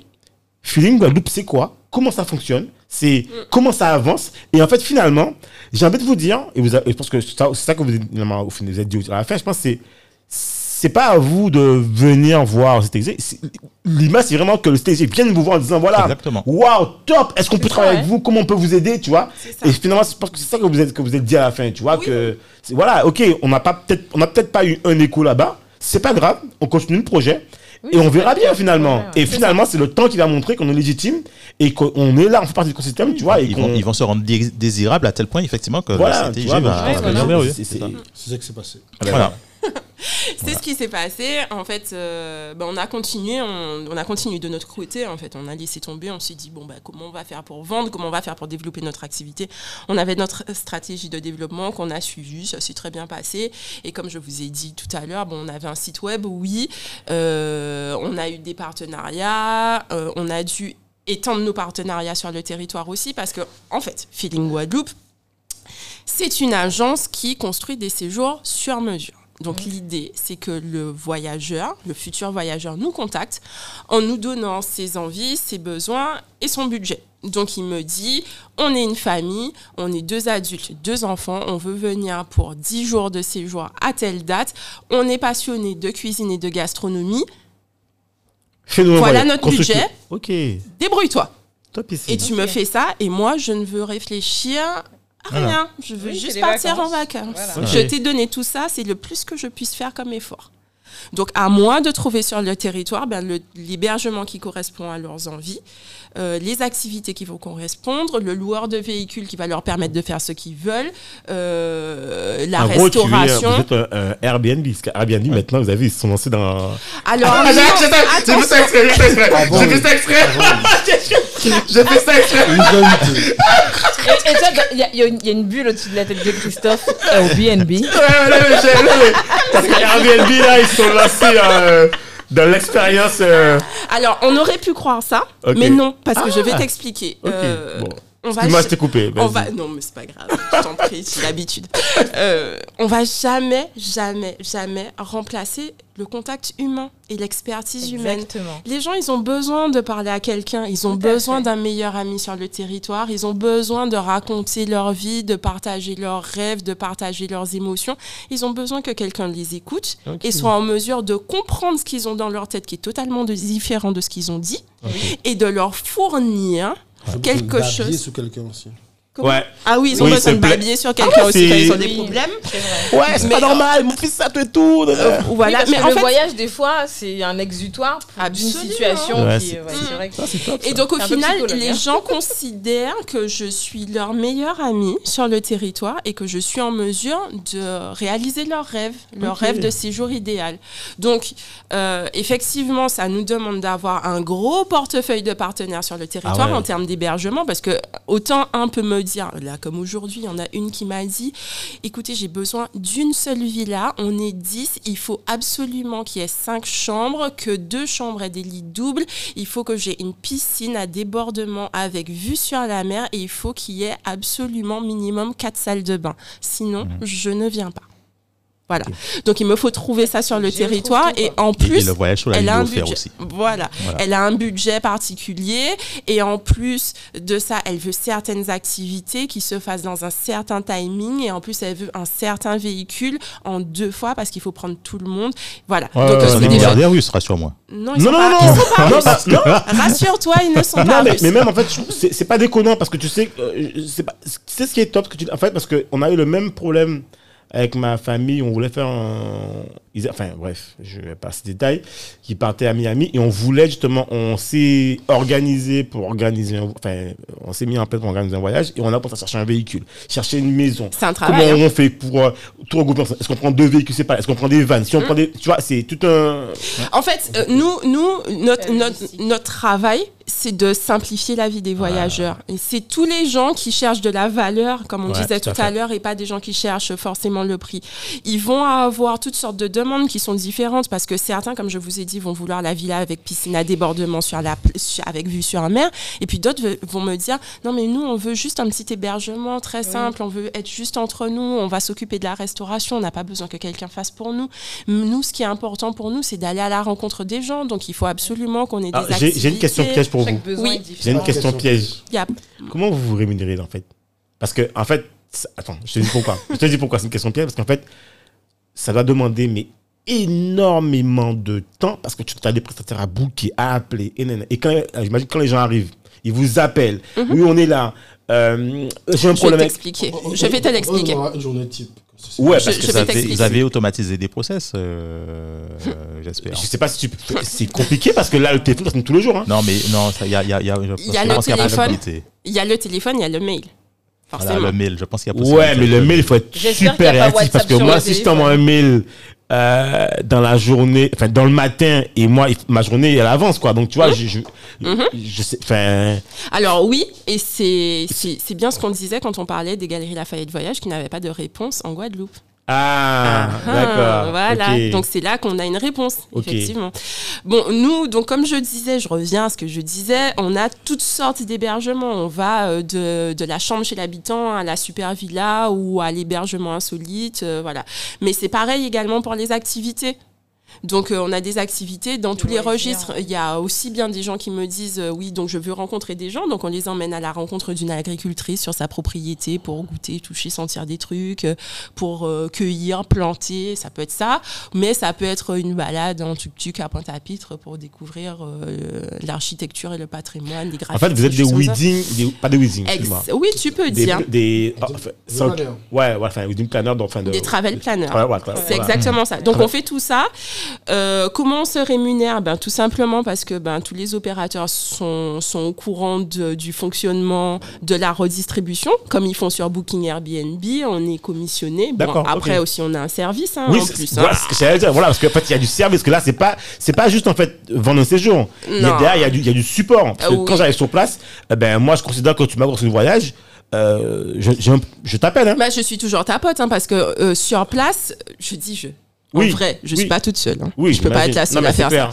Feeling Guadeloupe, c'est quoi? Comment ça fonctionne? C'est comment ça avance Et en fait, finalement, j'ai envie de vous dire, et, vous et je pense que c'est ça, c'est ça que vous, finalement, au final, vous êtes dit à la fin, je pense que c'est c'est pas à vous de venir voir le CTG. C'est- L'image, c'est vraiment que le CTG vienne vous voir en disant voilà, waouh, top, est-ce qu'on peut ça, travailler ouais. avec vous? Comment on peut vous aider, tu vois? Et finalement, je pense que c'est ça que vous êtes, que vous êtes dit à la fin, tu vois, Oui. que voilà, ok, on n'a pas peut-être, on n'a peut-être pas eu un écho là-bas, c'est pas grave, on continue le projet. Oui, et on verra bien finalement. ouais, ouais. Et finalement, c'est le temps qui va montrer qu'on est légitime et qu'on est là, on fait partie du écosystème, tu vois. Et Ils vont, ils vont se rendre dé- désirables à tel point, effectivement, que Voilà, va, c'est- ça qui s'est passé. Voilà. C'est ce qui s'est passé. En fait, euh, ben, on a continué, on, a continué de notre côté. En fait, on a laissé tomber. On s'est dit bon, bah, comment on va faire pour vendre? Comment on va faire pour développer notre activité? On avait notre stratégie de développement qu'on a suivie. Ça s'est très bien passé. Et comme je vous ai dit tout à l'heure, on avait un site web, oui. Euh, on a eu des partenariats. euh, on a dû étendre nos partenariats sur le territoire aussi parce que, en fait, Feeling Guadeloupe, c'est une agence qui construit des séjours sur mesure. Donc l'idée, c'est que le voyageur, le futur voyageur, nous contacte en nous donnant ses envies, ses besoins et son budget. Donc il me dit, on est une famille, on est deux adultes, deux enfants, on veut venir pour 10 jours de séjour à telle date, on est passionné de cuisine et de gastronomie, Fais-nous un Voilà notre budget. Ok. débrouille-toi. Top ici. Et tu me fais ça, et moi, je ne veux réfléchir à Voilà. rien. Je veux Oui, juste partir vacances. en vacances. Voilà. Ok. Je t'ai donné tout ça, c'est le plus que je puisse faire comme effort. Donc, à moi de trouver sur le territoire ben, le- l'hébergement qui correspond à leurs envies, euh, les activités qui vont correspondre, le loueur de véhicules qui va leur permettre de faire ce qu'ils veulent, euh, la En gros, tu es- restauration. vous êtes un, un Airbnb. Parce qu'Airbnb, maintenant, vous avez, ils se sont lancés dans. Alors, Ah, j'ai- fait ça exprès, j'ai fait ça exprès. Ah J'ai fait ça exprès. Et, toi, il y, a- il y a une- il y a une bulle au-dessus de la tête de Christophe Airbnb. Ouais, ouais, là, mais j'ai- là, mais- Parce que Airbnb, là, ils sont lancés euh, dans l'expérience. euh, Alors, on aurait pu croire ça, Ok. mais non, parce que je vais Ah. t'expliquer. Ok. Euh, bon. On va Excuse-moi, ch- je t'ai coupé. On vas-y. va... Non, mais c'est pas grave. Je t'en prie, j'ai l'habitude. Euh, on va jamais, jamais, jamais remplacer le contact humain et l'expertise humaine. Exactement. Les gens, ils ont besoin de parler à quelqu'un, ils ont Tout besoin d'un meilleur ami sur le territoire, ils ont besoin de raconter leur vie, de partager leurs rêves, de partager leurs émotions. Ils ont besoin que quelqu'un les écoute et soit en mesure de comprendre ce qu'ils ont dans leur tête qui est totalement différent de ce qu'ils ont dit et de leur fournir Quelque chose. sur quelqu'un aussi. Comment Ouais. Ah oui, ils ont Oui, besoin se de babiller sur quelqu'un Ah, aussi quand ils ont des Oui. problèmes. Vrai. Ouais, c'est pas normal, mon fils, ça te tout. Euh, voilà, Oui, parce mais que en le fait, voyage, des fois, c'est un exutoire pour- d'une Absolument. situation Ouais, qui. c'est- ouais, c'est vrai que- Ça, c'est top. Et donc au final, les hein. gens considèrent que je suis leur meilleure amie sur le territoire et que je suis en mesure de réaliser leur rêve, leur Ok. rêve de séjour idéal. Donc euh, effectivement, ça nous demande d'avoir un gros portefeuille de partenaires sur le territoire Ah ouais. en termes d'hébergement parce que autant un peut me dire, là comme aujourd'hui, il y en a une qui m'a dit, écoutez, j'ai besoin d'une seule villa, on est 10, il faut absolument qu'il y ait 5 chambres, que deux chambres aient des lits doubles, il faut que j'ai une piscine à débordement avec vue sur la mer et il faut qu'il y ait absolument minimum 4 salles de bain. Sinon, je ne viens pas. Voilà. Donc il me faut trouver ça sur le territoire et en plus et le voyage sur la elle a un budget. aussi. Voilà. Voilà. Elle a un budget particulier et en plus de ça, elle veut certaines activités qui se fassent dans un certain timing et en plus elle veut un certain véhicule en deux fois parce qu'il faut prendre tout le monde. Voilà. Ouais, Donc ouais, euh, des milliardaires russes, rassure-moi. Non, ils Non, sont non, pas- non, ils non. sont pas Non, russes. non. Rassure-toi, ils ne sont Non, pas mais, russes. mais même en fait, c'est c'est pas déconnant parce que tu sais, euh, c'est pas, c'est ce qui est top. Que tu, en fait, parce qu'on a eu le même problème avec ma famille. On voulait faire un. Enfin, bref, je vais pas ce détail. Qui partait à Miami et on voulait justement, on s'est organisé pour organiser, un- enfin, on s'est mis en place pour organiser un voyage et on a pensé à chercher un véhicule, chercher une maison. C'est un Comment travail. hein. on fait pour euh, tout regrouper Est-ce qu'on prend deux véhicules séparés? Est-ce qu'on prend des vannes? Si on prend des. Tu vois, c'est tout un. En fait, euh, nous, nous notre, La notre, notre travail, c'est de simplifier la vie des voyageurs. Et c'est tous les gens qui cherchent de la valeur, comme on Ouais, disait tout tout à l'heure, et pas des gens qui cherchent forcément le prix. Ils vont avoir toutes sortes de demandes qui sont différentes parce que certains, comme je vous ai dit, vont vouloir la villa avec piscine à débordement sur la, avec vue sur la mer. Et puis d'autres vont me dire, non mais nous, on veut juste un petit hébergement très simple, on veut être juste entre nous, on va s'occuper de la restauration, on n'a pas besoin que quelqu'un fasse pour nous. Nous, ce qui est important pour nous, c'est d'aller à la rencontre des gens. Donc, il faut absolument qu'on ait des J'ai une question piège pour Chaque Oui. est J'ai une question piège. Comment vous vous rémunérez en fait? Parce que en fait, ça- attends, je te dis pourquoi. je te dis pourquoi c'est une question piège parce qu'en fait, ça va demander mais énormément de temps parce que tu as des prestataires à booker, à appeler et, et quand euh, j'imagine quand les gens arrivent, ils vous appellent. Oui, on est là. Euh, J'ai un Je vais problème. avec- t'expliquer. Je vais te l'expliquer. Une journée type. Ouais, parce je que ça Vous fait- avez, t'expliquer. vous avez automatisé des process, euh, euh, j'espère. Je sais pas si tu peux- c'est compliqué parce que là le téléphone ça sonne tous les jours. Hein. Non, mais non, il y a, y a, y a, je Il y a le téléphone. Il y a le téléphone, il y a le mail. Voilà, Forcément. le mail, je pense qu'il y a possibilité. Ouais, mais le mail, il faut être super réactif parce que moi, si je t'envoie un mail euh, dans la journée, enfin dans le matin, et moi, ma journée, elle avance, quoi. Donc, tu vois, je, je, je sais, enfin, Alors oui, et c'est c'est c'est bien ce qu'on disait quand on parlait des galeries Lafayette Voyage qui n'avaient pas de réponse en Guadeloupe. Ah, Ah, d'accord. Voilà, donc c'est là qu'on a une réponse, Ok. effectivement. Bon, nous, donc comme je disais, je reviens à ce que je disais, on a toutes sortes d'hébergements. On va euh, de, de la chambre chez l'habitant à la super villa ou à l'hébergement insolite, euh, voilà. Mais c'est pareil également pour les activités. Donc euh, on a des activités dans tous les registres. Il y a aussi bien des gens qui me disent euh, oui, donc je veux rencontrer des gens, donc on les emmène à la rencontre d'une agricultrice sur sa propriété pour goûter, toucher, sentir des trucs, euh, pour euh, cueillir, planter, ça peut être ça, mais ça peut être une balade en tuk-tuk à Pointe-à-Pitre pour découvrir euh, l'architecture et le patrimoine, des En graphiques. fait, vous êtes des wedding, des- pas des wedding. Oui, tu peux Des, dire. des, ah, enfin, sans- planner. ouais, ouais, enfin, wedding planner, donc, enfin, de, Des travel planners. Ouais, ouais, ouais, C'est exactement ça. Donc Ouais. on fait tout ça. Euh, comment on se rémunère ben, Tout simplement parce que ben, tous les opérateurs sont, sont au courant de- du fonctionnement de la redistribution. Comme ils font sur Booking Airbnb, on est commissionné. Bon, après aussi, on a un service hein, Oui, en plus. voilà hein. ce que dire. Voilà, parce qu'en fait, il y a du service. Que là, c'est pas, c'est pas juste en fait vendre un séjour. Il y a, derrière, il y a du, il y a du support. Parce que Ah oui. quand j'arrive sur place, eh ben moi, je considère que tu m'as sur le voyage, euh, je, un- je t'appelle. Hein. Bah, je suis toujours ta pote hein, parce que euh, sur place, je dis je. En Oui, vrai, je oui. suis pas toute seule. hein. Oui, je peux pas être la seule à faire ça.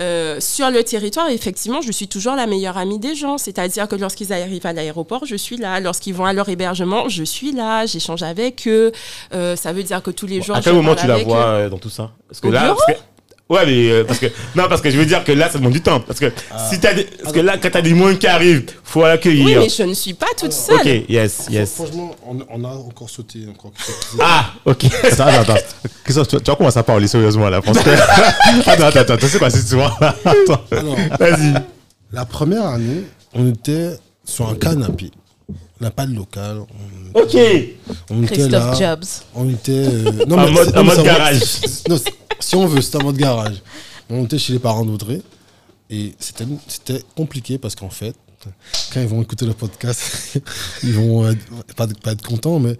Euh, sur le territoire, effectivement, je suis toujours la meilleure amie des gens. C'est-à-dire que lorsqu'ils arrivent à l'aéroport, je suis là. Lorsqu'ils vont à leur hébergement, je suis là. J'échange avec eux. Euh, ça veut dire que tous les jours, à je quel moment tu la vois eux. euh, dans tout ça? Parce que Au là, bureau parce que- Ouais, mais euh, parce que non, parce que je veux dire que là, ça demande du temps. Parce que si t'as des... parce que là, quand t'as des moins qui arrivent, faut Oui, l'accueillir. mais je ne suis pas toute seule. ok, yes, yes. Franchement, on, on a encore sauté. Encore. Ah, ok. Attends, attends, attends. Christophe, tu, tu vas commencer à parler sérieusement là. Parce que... attends, attends, attends, c'est quoi cette histoire Attends. Alors, Vas-y. la première année, on était sur un canapé. On n'a pas de local. On, Ok. on était là. Christophe Jobs. On était. euh, non, En mais mode- c'est- en mode garage. non, si on veut, c'était en mode garage. On était chez les parents d'Audrey. Et c'était c'était compliqué parce qu'en fait, quand ils vont écouter le podcast, ils vont euh, pas, pas être contents, mais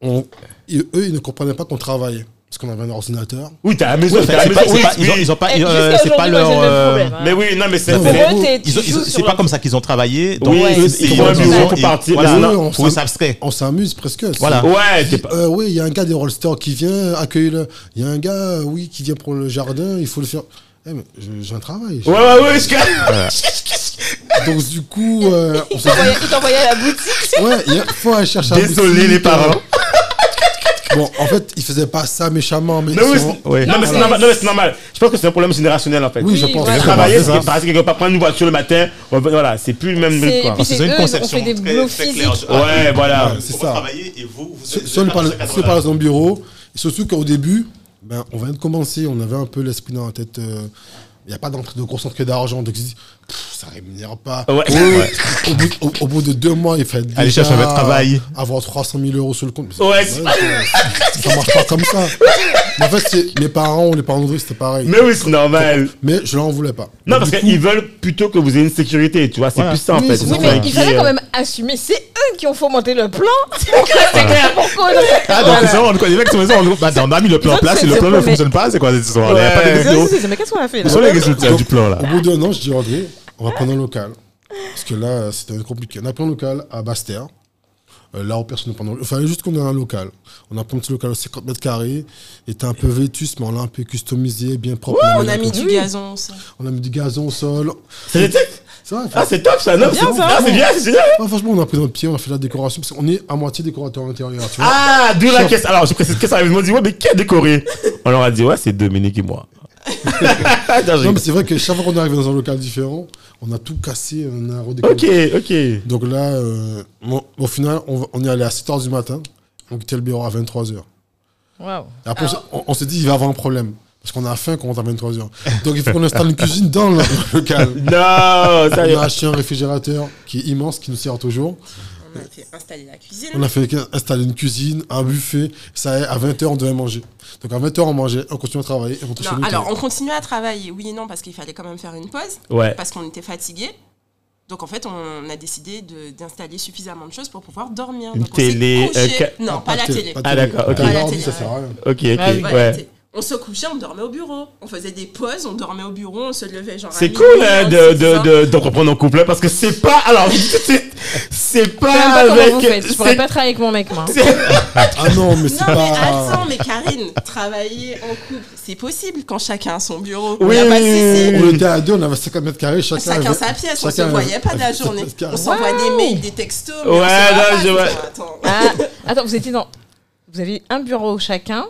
on- et eux, ils ne comprenaient pas qu'on travaillait. Parce qu'on avait un ordinateur. Oui, t'es à la maison. La c'est pas- maison. Oui, ils ont- ils ont pas. Euh, C'est pas leur. euh, problème, hein. Mais oui, non, mais c'est. Pour c'est- eux, t'es- tu ils ont- joues ils ont- sur C'est pas leur- comme ça qu'ils ont travaillé. Donc, Oui, ils font un ils bureau ont- pour partir. Voilà, Mais on pour. On s'amuse presque. Voilà. Ouais, t'es pas. Euh, oui, il y a un gars des Rollsters qui vient accueillir le. Il y a un gars, euh, oui, qui vient pour le jardin, il faut le faire. Eh, mais je- j'ai un travail. Ouais, ouais, ouais, je Donc, du coup, euh, on Il s'est dit, à la boutique. ouais, il y a- faut aller chercher un Désolé, boutique, les parents. Bon, en fait, il faisait pas ça méchamment, mais. Non, oui, sont- non, mais c'est normal. Non, mais c'est normal. Je pense que c'est un problème générationnel en fait. Oui, je pense. voilà. Travailler, c'est parce que part prendre une voiture le matin, voilà, c'est plus le même truc C'est- quoi. C'est une eux, conception on fait des très- très claire. Ouais, voilà. C'est ça. va travailler et vous, vous Si êtes- par son bureau, surtout qu'au début, ben, on vient de commencer, on avait un peu l'esprit dans la tête. euh, Il n'y a pas d'entrée de grosse entrée d'argent, donc Pff, ça rémunère pas. Ouais. Au, bout, au- au bout de deux mois, il fait Aller chercher un vrai travail. Avoir 300 000 euros sur le compte. Ouais, c'est- ça, ça marche pas comme ça. Mais en fait, c'est- mes parents, les parents d'Audrey, c'était pareil. Mais oui, c'est normal. Mais je leur en voulais pas. Non, Donc, parce qu'ils veulent plutôt que vous ayez une sécurité, tu vois. C'est Voilà. plus ça en Oui, fait. Oui, mais il fallait euh, quand même assumer. C'est eux qui ont fomenté le plan. Là, c'est clair. Pourquoi Ah, donc c'est vraiment, les mecs sont on, bah, on a mis le plan en place et le plan ne fonctionne pas, c'est quoi cette histoire? Il n'y a pas de Mais qu'est-ce qu'on a fait Où sont les résultats du plan là? Au bout d'un an, je dis André, on va prendre un local. Parce que là, c'était compliqué. On a pris un local à Basse-Terre. Euh, là où personne ne prend. Il fallait juste qu'on ait un local. On a pris un petit local de 50 mètres carrés. Il était un peu vétus, mais on l'a un peu customisé, bien propre. On a mis du gazon aussi. on a mis du gazon au sol. C'est C'est vrai, Ah, c'est top ça, non bien, c'est- ah, C'est bien, c'est génial. Ah, franchement, on a pris notre pied, on a fait la décoration. Parce qu'on est à moitié décorateur intérieur. Tu vois Ah, d'où la question. Alors, je précise que ça. Ils m'ont dit, ouais, mais qui a décoré? On leur a dit, ouais, c'est Dominique et moi. Non, mais c'est vrai que chaque fois qu'on est arrivé dans un local différent, on a tout cassé, on a redécoré. Ok, ok. Donc là, euh, bon, au final, on, est allé à 7h du matin. On quittait le bureau à 23h. Waouh. Après, on s'est- on, on s'est dit, il va y avoir un problème. Parce qu'on a faim quand on rentre à 23h. Donc il faut qu'on installe une cuisine dans le local. Non, ça y est. On a acheté un réfrigérateur qui est immense, qui nous sert toujours. On a fait installer la cuisine. On a fait installer une cuisine, un buffet. Ça y est, à 20h, on devait manger. Donc à 20h, on mangeait, on continuait à travailler et on Non, alors on continuait à travailler, oui et non, parce qu'il fallait quand même faire une pause, Ouais. parce qu'on était fatigué. Donc en fait, on a décidé d'installer suffisamment de choses pour pouvoir dormir. Une Donc, télé, euh, Non, pas, la de télé. Ah, d'accord, ok. Pas la télé, ça sert à rien. Ok. Ah Ouais. On se couchait, on dormait au bureau. On faisait des pauses, on dormait au bureau, on se levait genre. C'est cool hein, de, de, ça. de, d'entreprendre en couple hein, parce que c'est pas. Alors, c'est, c'est pas. Je pas comment avec- vous faites. Je pourrais pas travailler avec mon mec, moi. Ah non, mais c'est Non mais pas. attends, mais Karine, travailler en couple, c'est possible quand chacun a son bureau. Oui, y a pas de. On était à deux, on avait 50 mètres carrés, chacun. Chacun avait- sa pièce, on se chacun voyait pas de la avait- journée. On s'envoie des mails, des textos. mais Ouais, on non, pas, je vois. attends. Ah, attends, vous étiez dans. Vous avez un bureau chacun,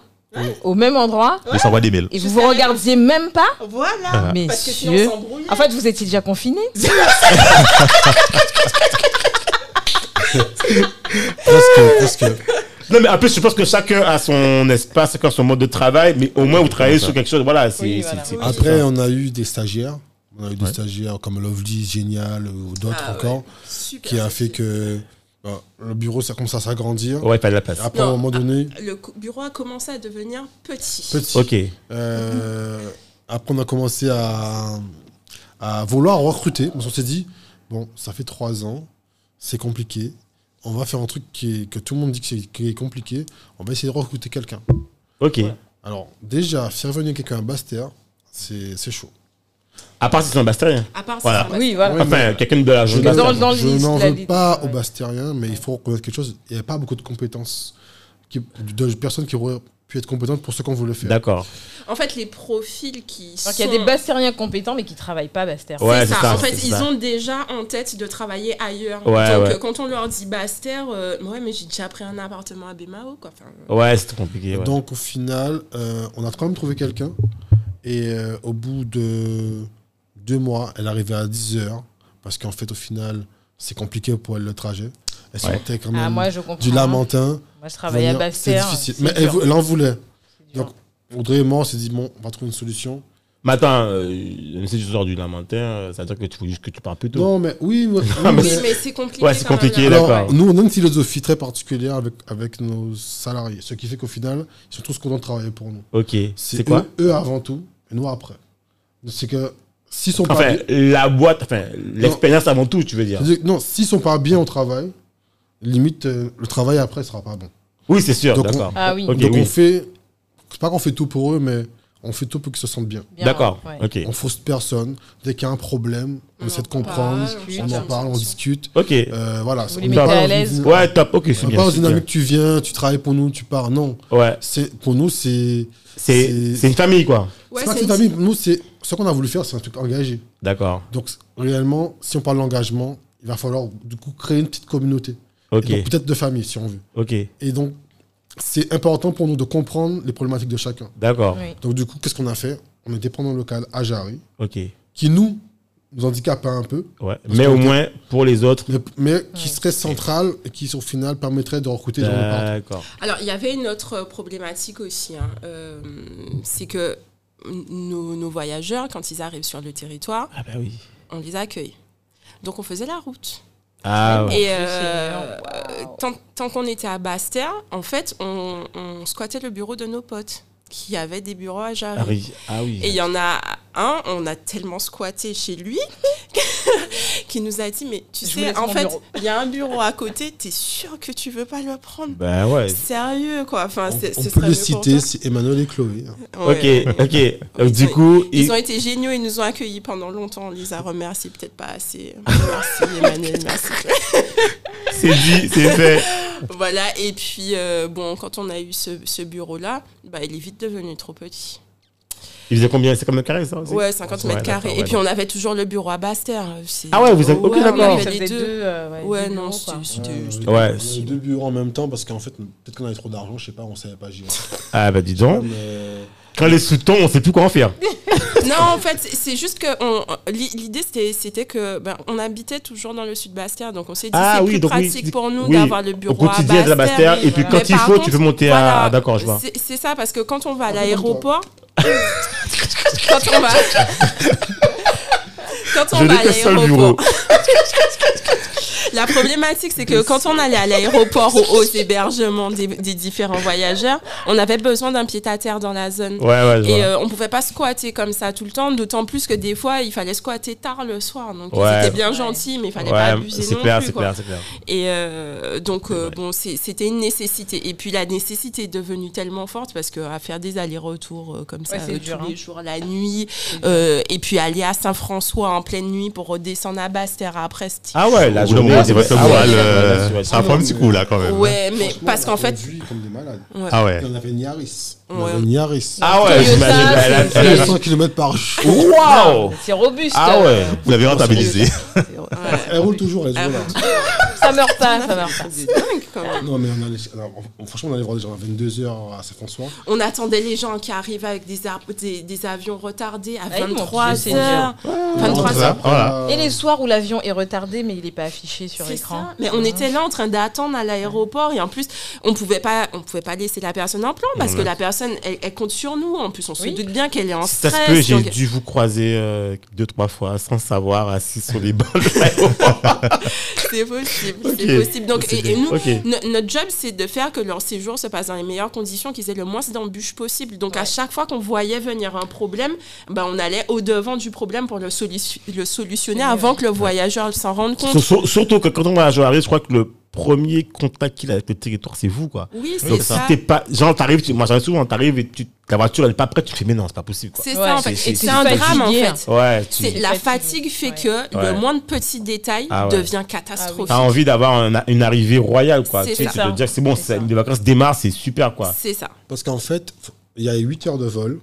au même endroit, Ils s'envoient des mails. et vous vous regardiez même pas Voilà. Mais Parce que sinon on. En fait, vous étiez déjà confinés Presque, presque. Non, mais en plus, je pense que chacun a son espace, chacun a son mode de travail, mais au moins vous travaillez sur quelque chose. Voilà, c'est. Oui, c'est- voilà. c'est- Après, on a eu des stagiaires. On a eu des stagiaires comme Lovely, Génial ou d'autres Ah ouais. encore, Super qui a fait que bah, le bureau, ça commence à s'agrandir. Ouais, pas de la place. Après, à un moment donné, Le co- bureau a commencé à devenir petit. petit. Ok. Euh, après, on a commencé à, à vouloir recruter. On s'est dit, bon, ça fait trois ans, c'est compliqué. On va faire un truc qui est- que tout le monde dit que c'est qui est compliqué. On va essayer de recruter quelqu'un. Ok. Alors, déjà, faire venir quelqu'un à c'est c'est chaud. À part si c'est un bastérien. À part Voilà. ça, Oui, voilà. Enfin, quelqu'un de la Je jeune Dans- n'en- dans je n'en veux pas aux Bastériens, mais il faut reconnaître quelque chose. Il n'y avait pas beaucoup de compétences, qui, de personnes qui auraient pu être compétentes pour ce qu'on voulait faire. D'accord. En fait, les profils qui sont. Il y a des Bastériens compétents, mais qui travaillent pas Bastère. Ouais, c'est c'est ça. ça, En fait, c'est ils ça. ont déjà en tête de travailler ailleurs. Ouais, Donc, ouais. euh, quand on leur dit Basse-Terre, euh, ouais, mais j'ai déjà pris un appartement à Bémao, quoi. Enfin, Ouais, c'était compliqué. ouais. Donc, au final, euh, on a quand même trouvé quelqu'un. Et euh, au bout de deux mois, elle arrivait à 10 heures. Parce qu'en fait, au final, c'est compliqué pour elle le trajet. Elle Ouais. sortait quand même Ah, moi, je comprends. du Lamentin. Moi, je travaillais à venir, C'est Bastère. difficile. Mais elle, en voulait. Donc, Audrey et moi, on s'est dit, bon, on va trouver une solution. Mais attends, euh, si tu sors du lamentin, euh, ça veut dire que tu juste que tu parles plus tôt. Non, mais oui, oui, mais mais- Oui, mais c'est compliqué. Ouais, c'est même, compliqué, d'accord. nous, on a une philosophie très particulière avec, avec nos salariés. Ce qui fait qu'au final, ils sont tous contents de travailler pour nous. Ok, c'est C'est quoi eux, eux avant tout et nous après. C'est que s'ils sont pas Enfin, bien. la boîte, enfin, l'expérience avant tout, tu veux dire. Non, s'ils sont pas bien au travail, limite, euh, le travail après sera pas bon. Oui, c'est sûr, Donc, on- d'accord. Ah oui. Donc oui. on fait. C'est pas qu'on fait tout pour eux, mais on fait tout pour qu'ils se sentent bien. Bien, D'accord, ouais. ok. On fausse personne. Dès qu'il y a un problème, on, On essaie de parle, comprendre, on en parle, on discute. Ok. Euh, voilà. Vous on les est mettez pas à l'aise. Ouais, top, ok, c'est est bien. pas dans c'est une bien. dynamique, tu viens, tu travailles pour nous, tu pars. Non. Ouais, C'est, pour nous, c'est. c'est une famille, quoi. Ouais, c'est pas une famille, pour nous, c'est. Ce qu'on a voulu faire, c'est un truc engagé. D'accord, Donc, réellement, si on parle d'engagement, il va falloir, du coup, créer une petite communauté. ok, peut-être de famille, si on veut. ok, Et donc, c'est important pour nous de comprendre les problématiques de chacun. d'accord, Oui. Donc, du coup, qu'est-ce qu'on a fait? On était pendant le local à Jarry, ok. qui nous, nous handicape un peu, Ouais. Mais au était- moins, pour les autres. mais, mais qui serait central et qui, au final, permettrait de recruter des gens. D'accord. Alors, il y avait une autre problématique aussi. hein. Euh, c'est que nos, nos voyageurs, quand ils arrivent sur le territoire, Ah bah oui. on les accueille. Donc, on faisait la route. Ah ouais. Et c'est euh, génial. Waouh. tant, tant qu'on était à Basse-Terre, en fait, on, on squattait le bureau de nos potes qui avaient des bureaux à Jarry. Ah oui. Ah oui. Et il y en a un, on a tellement squatté chez lui qui nous a dit Mais tu Je sais, en fait, bureau. il y a un bureau à côté, t'es sûr que tu veux pas le prendre? Bah ouais. Sérieux, quoi. Enfin, On, on ce peut serait les citer, c'est Emmanuel et Chloé. Ouais. Ok, ok. Donc, Ils du ont- coup, Ils il- ont été géniaux, ils nous ont accueillis pendant longtemps. On les a remerciés, peut-être pas assez. Merci Emmanuel, merci. c'est dit, c'est fait. Voilà, et puis, euh, bon, quand on a eu ce, ce bureau-là, bah, il est vite devenu trop petit. Il faisait combien? C'est comme le carré, ça aussi? Ouais, 50 Ouais, mètres carrés. et ouais, puis, on avait toujours le bureau à Basse-Terre. C'est- Ah ouais, vous avez- ok, d'accord. les deux. euh, Ouais, non, bureaux, c'était Euh, Ouais, deux bureaux en même temps parce qu'en fait, peut-être qu'on avait trop d'argent, je sais pas, on savait pas gérer. Ah bah dis donc. Quand les sous tombent, on sait plus quoi en faire. Non, en fait, c'est- juste que l'idée c'était c'était que ben, on habitait toujours dans le sud Bastia, donc on s'est dit Ah c'est oui, plus donc pratique pour nous oui, d'avoir le Au bureau à quotidien de la. Bastère. Et puis voilà. quand Mais il faut, contre, tu peux monter voilà, à. Ah, d'accord, je vois. C'est c'est ça parce que quand on va à comme l'aéroport, quand on va quand on Je va à l'aéroport, la problématique c'est que quand on allait à l'aéroport ou aux hébergements des, des différents voyageurs, on avait besoin d'un pied à terre dans la zone. Ouais, ouais, je Et euh, on pouvait pas squatter comme ça tout le temps, d'autant plus que des fois il fallait squatter tard le soir. Donc Ouais. c'était bien gentil, mais il fallait pas abuser c'est non clair, plus. quoi. clair, c'est clair. Et euh, donc euh, bon, c'était une nécessité. Et puis la nécessité est devenue tellement forte parce que à faire des allers-retours euh, comme ça euh, dur, tous hein. les jours, la nuit, euh, et puis aller à Saint-François en pleine nuit pour redescendre à Basse-Terre après. c'était- Ah ouais, journée, moment, c'est ah ouais, euh, ouais, ça prend un petit coup là quand même. Ouais, mais parce qu'en fait, conduit comme des malades. ouais. Ah ouais. On avait une Yaris. On Ouais. avait une Yaris. Ah ouais, j'imagine. Elle a- c'est- elle a- Elle a 100 km par jour. Waouh C'est robuste. Ah euh, ouais. Vous l'avez rentabilisé. Elle roule toujours, elle là. Ça meurt pas, ça meurt pas. C'est dingue quand même. Non, mais on allait, alors, on- franchement, on allait voir des gens à 22h à Saint-François. On attendait les gens qui arrivaient avec des, ar- des, des avions retardés à Ah, ils m'ont 23 piqué, c'est heures. 23 Voilà. heures. Voilà. Et les soirs où l'avion est retardé, mais il n'est pas affiché sur C'est l'écran. ça. Mais on était là en train d'attendre à l'aéroport et en plus on pouvait pas on pouvait pas laisser la personne en plan parce que la personne elle, elle compte sur nous. En plus on se Oui. doute bien qu'elle est en ça stress. se peut, j'ai donc- dû vous croiser euh, deux, trois fois sans savoir assis sur les bancs de l'aéroport. C'est possible, C'est possible. Donc C'est et, et bien. nous Ok. no- notre job c'est de faire que leur séjour se passe dans les meilleures conditions, qu'ils aient le moins d'embûches possible. Donc à chaque fois qu'on voyait venir un problème, ben on allait au devant du problème pour le, solu- le solutionner avant que le voyageur s'en rende compte. Sur- sur- Surtout que quand on va à Joaris, je crois que le premier contact qu'il a avec le territoire, c'est vous, quoi. Oui, c'est Donc, ça. si t'es pas. Genre, t'arrives, tu- moi, j'arrive souvent, t'arrives et tu, la voiture, elle est pas prête, tu te fais, mais non, c'est pas possible, quoi. C'est Ouais, ça en c'est- fait. c'est- Et c'est c'est un drame en fait. Ouais, tu C'est la fatigue fait que Ouais. le moindre petit détail Ah ouais. devient catastrophique. as envie d'avoir un- une arrivée royale, quoi. C'est Tu sais, ça. tu te dire que c'est bon, C'est ça- ça. les vacances démarrent, c'est super, quoi. C'est ça. Parce qu'en fait, il y a 8 heures de vol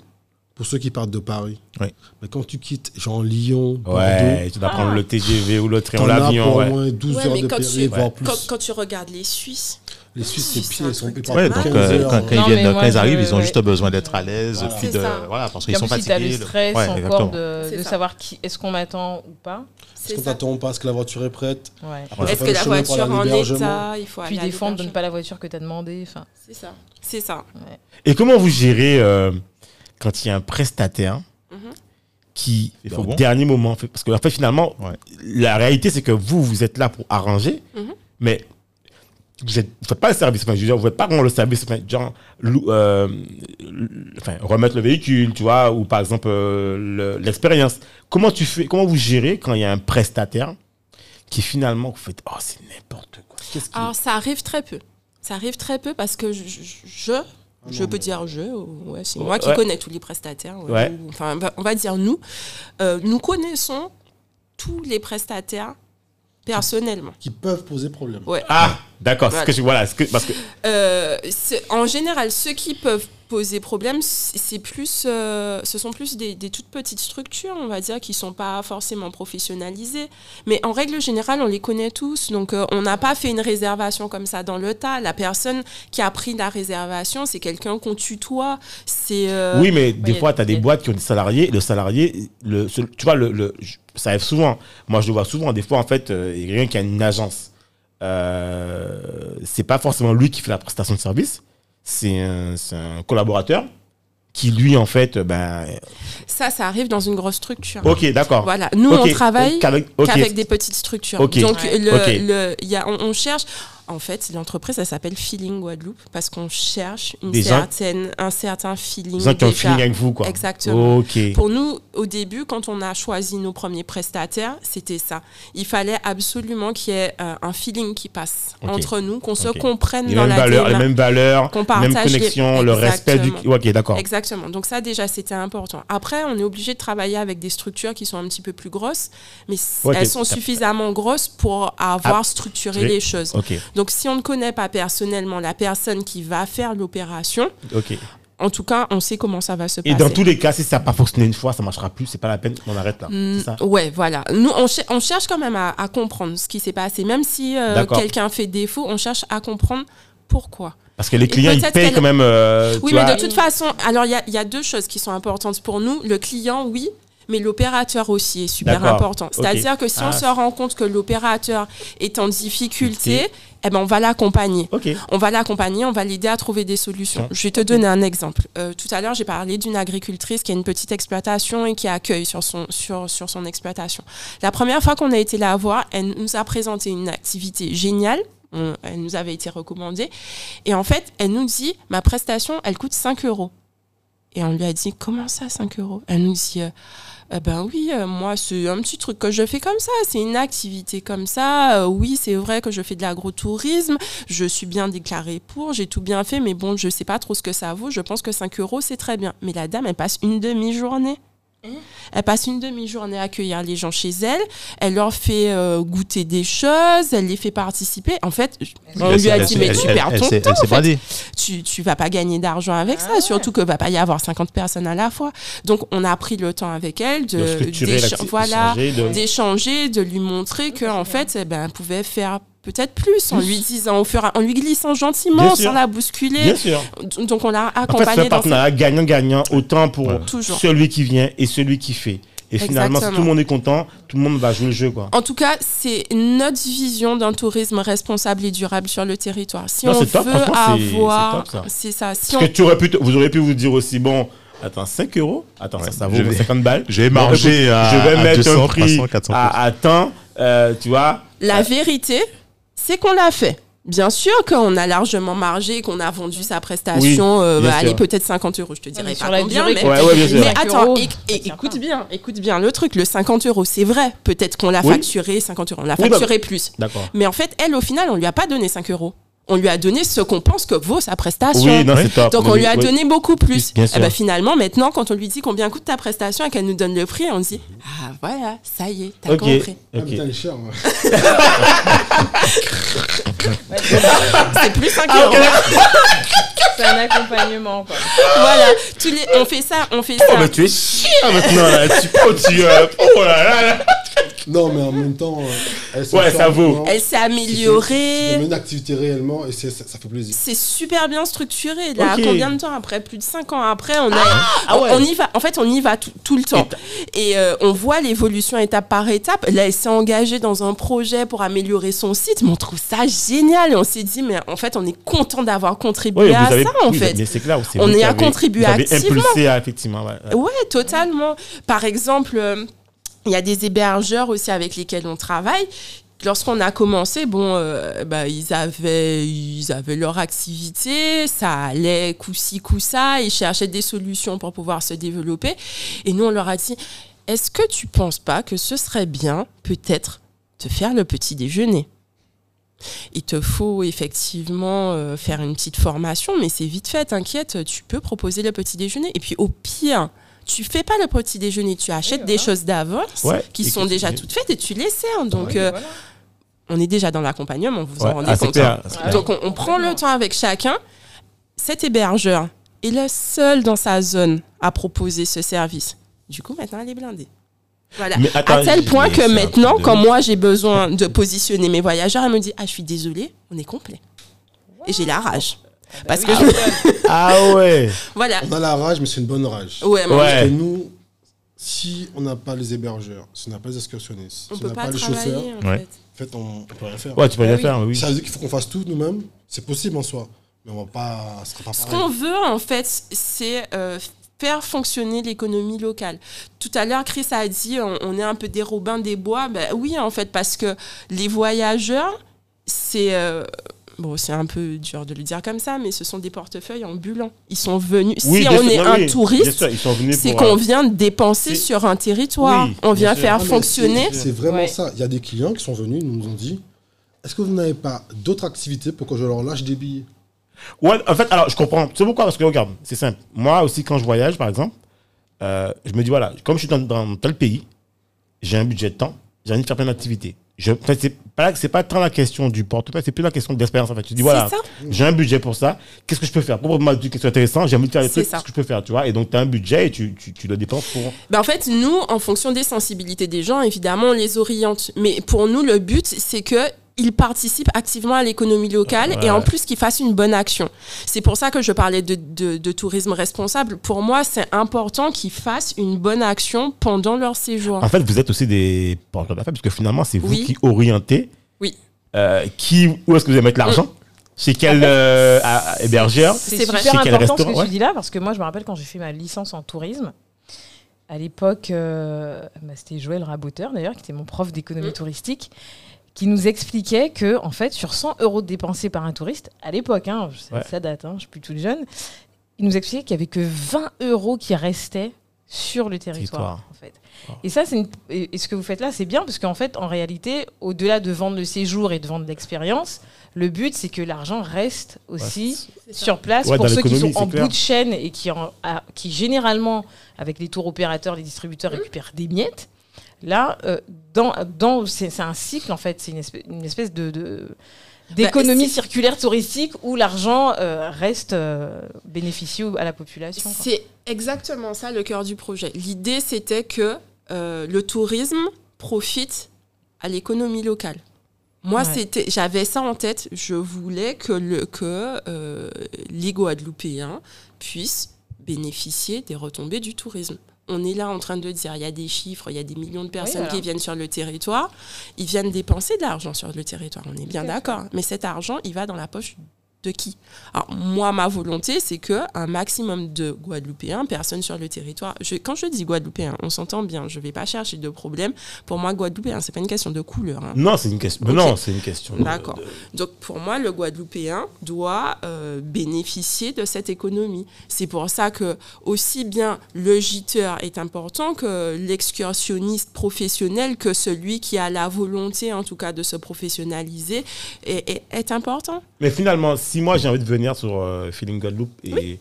pour ceux qui partent de Paris. Oui. Mais quand tu quittes, genre Lyon, Bordeaux, Ouais, tu dois Ah. prendre le TGV ou le train ou as l'avion, pour au ouais. moins 12 Ouais, heures mais de quand péril, tu- voire plus. Quand, quand tu regardes les Suisses, Les Suisses, Suisse, c'est pire, ils sont de Ouais, donc 15 euh, quand, quand Non, ils viennent, quand ils arrivent, ils ont ouais. juste besoin d'être à l'aise, Voilà. puis de voilà, parce qu'ils sont plus, si t'as fatigués. le le- stress Ouais, encore de, C'est de savoir qui est-ce qu'on m'attend ou pas. Est-ce qu'on t'attend pas? Est-ce que la voiture est prête? Est-ce que le la voiture à en état? Il faut Puis défendre de ne pas la voiture que t'as demandé. Enfin, C'est ça. C'est ça. Et comment vous gérez euh, quand il y a un prestataire Mhm. qui, au bon. dernier moment, fait, parce que en fait, finalement, Ouais. la réalité, c'est que vous, vous êtes là pour arranger, Mhm. mais vous ne faites pas le service. Enfin, je veux dire, vous ne faites pas vraiment le service, enfin, genre, lou- euh, enfin, remettre le véhicule, tu vois, ou par exemple, euh, le- l'expérience. comment tu fais, comment vous gérez quand il y a un prestataire qui finalement, vous faites, oh, c'est n'importe quoi. Qui- Alors, ça arrive très peu. Ça arrive très peu parce que je, je, je peux dire je, ou- ouais, c'est moi qui Ouais. connais tous les prestataires. enfin, on va- dire nous. Euh, nous connaissons tous les prestataires personnellement. Qui peuvent poser problème. Ouais. Ah, d'accord. ce Voilà. que je- Voilà, ce que, parce que Euh, en général, ceux qui peuvent poser problème, c'est plus, euh, ce sont plus des, des toutes petites structures, on va dire, qui sont pas forcément professionnalisées. Mais en règle générale, on les connaît tous. Donc, euh, on n'a pas fait une réservation comme ça dans le tas. La personne qui a pris la réservation, c'est quelqu'un qu'on tutoie. C'est euh, Oui, mais des fois, tu as des boîtes qui ont des salariés. Le salarié, le, ce- tu vois, le, le- ça arrive souvent. Moi, je le vois souvent. Des fois, en fait, euh, il y a quelqu'un qui a une agence. Euh, c'est pas forcément lui qui fait la prestation de service. C'est un, collaborateur qui, lui, en fait, euh, ben. ça, ça arrive dans une grosse structure. Ok, d'accord. Voilà. Nous, Ok, on travaille qu'avec- des petites structures. Donc, le, le- y a, on, on cherche. En fait, l'entreprise, elle s'appelle Feeling Guadeloupe parce qu'on cherche une Des gens- certaine, un certain feeling. Des gens qui ont feeling avec vous, quoi. Exactement. Pour nous, au début, quand on a choisi nos premiers prestataires, c'était ça. Il fallait absolument qu'il y ait euh, un feeling qui passe entre nous, qu'on se comprenne Les dans la valeurs, les mêmes valeurs, Qu'on même partage les- connexion, le respect du. Ok, d'accord. Exactement. Donc ça déjà c'était important. Après on est obligé de travailler avec des structures qui sont un petit peu plus grosses, mais elles sont suffisamment grosses pour avoir structuré oui. les choses. Donc si on ne connaît pas personnellement la personne qui va faire l'opération, en tout cas on sait comment ça va se Et passer. dans tous les cas, si ça n'a pas fonctionné une fois, ça marchera plus, c'est pas la peine, on arrête là. Mm, ça ouais, voilà. Nous, on, on cherche quand même à, à comprendre ce qui s'est passé. Même si euh, quelqu'un fait défaut, on cherche à comprendre pourquoi. Parce que les clients, ils payent quand même. euh, Oui, mais vois, de toute façon, alors il y a, il y a deux choses qui sont importantes pour nous. Le client, oui, mais l'opérateur aussi est super important. C'est-à-dire que si Ah. on se rend compte que l'opérateur est en difficulté, eh ben, on va l'accompagner. Ok. On va l'accompagner, on va l'aider à trouver des solutions. Je vais te donner un exemple. Euh, tout à l'heure, j'ai parlé d'une agricultrice qui a une petite exploitation et qui accueille sur son, sur, sur son exploitation. La première fois qu'on a été la voir, elle nous a présenté une activité géniale. On- elle nous avait été recommandée. Et en fait, elle nous dit, ma prestation, elle coûte 5 euros. Et on lui a dit, comment ça, 5 euros? Elle nous dit, euh, Eh ben oui, euh, moi, c'est un petit truc que je fais comme ça. C'est une activité comme ça. Euh, oui, c'est vrai que je fais de l'agrotourisme. Je suis bien déclarée pour. J'ai tout bien fait. Mais bon, je sais pas trop ce que ça vaut. Je pense que 5 euros, c'est très bien. Mais la dame, elle passe une demi-journée. Elle passe une demi-journée à accueillir les gens chez elle. Elle leur fait euh, goûter des choses. Elle les fait participer. En fait, on lui a dit, elle mais tu elle- perds elle ton temps. Elle s'est en fait bradée. tu, tu vas pas gagner d'argent avec Ah ça, ouais. surtout que va pas y avoir 50 personnes à la fois. Donc on a pris le temps avec elle De voilà, d'échanger, de- lui montrer que en fait, eh ben, elle pouvait faire peut-être plus en lui disant, au fur et à- en lui glissant gentiment, sans la bousculer. Bien sûr. Donc on l'a En fait, c'est un partenariat gagnant-gagnant, autant pour Ouais. Celui qui vient et celui qui fait. Et finalement, si tout le monde est content, tout le monde va jouer le jeu. Quoi. En tout cas, c'est notre vision d'un tourisme responsable et durable sur le territoire. Si Non, on top, veut c'est- avoir, c'est top, ça. c'est ça. Si Parce on que tu aurais pu, vous auriez pu vous dire aussi, bon, attends, 5 euros? Attends, ça, ça vaut vais- 50 balles. je vais marger à- Je vais à mettre 200, un prix 300, 400 à, à temps, euh, tu vois. La vérité, c'est qu'on l'a fait. Bien sûr qu'on a largement margé, qu'on a vendu sa prestation, Oui, euh, bah, allez peut-être 50 euros, je te dirais mais pas combien, mais, Ouais, ouais, bien sûr. mais 5 attends, et- écoute bien, écoute bien le truc, le 50 euros, c'est vrai, peut-être qu'on l'a Oui. facturé 50 euros, on l'a Oui, bah- facturé plus. D'accord. Mais en fait, elle, au final, on lui a pas donné 5 euros. On lui a donné ce qu'on pense que vaut sa prestation. Oui, non, c'est top. Donc Oui, on lui a oui. donné beaucoup plus. Bien Et sûr. ben finalement, maintenant, quand on lui dit combien coûte ta prestation et qu'elle nous donne le prix, on dit ah voilà, ça y est, t'as compris. Ah, ok. putain, elle est chère, moi. C'est plus 5 Ah, euros. C'est un accompagnement, quoi. voilà, les, on fait ça, on fait Oh, ça. mais tu es chiant maintenant, là. Tu, oh, tu, euh, oh là là là. Non, mais en même temps, euh, elle s'est Ouais, ça vaut. Elle s'est C'est améliorée. une activité réellement et ça, ça fait plaisir. C'est super bien structuré. Là, combien de temps après? Plus de 5 ans après, on, a, ah ouais. on, y va. En fait, on y va tout, tout le temps. Et euh, on voit l'évolution étape par étape. Là, elle s'est engagée dans un projet pour améliorer son site. Mais on trouve ça génial. Et on s'est dit, mais en fait, on est content d'avoir contribué à avez, ça, en oui, fait. Mais c'est clair, c'est On vous y qui a avez- contribué vous avez activement. impulsé, à, effectivement. ouais, ouais. Ouais, totalement. Par exemple, euh, il y a des hébergeurs aussi avec lesquels on travaille. Lorsqu'on a commencé, bon, euh, bah, ils, avaient, ils avaient leur activité, ça allait coup-ci, coup-ça, ils cherchaient des solutions pour pouvoir se développer. Et nous, on leur a dit, est-ce que tu penses pas que ce serait bien, peut-être, de faire le petit déjeuner? Il te faut effectivement euh, faire une petite formation, mais c'est vite fait, t'inquiète, tu peux proposer le petit déjeuner. Et puis au pire, tu fais pas le petit déjeuner, tu achètes des choses d'avance Ouais, qui sont déjà toutes faites et tu les sers. Donc euh, on est déjà dans l'accompagnement, vous vous Ouais, en rendez ah, c'est compte. clair, hein. Donc on, on prend le temps avec chacun. Cet hébergeur est le seul dans sa zone à proposer ce service. Du coup, maintenant, elle est blindée. Voilà. Mais attends, à tel point que maintenant, quand moi j'ai besoin de positionner mes voyageurs, elle me dit Ah, je suis désolée, on est complet. Et j'ai la rage. Parce que je- Ah ouais. voilà. On a la rage, mais c'est une bonne rage. Ouais, mais Ouais. Parce que nous, si on n'a pas les hébergeurs, si on n'a pas les excursionnistes, on si on n'a pas, pas, les chauffeurs. En Ouais. fait. en fait, on ne peut rien faire. Ouais, tu peux Ah rien oui. faire, oui. Ça veut dire qu'il faut qu'on fasse tout nous-mêmes. C'est possible en soi, mais on va pas. Ce sera pas Ce qu'on veut, en fait, c'est euh, faire fonctionner l'économie locale. Tout à l'heure, Chris a dit on, on est un peu des Robins des Bois. Ben, oui, en fait, parce que les voyageurs, c'est. euh, Bon, c'est un peu dur de le dire comme ça, mais ce sont des portefeuilles ambulants. Ils sont venus. Oui, si on sûr, est non, un oui, touriste, c'est pour, euh, qu'on vient dépenser c'est- sur un territoire. Oui, on vient sûr. faire Ah, fonctionner. c'est- C'est vraiment Ouais. ça. Il y a des clients qui sont venus, ils nous ont dit est-ce que vous n'avez pas d'autres activités pour que je leur lâche des billets? Ouais, en fait, alors je comprends. Tu sais pourquoi? Parce que regarde, c'est simple. Moi aussi, quand je voyage, par exemple, euh, je me dis voilà, comme je suis dans, dans tel pays, j'ai un budget de temps, j'ai envie de faire plein d'activités. Je, en fait, c'est pas, c'est pas tant la question du portefeuille, c'est plus la question de l'expérience en fait. Tu dis voilà, j'ai un budget pour ça, qu'est-ce que je peux faire? Pour moi, du question intéressant, j'ai envie de faire des trucs, qu'est-ce que je peux faire, tu vois Et donc, tu as un budget et tu, tu, tu le dépenses pour. Ben, en fait, nous, en fonction des sensibilités des gens, évidemment, on les oriente. Mais pour nous, le but, c'est que ils participent activement à l'économie locale Ouais. et en plus qu'ils fassent une bonne action. C'est pour ça que je parlais de, de- de tourisme responsable. Pour moi, c'est important qu'ils fassent une bonne action pendant leur séjour. En fait, vous êtes aussi des porteurs d'affaires, parce que finalement, c'est vous Oui. qui orientez Oui. euh, qui, où est-ce que vous allez mettre l'argent? Chez quel euh, hébergeur? C'est super Chez quel important ce que restaurant, tu dis là, parce que moi, je me rappelle quand j'ai fait ma licence en tourisme, à l'époque, euh, bah, c'était Joël Raboteur, d'ailleurs, qui était mon prof d'économie Mm. touristique, qui nous expliquait que, en fait, sur 100 euros dépensés par un touriste, à l'époque, hein, ça, Ouais. ça date, hein, je suis plus toute jeune, il nous expliquait qu'il n'y avait que 20 euros qui restaient sur le territoire. Territoire. En fait. Oh. Et ça, c'est une- et ce que vous faites là, c'est bien parce qu'en fait, en réalité, au-delà de vendre le séjour et de vendre l'expérience, le but, c'est que l'argent reste aussi sur place Ouais, pour ceux qui sont en clair. bout de chaîne et qui, en- à- qui généralement, avec les tours opérateurs, les distributeurs, récupèrent des miettes. Là, euh, dans, dans, c'est un cycle, en fait, c'est une espèce, une espèce de... de- d'économie Bah, c'est- circulaire touristique où l'argent euh, reste euh, bénéficieux à la population. C'est exactement ça le cœur du projet. L'idée, c'était que euh, le tourisme profite à l'économie locale. Moi, Ouais. c'était, j'avais ça en tête. Je voulais que, le, que les Guadeloupéens puissent bénéficier des retombées du tourisme. On est là en train de dire, il y a des chiffres, il y a des millions de personnes qui viennent sur le territoire. Ils viennent dépenser de l'argent sur le territoire, on est bien d'accord. Mais cet argent, il va dans la poche de qui? Alors, moi, ma volonté, c'est que un maximum de Guadeloupéens, personnes sur le territoire. Je, quand je dis Guadeloupéens, on s'entend bien. Je vais pas chercher de problème. Pour moi, Guadeloupéen, c'est pas une question de couleur. hein. Non, c'est une question. mais Ok. Non, c'est une question. D'accord. de- Donc pour moi, le Guadeloupéen doit euh, bénéficier de cette économie. C'est pour ça que aussi bien le giteur est important que l'excursionniste professionnel, que celui qui a la volonté en tout cas de se professionnaliser est, est- est important. Mais finalement, si moi j'ai envie de venir sur euh, Feeling Guadeloupe, et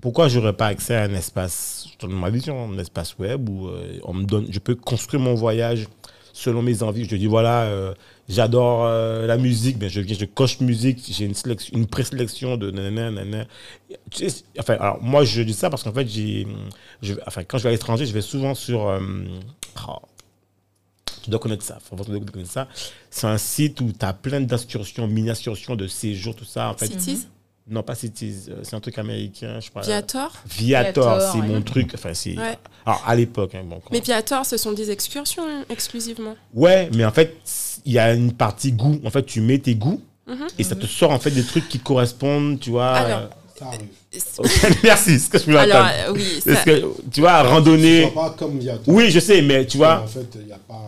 pourquoi j'aurais pas accès à un espace, je donne ma vision, un espace web où euh, on me donne, je peux construire mon voyage selon mes envies. Je dis voilà, euh, j'adore la musique, ben je viens, je coche musique, j'ai une sélection, une présélection de nanana, nanana. Tu sais, Enfin, alors moi je dis ça parce qu'en fait j'ai, enfin quand je vais à l'étranger, je vais souvent sur, oh, Tu dois connaître ça. Faut vraiment connaître ça. C'est un site où tu as plein d'excursions, mini-excursions, de séjours, tout ça. En fait, Cities non, pas Cities. euh, C'est un truc américain, je crois. Viator Viator, Viator, c'est ouais. mon truc. Enfin, c'est. Ouais. Alors, à l'époque, hein, bon. quand- Mais Viator, ce sont des excursions hein, exclusivement. Ouais, mais en fait, il y a une partie goût. En fait, tu mets tes goûts Mhm. et ça te sort en fait des trucs qui correspondent, tu vois. Alors, euh, Ça arrive. Merci, c'est ce que je voulais Alors, entendre. euh, oui, ça- que, tu vois, Ce randonnée. sera pas comme Viator. Oui, je sais, mais tu vois. En fait, il y a pas.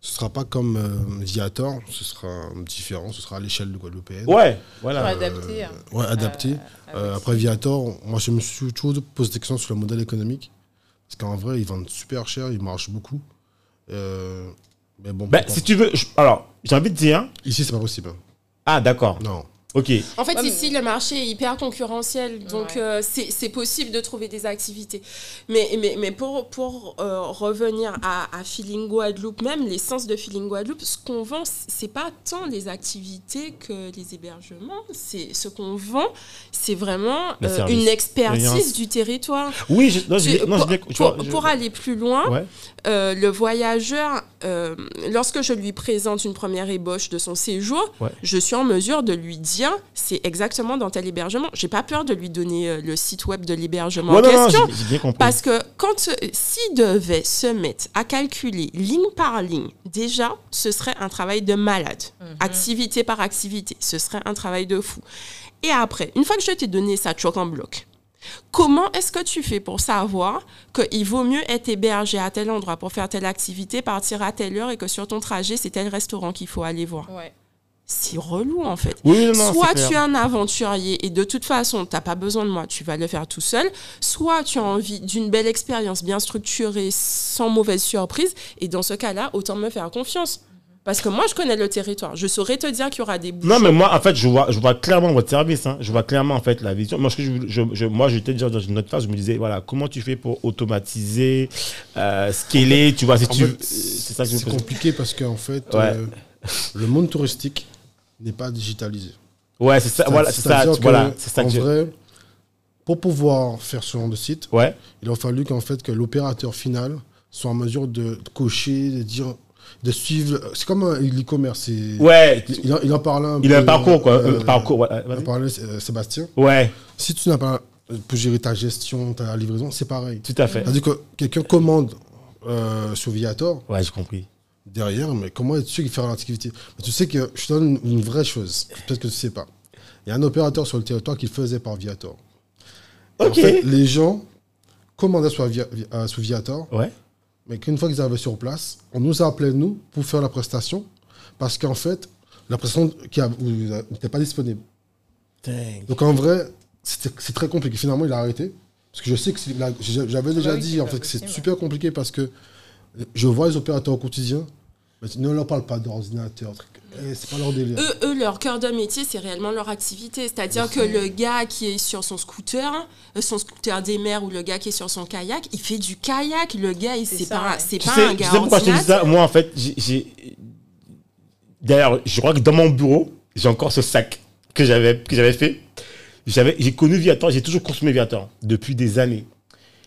Ce sera pas comme euh, Viator, ce sera différent, ce sera à l'échelle de Guadeloupéenne. Ouais, voilà. adapter. hein. Ouais, adapté. Euh, après Viator, moi je me suis toujours posé des questions sur le modèle économique. Parce qu'en vrai, ils vendent super cher, ils marchent beaucoup. Euh, mais bon, Ben, si tu veux, je- alors, j'ai envie de dire. ici c'est pas possible. Ah, d'accord. Non. Ok. En fait, Ouais, mais- ici, le marché est hyper concurrentiel, donc Ouais. euh, c'est possible de trouver des activités. Mais, mais, mais pour, pour euh, revenir à, à Feeling Guadeloupe, même l'essence de Feeling Guadeloupe, ce qu'on vend, c'est pas tant les activités que les hébergements. C'est ce qu'on vend, c'est vraiment euh, une expertise du territoire. Oui, je, non, je Tu- non, je pour, aller plus loin, Ouais. euh, le voyageur, euh, lorsque je lui présente une première ébauche de son séjour, Ouais. je suis en mesure de lui dire c'est exactement dans tel hébergement. J'ai pas peur de lui donner euh, le site web de l'hébergement Ouais, en non, non, question. bien compris. Parce que quand euh, s'il devait se mettre à calculer ligne par ligne, déjà, ce serait un travail de malade. Activité par activité, ce serait un travail de fou. Et après, une fois que je t'ai donné ça choc en bloc, comment est-ce que tu fais pour savoir qu'il vaut mieux être hébergé à tel endroit pour faire telle activité, partir à telle heure et que sur ton trajet, c'est tel restaurant qu'il faut aller voir? Ouais. C'est relou en fait. Oui, non, Soit tu es un aventurier et de toute façon, tu n'as pas besoin de moi, tu vas le faire tout seul. Soit tu as envie d'une belle expérience bien structurée, sans mauvaise surprise. Et dans ce cas-là, autant me faire confiance. Parce que moi, je connais le territoire. Je saurais te dire qu'il y aura des bouchons. Non, mais moi, en fait, je vois, je vois clairement votre service. hein. Je vois clairement, en fait, la vision. Moi, je, je, je- moi, j'étais déjà dans une autre phase. Je me disais, voilà, comment tu fais pour automatiser, euh, scaler, tu vois, si En tu... fait, c'est compliqué parce qu'en fait, Ouais. euh, le monde touristique n'est pas digitalisé. Ouais, c'est ça, voilà, c'est ça, voilà, c'est ça En vrai, pour pouvoir faire ce genre de site, Ouais, il a fallu qu'en fait que l'opérateur final soit en mesure de cocher, de dire, de suivre. C'est comme un l'e-commerce. ouais, Il, en- il en parlait un il a un parcours, quoi, euh, un parcours, ouais, Il en parlait euh, Sébastien. Ouais, Si tu n'as pas pour gérer ta gestion, ta livraison, c'est pareil. tout à fait. C'est-à-dire que quelqu'un commande euh, sur Viator Ouais, j'ai compris. Derrière, mais comment es-tu qu'il fait l'activité Mais Tu sais que je te donne une, vraie chose, peut-être que tu ne sais pas. Il y a un opérateur sur le territoire qui le faisait par Viator. Et En Ok. fait, les gens commandaient Via- Vi- euh, Viator, Ouais. mais qu'une fois qu'ils arrivaient sur place, on nous a appelés, nous, pour faire la prestation, parce qu'en fait, la prestation qui euh, n'était pas disponible. Dang. Donc en vrai, c'est très compliqué. Finalement, il a arrêté. Parce que je sais que j'avais déjà oui, dit en fait que c'est super compliqué parce que je vois les opérateurs au quotidien, ne leur parle pas d'ordinateur. truc. C'est pas leur délire. Eux, eux, leur cœur de métier, c'est réellement leur activité. C'est-à-dire que le gars qui est sur son scooter, euh, son scooter des mers ou le gars qui est sur son kayak, il fait du kayak. Le gars, C'est pas, c'est Tu pas sais, un tu gars sais pourquoi je te dis ça? Moi, en fait, j'ai- j'ai... D'ailleurs, je crois que dans mon bureau, j'ai encore ce sac que j'avais que j'avais fait. J'avais, j'ai connu Viator, j'ai toujours consommé Viator depuis des années.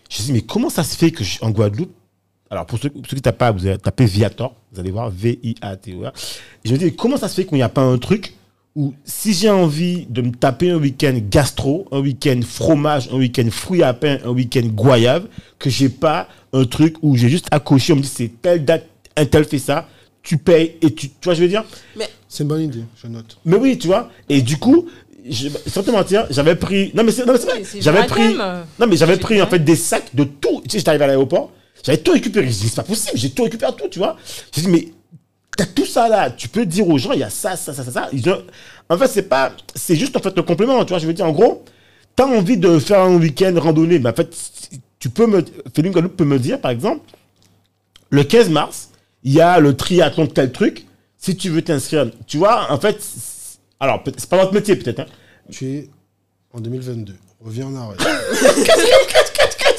Je me suis dit, mais comment ça se fait que je- en Guadeloupe, alors pour ceux, ceux qui tapent pas, vous allez taper Viator, vous allez voir V-I-A-T-O-R. Je me dis, mais comment ça se fait qu'il n'y a pas un truc où si j'ai envie de me taper un week-end gastro, un week-end fromage, un week-end fruits à pain, un week-end goyave, que j'ai pas un truc où j'ai juste cocher, on me dit c'est telle date, un tel fait ça, tu payes et tu, tu vois, je veux dire? C'est une bonne idée, je note. Mais oui, tu vois. Et du coup, je, sans te mentir, j'avais pris. Non, mais c'est non, mais c'est vrai. Oui, J'avais pris. thème, Non, mais j'avais pris en fait des sacs de tout. Tu sais, j'étais arrivé à l'aéroport, j'avais tout récupéré. Je dis, c'est pas possible, j'ai tout récupéré tout, tu vois. J'ai dit, mais t'as tout ça là. Tu peux dire aux gens, il y a ça, ça, ça, ça, ça. Ils ont- En fait, c'est pas. C'est juste en fait le complément, tu vois. Je veux dire, en gros, t'as envie de faire un week-end randonnée, mais en fait, tu peux me. Félix Guadeloupe peut me dire, par exemple, le 15 mars, il y a le triathlon de tel truc. Si tu veux t'inscrire, tu vois, en fait, alors, c'est pas votre métier peut-être, hein. Tu es en 2022. Reviens en arrière.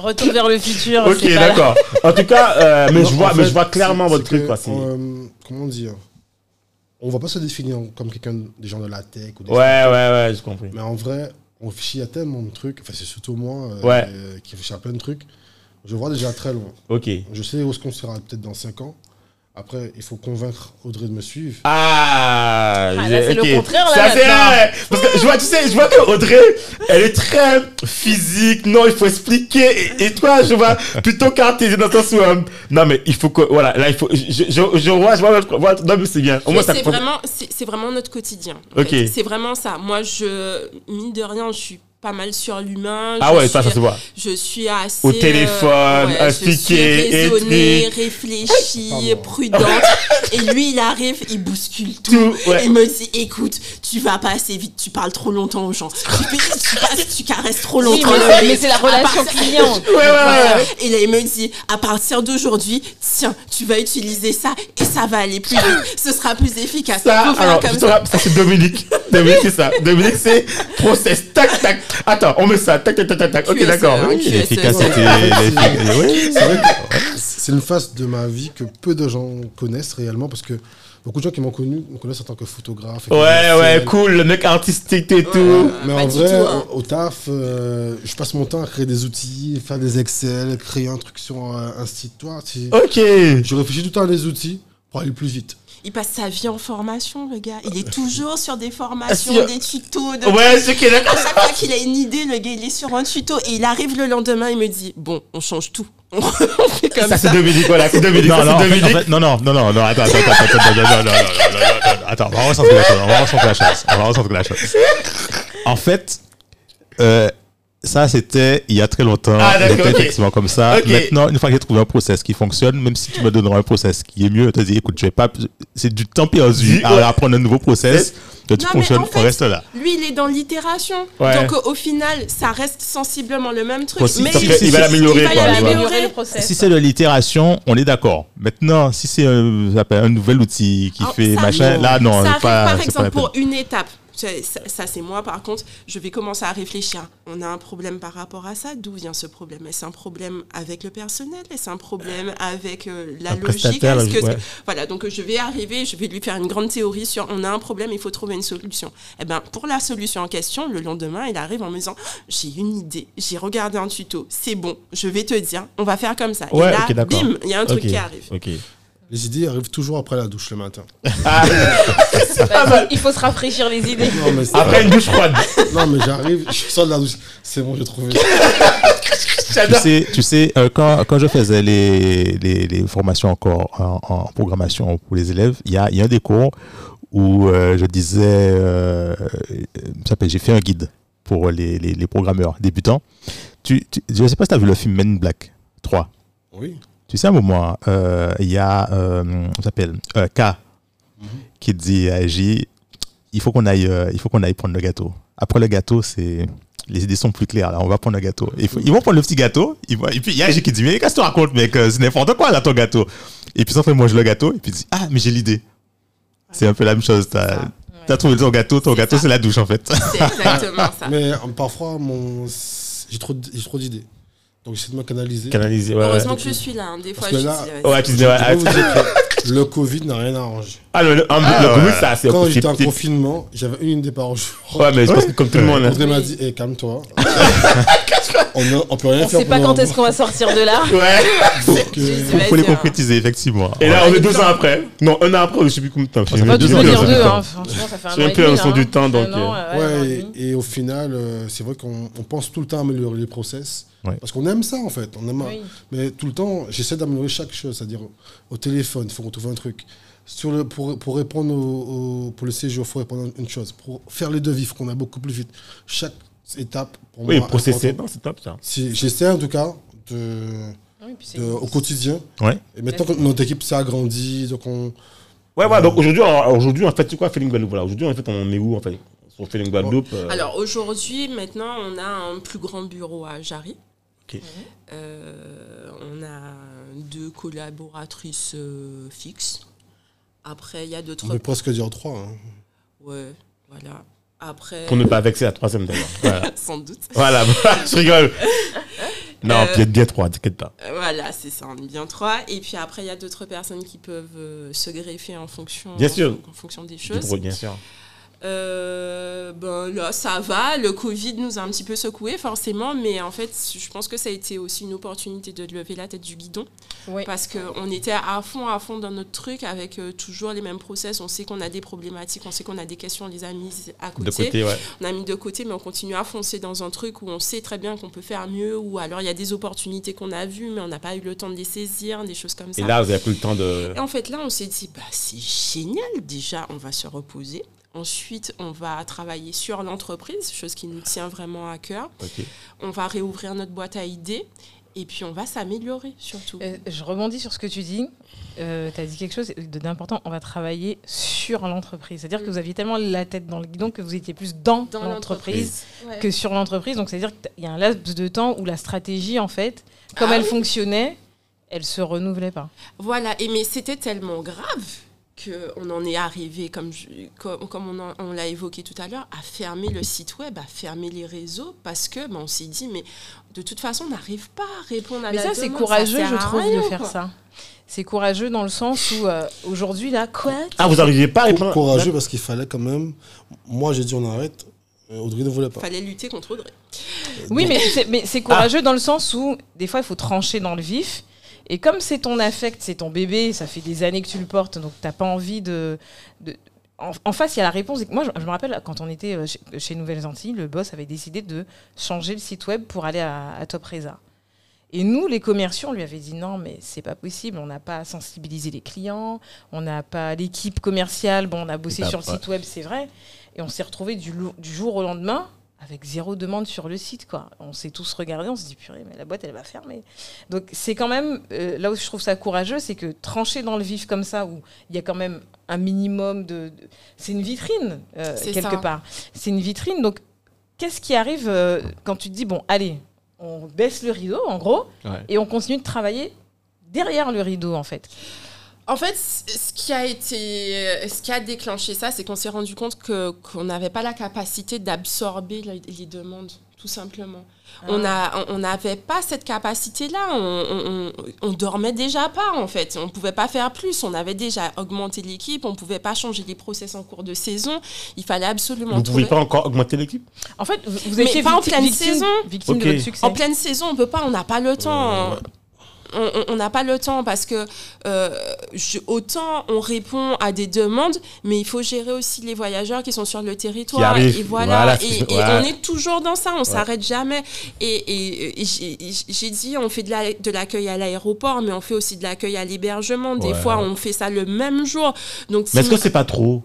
Retour vers le futur. Ok, d'accord. En tout cas, euh, mais, Non, je vois, mais fait, je vois clairement votre truc. que, Quoi, c'est- euh, comment dire On va pas se définir comme quelqu'un des gens de la tech ou des ouais, ouais, ouais, j'ai compris. Mais en vrai, on réfléchit à tellement de trucs. Enfin, c'est surtout moi euh, Ouais. euh, qui réfléchit à plein de trucs. Je vois déjà très loin. Ok. Je sais où est-ce qu'on sera peut-être dans 5 ans. Après, il faut convaincre Audrey de me suivre. Ah, Ah, là, c'est le contraire, là, Ça, c'est maintenant. vrai. Parce que je vois, tu sais, je vois que Audrey, elle est très physique. Non, il faut expliquer. Et, et toi, je vois plutôt cartésien dans le sens où, euh, non, mais il faut que, voilà, là, il faut, je, je, je, je vois, je vois, non, mais c'est bien. Au Mais moins, ça c'est prend- vraiment, c'est c'est vraiment notre quotidien. en Ok. fait. C'est vraiment ça. Moi, je, mine de rien, je suis pas mal sur l'humain. Ah Je ouais, ça, suis- ça se voit. Je suis assez. Au téléphone, je suis expliquer, raisonnée, écrit. réfléchie, prudente. et lui, il arrive, il bouscule tout. Tout, ouais. Il me dit écoute, tu vas pas assez vite, tu parles trop longtemps aux gens. Tu, passes- tu caresses trop Oui, longtemps. mais c'est- mec. mais c'est la relation ça- client. Ouais, ouais, ouais. Et là, il me dit, à partir d'aujourd'hui, tiens, tu vas utiliser ça et ça va aller plus vite. Ce sera plus efficace. Ça, alors, comme ça. ça c'est Dominique. Dominique, c'est ça. Dominique, c'est process. Tac, tac. Attends, on met ça. Tac, tac, tac, tac. Ok, d'accord. L'efficacité. C'est vrai que c'est une phase de ma vie que peu de gens connaissent réellement parce que beaucoup de gens qui m'ont connu me connaissent en tant que photographe. Ouais, ouais, cool. Le mec artistique et tout. Ouais. Mais en vrai, tout, hein. au, au taf, euh, je passe mon temps à créer des outils, faire des Excel, créer un truc sur un, un site. Toi, si- Ok. je réfléchis tout le temps à des outils pour aller plus vite il passe sa vie en formation, le gars. Il est toujours sur des formations, des tutos. Ouais, c'est qu'il a. À chaque fois a une idée, le gars, il est sur un tuto et il arrive le lendemain, il me dit Bon, on change tout. on fait comme ça. C'est Dominique, voilà, c'est Dominique. Non, ça, non, non, non, non, non, non, attends, attends, attends, attends, attends, attends, on va recentrer la chose, on va la. En fait, ça c'était il y a très longtemps, Ah, d'accord, c'était ok. effectivement comme ça. Maintenant, une fois que j'ai trouvé un process qui fonctionne, même si tu me donneras un process qui est mieux, je te dis, écoute, je vais pas, c'est du temps perdu Ouais. à apprendre un nouveau process, que tu Non, mais fonctionnes, en fait, on reste là. Lui, il est dans l'itération. Ouais. Donc, au final, ça reste sensiblement le même truc. Possible. mais Sauf il, il va l'améliorer, il va quoi. l'améliorer. améliorer le process. Si c'est de l'itération, on est d'accord. Maintenant, si c'est un, un nouvel outil qui Alors, fait machin, arrive- là, non, ça c'est arrive, pas, par pas exemple, pour une étape. Ça, ça, c'est moi, par contre, je vais commencer à réfléchir. On a un problème par rapport à ça. D'où vient ce problème? Est-ce un problème avec le personnel? Est-ce un problème avec euh, la Un logique? que- ouais. Voilà, donc euh, je vais arriver, je vais lui faire une grande théorie sur on a un problème, il faut trouver une solution. Et ben pour la solution en question, le lendemain, il arrive en me disant j'ai une idée, j'ai regardé un tuto, c'est bon, je vais te dire, on va faire comme ça. Ouais, Et là, bim, il y a un truc qui arrive. Les idées arrivent toujours après la douche le matin. Ah, il faut se rafraîchir les idées. Non, mais, c'est- après une douche froide. non, mais j'arrive, je sors de la douche. C'est bon, j'ai trouvé. Tu sais, tu sais euh, quand, quand je faisais les, les, les formations encore en, en programmation pour les élèves, il y a, il y a un des cours où euh, je disais, euh, ça s'appelle, j'ai fait un guide pour les, les, les programmeurs débutants. Tu, tu- je ne sais pas si tu as vu le film Men Black 3. Oui. Tu sais, à un moment, euh, il y a, euh, s'appelle, euh, K, qui dit à J, il faut qu'on aille, euh, il faut qu'on aille prendre le gâteau. Après le gâteau, c'est, les idées sont plus claires, là, on va prendre le gâteau. Il faut- ils vont prendre le petit gâteau, ils vont- et puis il y a J qui dit, mais qu'est-ce que tu racontes, mec, euh, c'est n'importe quoi, là, ton gâteau. Et puis, ça fait mange le gâteau, et puis il dit, ah, mais j'ai l'idée. C'est un peu la même chose, t'as, trouvé ton gâteau, ton gâteau, c'est la douche, en fait. C'est exactement ça. Mais euh, parfois, mon... j'ai trop, d- j'ai trop d'idées. Donc j'essaie de me canaliser. Canaliser, ouais. Heureusement ouais. que je suis là. hein. Des fois, Parce que je là- dis, ouais, Ouais, tu Je disais, ouais. que le Covid n'a rien arrangé. Ah, le, le, Ah, le ouais. Covid, ça, c'est Quand j'étais en c'est- confinement, j'avais une idée par jour. Ouais, mais je pense que comme tout le monde. hein. Audrey m'a dit, hey, calme-toi. on, ne- on peut rien On faire sait pas quand est-ce qu'on va sortir de là. Ouais. Euh, J'ai- Faut, les hein. concrétiser, effectivement. Et là, on est deux ans après. Non, un an après, je sais plus combien de temps. Tu deux dire deux hein. franchement, ça fait un J'ai an un et peu demi, la notion là, du temps, donc, Un euh, ouais, un et au final, euh, c'est vrai qu'on on pense tout le temps à améliorer les process. Ouais. Parce qu'on aime ça, en fait. On aime, Oui. Mais tout le temps, j'essaie d'améliorer chaque chose. C'est-à-dire, au téléphone, il faut qu'on trouve un truc. Sur le, pour, pour répondre au, au- pour le séjour, il faut répondre à une chose. Pour faire les devis, il faut qu'on aille beaucoup plus vite. Chaque étape, pour Oui, moi, processer. Non, c'est top ça. Si- J'essaie, en tout cas, de, Oui, de- au quotidien. Ouais. Et maintenant que notre équipe s'est agrandie, donc on, Ouais, ouais, donc aujourd'hui, alors, aujourd'hui, en fait, c'est quoi Feeling Guadeloupe Voilà, aujourd'hui, en fait, on est où, en fait Sur Feeling Guadeloupe euh, Alors aujourd'hui, maintenant, on a un plus grand bureau à Jarry. Ok. Euh, on a deux collaboratrices euh, fixes. Après, il y a on d'autres. peut presque dire trois. hein. Ouais, voilà. Après, Pour ne pas vexer la troisième d'ailleurs. Voilà. sans doute. voilà, je rigole. Non, Euh, puis bien trois, t'inquiète pas. Euh, Voilà, c'est ça, on est bien trois. Et puis après, il y a d'autres personnes qui peuvent euh, se greffer en fonction, Bien sûr. en fonction des Du choses. bien sûr. Euh, ben là, ça va. Le Covid nous a un petit peu secoué, forcément, mais en fait, je pense que ça a été aussi une opportunité de lever la tête du guidon. Oui. Parce qu'on était à fond, à fond dans notre truc avec euh, toujours les mêmes process. On sait qu'on a des problématiques, on sait qu'on a des questions, on les a mises à côté. De côté, ouais. On a mis de côté, mais on continue à foncer dans un truc où on sait très bien qu'on peut faire mieux, ou alors il y a des opportunités qu'on a vues, mais on n'a pas eu le temps de les saisir, des choses comme ça. Et là, vous avez pris le temps de. Et en fait, là, on s'est dit, bah, c'est génial. Déjà, on va se reposer. Ensuite, on va travailler sur l'entreprise, chose qui nous tient vraiment à cœur. On va réouvrir notre boîte à idées. Et puis, on va s'améliorer, surtout. Euh, je rebondis sur ce que tu dis. tu as dit quelque chose d'important. On va travailler sur l'entreprise. C'est-à-dire que vous aviez tellement la tête dans le guidon que vous étiez plus dans, Dans l'entreprise Ouais. que sur l'entreprise. Donc, c'est-à-dire qu'il y a un laps de temps où la stratégie, en fait, comme Ah elle oui. fonctionnait, elle se renouvelait pas. Voilà, et mais c'était tellement grave qu'on en est arrivé, comme, je- comme, comme on, en- on l'a évoqué tout à l'heure, à fermer le site web, à fermer les réseaux, parce que ben, on s'est dit, mais de toute façon, on n'arrive pas à répondre à Mais la ça, c'est demande, courageux, sert je à trouve, rien, de faire quoi. ça. C'est courageux dans le sens où euh, aujourd'hui, là, quoi Ah, vous n'arriviez pas à répondre Courageux parce qu'il fallait quand même. Moi, j'ai dit on arrête. Audrey ne voulait pas. Fallait lutter contre Audrey. Oui, mais c'est, mais c'est courageux dans le sens où des fois il faut trancher dans le vif. Et comme c'est ton affect, c'est ton bébé, ça fait des années que tu le portes, donc t'as pas envie de. de- En, face, il y a la réponse. Moi, je, me rappelle quand on était euh, chez, Nouvelles Antilles, le boss avait décidé de changer le site web pour aller à, à Top Reza. Et nous, les commerciaux, on lui avait dit non, mais c'est pas possible, on n'a pas sensibilisé les clients, on n'a pas l'équipe commerciale, bon, on a bossé sur le site web, c'est vrai. Et on s'est retrouvé du jour au lendemain avec zéro demande sur le site. Quoi. On s'est tous regardés, on s'est dit purée, mais la boîte, elle va fermer. Donc c'est quand même, euh, là où je trouve ça courageux, c'est que trancher dans le vif comme ça, où il y a quand même un minimum de... de- c'est une vitrine, euh, quelque ça. part. C'est une vitrine, donc qu'est-ce qui arrive euh, quand tu te dis, bon, allez, on baisse le rideau, en gros, Ouais. et on continue de travailler derrière le rideau, en fait? En fait, ce qui a été, ce qui a déclenché ça, c'est qu'on s'est rendu compte que qu'on n'avait pas la capacité d'absorber les, les demandes, tout simplement. On a, on- n'avait pas cette capacité-là. On, on, dormait déjà pas en fait. On pouvait pas faire plus. On avait déjà augmenté l'équipe. On pouvait pas changer les process en cours de saison. Il fallait absolument Vous ne trouver. pouvez pas encore augmenter l'équipe? En fait, vous, vous Mais étiez pas en pleine victime, saison. victime de votre succès. En pleine saison, on peut pas, on n'a pas le temps. ouais. On- n'a pas le temps parce que euh, je- autant on répond à des demandes, mais il faut gérer aussi les voyageurs qui sont sur le territoire. Et voilà, Voilà, et, on est toujours dans ça, on s'arrête jamais. Et, j'ai dit, on fait de la- de l'accueil à l'aéroport, mais on fait aussi de l'accueil à l'hébergement. Des Ouais. fois, on fait ça le même jour. Donc, Mais est-ce que c'est pas trop?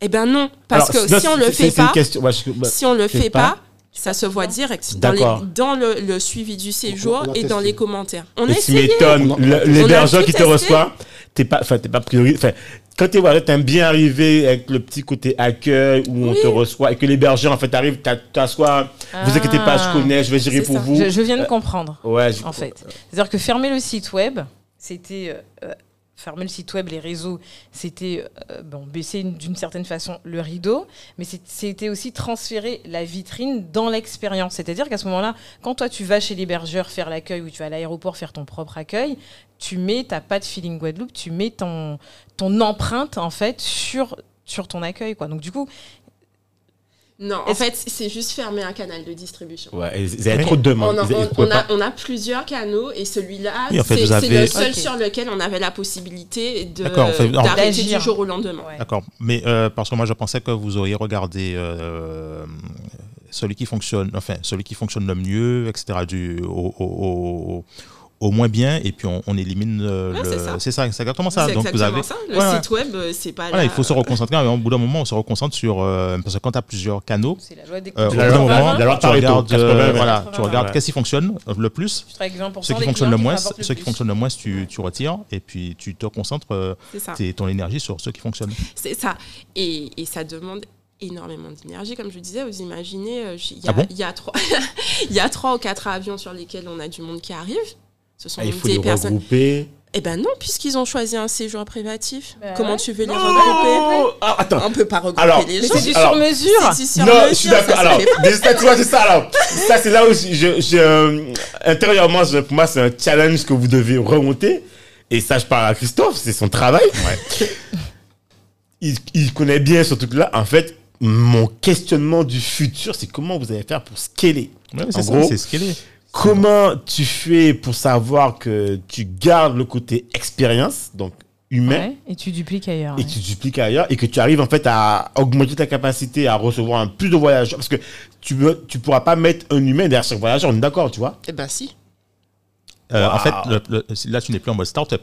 Eh ben non, parce Alors, que non, si on le fait pas, question- si on le fait pas. pas, ça se voit direct dans, les- D'accord. dans le, le suivi du séjour et dans les commentaires. On Mais tu m'étonnes, l'hébergeur qui te reçoit, t'es pas, enfin, t'es pas priori, enfin, quand t'es voilà, t'aimes bien arriver avec le petit côté accueil où on Oui. te reçoit et que l'hébergeur en fait arrive, t'a- t'assois, vous inquiétez pas, je connais, je vais gérer pour ça. vous. Je, je viens de comprendre. Ouais, je- en fait. C'est-à-dire que fermer le site web, c'était euh, euh, fermer le site web, les réseaux, c'était euh, bon, baisser une- d'une certaine façon le rideau, mais c'était aussi transférer la vitrine dans l'expérience. C'est-à-dire qu'à ce moment-là, quand toi tu vas chez l'hébergeur faire l'accueil ou tu vas à l'aéroport faire ton propre accueil, tu mets ta patte feeling Guadeloupe, tu mets ton, ton empreinte en fait sur sur ton accueil quoi. Donc du coup, Non, en fait, c'est juste fermer un canal de distribution. Ouais, vous avez trop de demandes. on- a, pas- on a plusieurs canaux et celui-là, Oui, en fait, c'est avez- le seul sur lequel on avait la possibilité d'arrêter du jour au lendemain. ouais. D'accord. Mais euh, parce que moi, je pensais que vous auriez regardé euh, celui qui fonctionne, enfin, celui qui fonctionne le mieux, etc., du, au, au- au- au moins bien, et puis on, on élimine euh, Ouais, le. c'est ça. C'est exactement ça. C'est Donc vous exactement avez. ça. Le Ouais, site web, euh, c'est pas Voilà, la- il faut se reconcentrer. Au bout d'un moment, on se reconcentre sur. euh, parce que quand tu as plusieurs canaux, C'est la loi des euh, au bout La d'un loi- moment, la loi tu regardes, 80, euh, ouais. voilà, 80, tu regardes ouais. qu'est-ce qui fonctionne le plus. Tu travailles avec 20% Ceux qui clients le moins, ceux qui plus. fonctionnent le moins, tu, tu retires et puis tu te concentres euh, C'est ça. tes- ton énergie sur ceux qui fonctionnent. C'est ça. Et, et ça demande énormément d'énergie. Comme je disais, vous imaginez, j- il y, a- Ah bon il y, a trois- il y a trois ou quatre avions sur lesquels on a du monde qui arrive. Ce sont Ah, il faut des les personnes. regrouper. Eh ben non, puisqu'ils ont choisi un séjour privatif. Bah Comment ouais. tu veux les regrouper? Ah, attends. On peut pas regrouper Alors, les gens. c'est du Alors, sur mesure. C'est du sur non, mesure, je suis d'accord. Alors, ça, tu vois, c'est ça. Alors, ça, c'est là où je, je, je- euh, intérieurement, je- pour moi, c'est un challenge que vous devez remonter. Et ça, je parle à Christophe, c'est son travail. Il, il connaît bien ce truc-là. En fait, mon questionnement du futur, c'est comment vous allez faire pour scaler. Ouais, En c'est ça, gros, c'est est. Comment tu fais pour savoir que tu gardes le côté expérience, donc humain, Ouais, et tu dupliques ailleurs. et ouais. tu dupliques ailleurs, et que tu arrives en fait à augmenter ta capacité à recevoir un plus de voyageurs, parce que tu ne tu pourras pas mettre un humain derrière chaque voyageur, on est d'accord, tu vois? Eh ben si. Euh, En fait, le- le- là, tu n'es plus en mode start-up.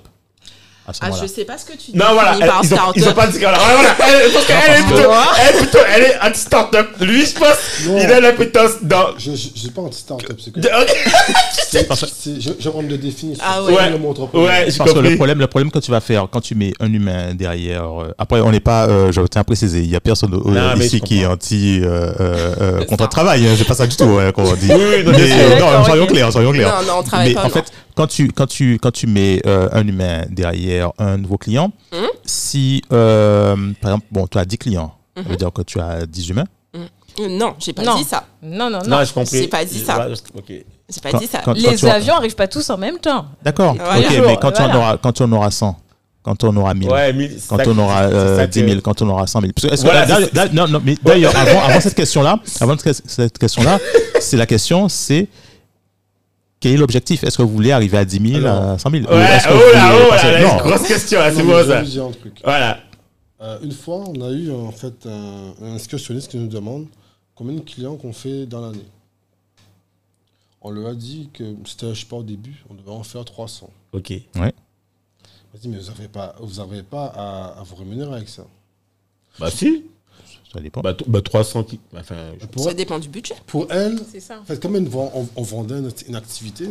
À ce Ah, je sais pas ce que tu dis. Non, voilà, elle- ils, ont, ils ont pas dit voilà, voilà, voilà, elle, parce qu'elle est plutôt, elle est plutôt, elle est anti-startup. Lui, je pense, Non. il a l'appétence dans. Je n'ai pas anti-startup, c'est que. Je je vais rendre de définition. Ah ouais. le mot entrepreneur. Ouais, Parce que le compris. problème, le problème que tu vas faire quand tu mets un humain derrière. euh, après, on n'est pas. euh, je tiens à préciser, il n'y a personne euh, Non, mais ici je qui est anti euh, euh, euh, contrat de travail. Hein, c'est pas ça du tout hein, qu'on dit. Oui, oui, non, Mais, euh, non, soyons clairs, soyons clairs. Non, non, on travaille Mais pas. en non. fait, quand tu, quand tu, quand tu mets euh, un humain derrière un nouveau client, Mhm. si, euh, par exemple, bon, tu as 10 clients, ça veut Mhm. dire que tu as 10 humains. Euh, Non, j'ai pas Non. dit ça. Non, non, non. Non, j'ai compris. j'ai pas dit ça. Ouais, ok. J'ai pas Quand- dit ça. quand- Les as- avions arrivent pas tous en même temps. D'accord. Voilà. Ok, mais quand tu, en Voilà. auras, quand tu en auras 100, quand on aura 1000, Ouais, mais quand on aura euh, ça 10 que- 000, quand on aura 100 000. Parce que, est-ce que- Voilà, d'ailleurs- c'est- d'ailleurs- non, non, mais d'ailleurs, avant, avant cette question-là, avant cette cette question-là, c'est la question, c'est quel est l'objectif? Est-ce que vous voulez arriver à 10 000, Alors, à 100 000 Ou Ouais, est-ce que oh là, oh là, grosse question, c'est ça. un truc. Voilà. Euh, une fois, on a eu en fait un, un excursionniste qui nous demande combien de clients qu'on fait dans l'année. On lui a dit que c'était, je sais pas, au début, on devait en faire 300. Ok. On a dit, mais vous n'avez pas, vous avez pas à, à vous rémunérer avec ça. Bah si. Ça dépend. Bah, bah 300 qui. Enfin, je- Pour, Ça dépend du budget. pour elle, C'est ça. en fait, comme elle on, on vendait une, une activité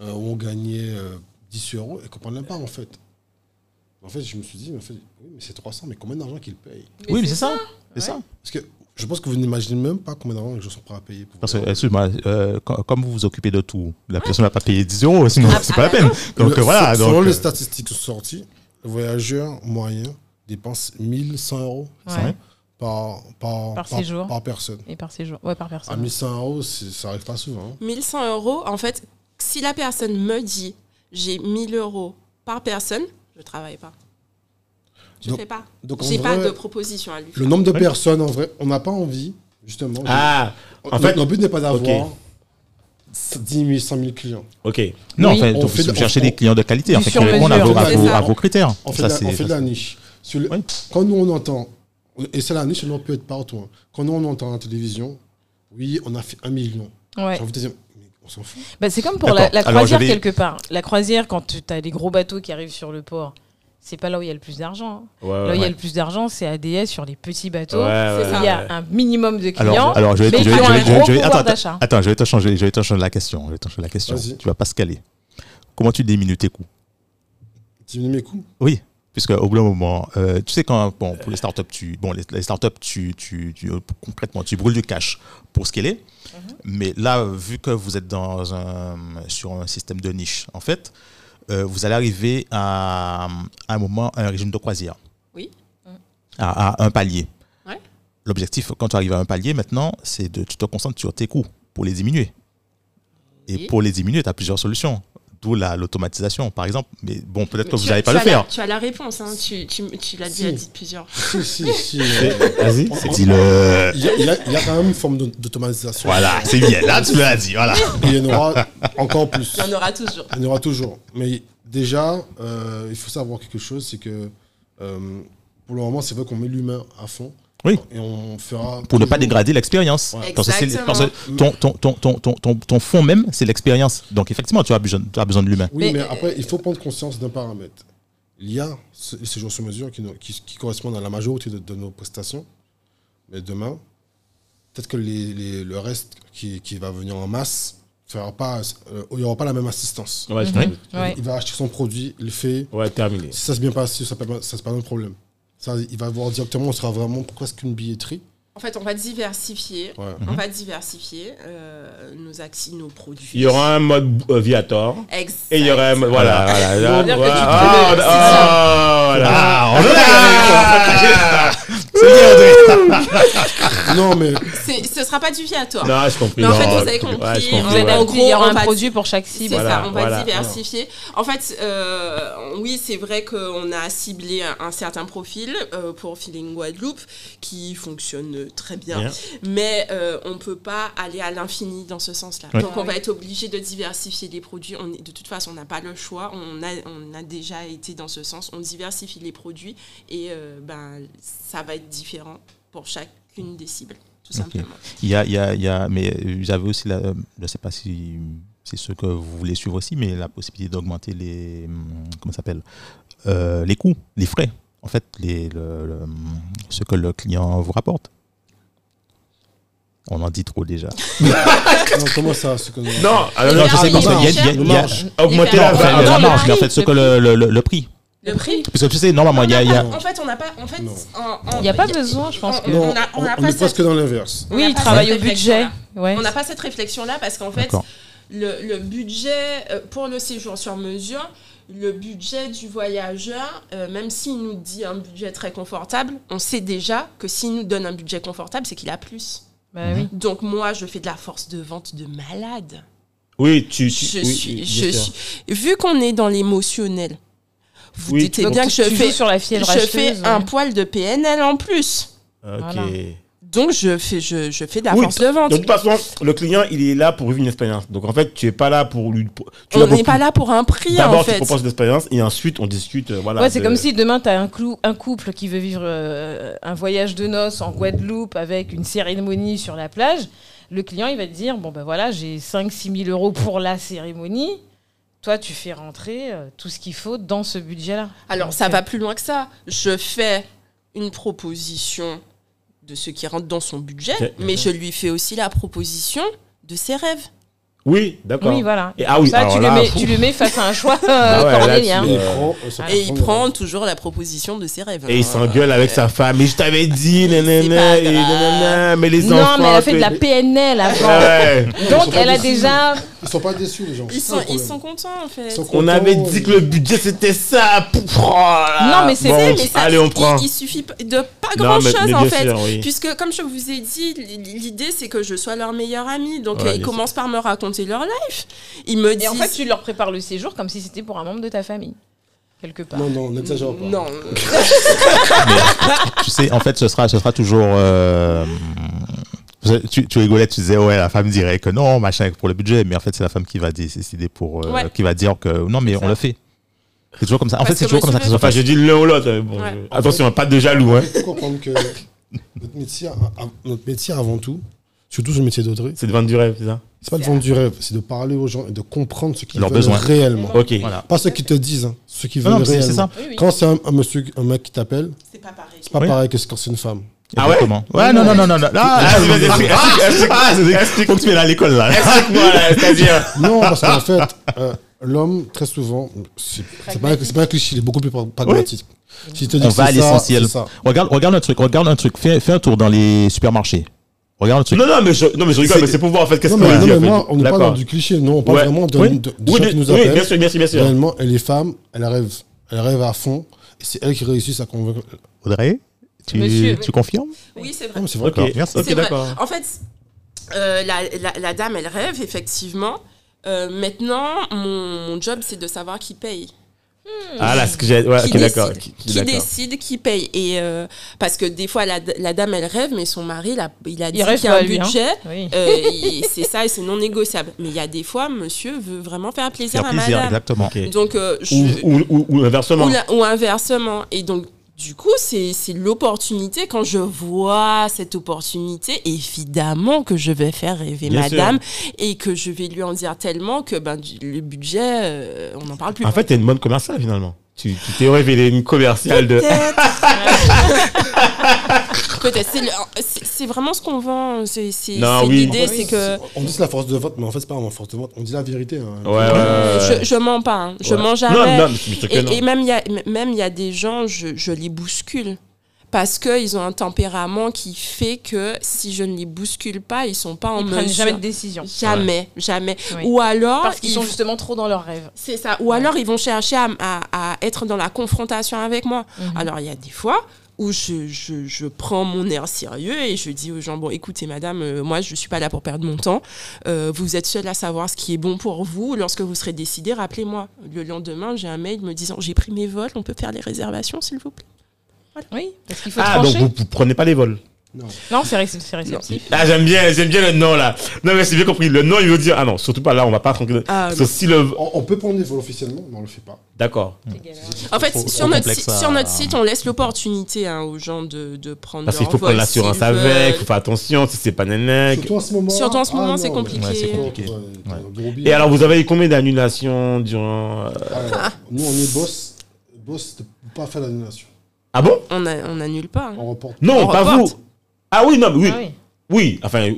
euh, où on gagnait euh, 10 euros, elle ne comprenait pas en fait. En fait, je me suis dit, mais en fait, oui, mais c'est 300, mais combien d'argent qu'ils payent oui, mais c'est ça. C'est Ouais. ça. Parce que je pense que vous n'imaginez même pas combien d'argent je suis prêt à payer. Pour Parce que, excuse-moi, euh, co- comme vous vous occupez de tout, la personne ne va pas payer 10 euros, sinon Ah, c'est pas la ah, peine. Donc Le- euh, voilà. Selon donc, les euh, statistiques sorties, le voyageur moyen dépense 1100 euros Ouais. Par, par, Par séjour. par personne. Et par séjour. Ouais, par À personne. 1100 euros, ça arrive pas souvent. hein. 1100 euros, en fait, si la personne me dit j'ai 1000 euros par personne, je travaille pas. Je Donc- fais pas. Donc, J'ai pas vrai, de proposition à lui faire. le nombre de Ouais. personnes, en vrai, on n'a pas envie, justement. Ah, en en fait- notre but n'est pas d'avoir Ok. 10 000, 100 000 clients. ok. non, Oui. en fait, On fait de- vous cherchez on- des clients de qualité, en fait, qui répondent à vos, à vos- à vos critères. On fait, Ça, la, c'est- on fait de la niche. Sur le- Oui. Quand nous, on entend, et c'est la niche, ça peut être partout. hein. Quand on entend à la télévision, oui, on a fait un million. Ouais. J'ai envie de dire, mais on s'en fout. Bah, c'est comme pour la, croisière quelque part. La croisière, quand tu as des gros bateaux qui arrivent sur le port, c'est pas là où il y a le plus d'argent. hein. Ouais, Là où ouais. il y a le plus d'argent, c'est ADS sur les petits bateaux. Ouais. Il y a ouais. un minimum de clients, alors, je vais, mais je qui vais- ont je vais- un je vais- gros je vais- pouvoir attends, je vais te changer, je vais te changer la question. Je vais te changer la question. Tu vas pas se caler. Comment tu diminues tes coûts? Diminuer mes coûts? Oui, puisque au bout d'un moment, euh, tu sais quand bon pour les startups, tu bon les, les startups, tu, tu, tu concrètement tu brûles du cash pour scaler. Mais là, vu que vous êtes dans un sur un système de niche, en fait, euh, vous allez arriver à, à un moment à un régime de croisière. Oui. À, à un palier. Ouais. L'objectif quand tu arrives à un palier maintenant, c'est de tu te concentres sur tes coûts pour les diminuer. Et Oui. pour les diminuer, tu as plusieurs solutions. D'où la- l'automatisation, par exemple. Mais bon, peut-être que vous n'allez pas le as la- faire. tu as la réponse, hein. tu, tu, tu l'as Si. déjà dit plusieurs Si, si, si. euh, Vas-y. Dis-le. Il y, a- quand même une forme d'auto- d'automatisation. Voilà, c'est bien. Là, tu l'as dit. Voilà. Et il y en aura encore plus. Il y en aura toujours. Il y en aura toujours. Mais déjà, euh, il faut savoir quelque chose, c'est que euh, pour le moment, c'est vrai qu'on met l'humain à fond. Oui. Et on fera. Pour ne pas dégrader l'expérience. Ouais. Parce que, ton, ton, ton, ton, ton, ton, ton fond même, c'est l'expérience. Donc, effectivement, tu as besoin, tu as besoin de l'humain. Oui, Mais- mais, après, il faut prendre conscience d'un paramètre. Il y a ce- ces jours sur mesure qui, nous- qui, qui correspondent à la majorité de, de nos prestations. Mais demain, peut-être que les, les- le reste qui, qui va venir en masse, fera pas, euh, il n'y aura pas la même assistance. Ouais, Mhm. Ouais. Il va acheter son produit, il le fait. Ouais, terminé. Si ça se bien passe, ça ne c'est pas un problème. Il va voir directement, on sera vraiment presque une billetterie. En fait, on va diversifier. Ouais. On va diversifier euh, nos actions, nos produits. Il y aura un mode euh, Viator. Exact. Et il y aura un mode. Voilà, voilà. voilà. Ah, ah. Ah, on Ah, C'est. Non, mais C'est- Ce sera pas du viatoire. Non, je comprends. Mais en fait, vous avez ouais, compris, Vous ouais. en gros, il y aura un produit pour chaque C'est cible. Voilà, ça, on va voilà. diversifier. En fait, euh, oui, c'est vrai qu'on a ciblé un, un certain profil pour Feeling Guadeloupe qui fonctionne très bien, Bien. mais euh, on ne peut pas aller à l'infini dans ce sens-là. Ouais. Donc on va être obligé de diversifier les produits. On est- de toute façon, on n'a pas le choix. On a, on a déjà été dans ce sens. On diversifie les produits et euh, ben, ça va être différent pour chacune des cibles, tout simplement. Il y a, il y a, il y a, mais j'avais aussi, la, je ne sais pas si c'est ce que vous voulez suivre aussi, mais la possibilité d'augmenter les, hum, comment s'appelle, Euh, les coûts, les frais, en fait, les, le- le, ce que le client vous rapporte. On en dit trop déjà. non, comment ça ce que... Non, Les alors, non, je sais pas. il y a- il y a-. Augmenter la enfin, marge, mais en fait, ce que le, le, le- le prix. Le prix Parce que tu sais, normalement, il y a. y a- En fait, on n'a pas. En fait, Il n'y a pas besoin, je pense. on- que- Non, on a- on on, a on pas est cette- presque dans l'inverse. Oui, n'a il pas travaille cette au budget. Ouais. On n'a pas cette réflexion-là parce qu'en fait, le, le budget euh, pour le séjour sur mesure, le budget du voyageur, euh, même s'il nous dit un budget très confortable, on sait déjà que s'il nous donne un budget confortable, c'est qu'il a plus. Bah oui. Donc moi, je fais de la force de vente de malade. Oui, tu. tu- Je oui, suis, je. Vu qu'on est dans l'émotionnel, vous Oui, dites bien que je fais, sur la fièvre je fais ouais. un poil de PNL en plus. Ok. Voilà. Donc je fais, je, je fais de la Oui, force de vente. De toute façon, le client, il est là pour vivre une expérience. Donc en fait, tu es pas là pour lui. pour- tu es on n'est pas là pour un prix en D'abord, tu fait. proposes l'expérience et ensuite on discute. euh, Voilà, Ouais, c'est de- comme si demain, tu as un, clou- un couple qui veut vivre euh, un voyage de noces en Guadeloupe avec une cérémonie sur la plage. Le client, il va te dire Bon, ben voilà, j'ai 5-6 000 euros pour la cérémonie. Toi, tu fais rentrer euh, tout ce qu'il faut dans ce budget-là. Alors ça va plus loin que ça. Je fais une proposition de ce qui rentre dans son budget, Ok, mais je lui fais aussi la proposition de ses rêves. Oui, d'accord. Oui, voilà. Et- ah oui, Ça, tu, là, le mets, tu le mets face à un choix euh, Ah ouais, là, cornélien. il Euh, prend, euh, ça Et il prend- prend toujours la proposition de ses rêves. Et il hein. s'engueule avec sa femme. Et je t'avais dit, nanana, et nanana, mais les Non, enfants. mais elle a fait de la PNL avant. Ouais. Ils sont Donc, elle a déçus. déjà. Ils sont pas déçus, les gens. Ils sont, ils sont contents en fait. Sont On contents, avait dit que le budget c'était ça. Pouf, oh là. Non, mais c'est Bon, Mais ça, Allez, on il- prend. Il, suffit de pas Non, grand mais- chose mais en fait. sûr, oui. Puisque, comme je vous ai dit, l'idée c'est que je sois leur meilleur ami. Donc, Ouais, ils commencent par me raconter leur life. Ils me disent. Et en fait, tu leur prépares le séjour comme si c'était pour un membre de ta famille. Quelque part. Non, non, n'exagère pas. Non. tu sais, en fait, ce sera, ce sera toujours. euh, tu, tu rigolais, tu disais, ouais, la femme dirait que non, machin, pour le budget, mais en fait, c'est la femme qui va décider pour. euh, Ouais. qui va dire que non, mais on ça. le fait. C'est toujours comme ça. En fait, c'est toujours comme ça que ça se monsieur Enfin, passe. je dis l'un ou l'autre. Bon, Ouais. je- Attention, pas de jaloux. Hein. Il faut comprendre que notre métier, notre métier avant tout, surtout le métier d'Audrey, C'est de vendre du rêve, c'est ça c'est pas de vendre du rêve, c'est de parler aux gens et de comprendre ce qu'ils Leurs veulent besoins. réellement. Ok. Voilà. Pas ce qu'ils te disent, hein, ce qu'ils Non, veulent non, mais c'est- réellement. c'est ça. Oui, oui. Quand c'est un, un monsieur, un mec qui t'appelle, C'est pas pareil. c'est pas Oui. pareil que quand c'est une femme. Ah ouais Exactement. Ouais, non, non, non, non. non. Ah, Ah, ah, vas-y, explique, explique, ah, explique, faut que tu viennes à l'école, là. Explique-moi, là, c'est-à-dire. Non, parce qu'en fait, euh, l'homme, très souvent, c'est pas, c'est pas un cliché, il est beaucoup plus pra- pragmatique. S'il te dit On va à l'essentiel. Regarde, regarde un truc, regarde un truc. Fais, fais un tour dans les supermarchés. Regarde un truc. Non, non, mais je, non, mais je rigole, C'est- mais c'est pour voir en fait qu'est-ce qu'on a non, dit. mais moi, on n'est pas dans du cliché. Non, on parle Ouais. vraiment de, Oui. de- des Oui, gens de- qui nous oui, appellent. bien sûr, bien sûr, bien sûr. Réellement, et les femmes, elles rêvent. Elles rêvent à fond. Et c'est elles qui réussissent à convaincre. Audrey, tu, Monsieur. tu confirmes? Oui, c'est vrai. Mais c'est vrai. Ok, D'accord, merci. ok, C'est vrai. d'accord. En fait, euh, la, la- la dame, elle rêve, effectivement. Euh, maintenant, mon, mon job, c'est de savoir qui paye. Ah là, ce que j'ai. Ouais, qui ok, d'accord. décide, Qui, qui- qui décide, qui paye. Et, euh, parce que des fois, la, la dame, elle rêve, mais son mari, il a, il a dit qu'il y a un lui, hein. budget. Oui. euh, c'est ça, et c'est non négociable. Mais il y a des fois, monsieur veut vraiment faire plaisir Faire à plaisir, madame. exactement. Ok. Donc, euh, je- Ou, ou, ou, ou inversement. ou, la- ou inversement. Et donc, du coup, c'est c'est l'opportunité. Quand je vois cette opportunité, évidemment que je vais faire rêver Bien madame et que je vais lui en dire tellement que ben, le budget, euh, on n'en parle plus. En fait, t'es une bonne commerciale finalement. Tu t'es révélé une commerciale de. C'est vraiment ce qu'on vend. C'est oui. l'idée, En fait, c'est que. On dit c'est la force de vote, mais en fait, c'est pas vraiment force de vote. On dit la vérité. hein. Ouais, ouais, ouais. Je, je mens pas. hein. Je Ouais. mens jamais. Non, non. Et, et même il y a même il y a des gens, je, je les bouscule parce qu'ils ont un tempérament qui fait que si je ne les bouscule pas, ils sont pas en Ils prennent mesure. jamais de décision. Jamais, jamais. Oui. Ou alors Parce qu'ils ils- sont justement trop dans leurs rêves. c'est ça. Ou alors ils vont chercher à, à- à être dans la confrontation avec moi. Mhm. Alors il y a des fois où je, je- je prends mon air sérieux et je dis aux gens, bon, écoutez, madame, euh, moi, je ne suis pas là pour perdre mon temps. Euh, vous êtes seule à savoir ce qui est bon pour vous. Lorsque vous serez décidé, rappelez-moi. Le lendemain, j'ai un mail me disant, j'ai pris mes vols, on peut faire les réservations, s'il vous plaît. Oui, parce qu'il faut Ah, donc vous, vous prenez pas les vols Non. Non, c'est ré- réceptif. Ah, j'aime bien, j'aime bien le nom là. Non, mais c'est bien compris. Le nom, il veut dire, ah non, surtout pas là, on va pas tranquille. Ah, Parce que si le. On, on peut prendre des vols officiellement, mais on le fait pas. D'accord. En fait, Trop- sur, trop notre, complexe si- à- sur notre site, on laisse l'opportunité hein, aux gens de, de prendre Parce qu'il faut prendre l'assurance avec, il faut faire attention si c'est pas nénèque. Surtout en ce moment. Surtout en ce moment, ah, c'est non, compliqué. Ouais, c'est compliqué. Ouais. Et alors, vous avez eu combien d'annulations durant. euh, Alors, nous, on est boss. Boss, de pas faire l'annulation. Ah bon? On n'annule pas. hein. On reporte. Non, On pas reporte. vous. Ah oui, non, mais oui. Ah oui. Oui, enfin, euh,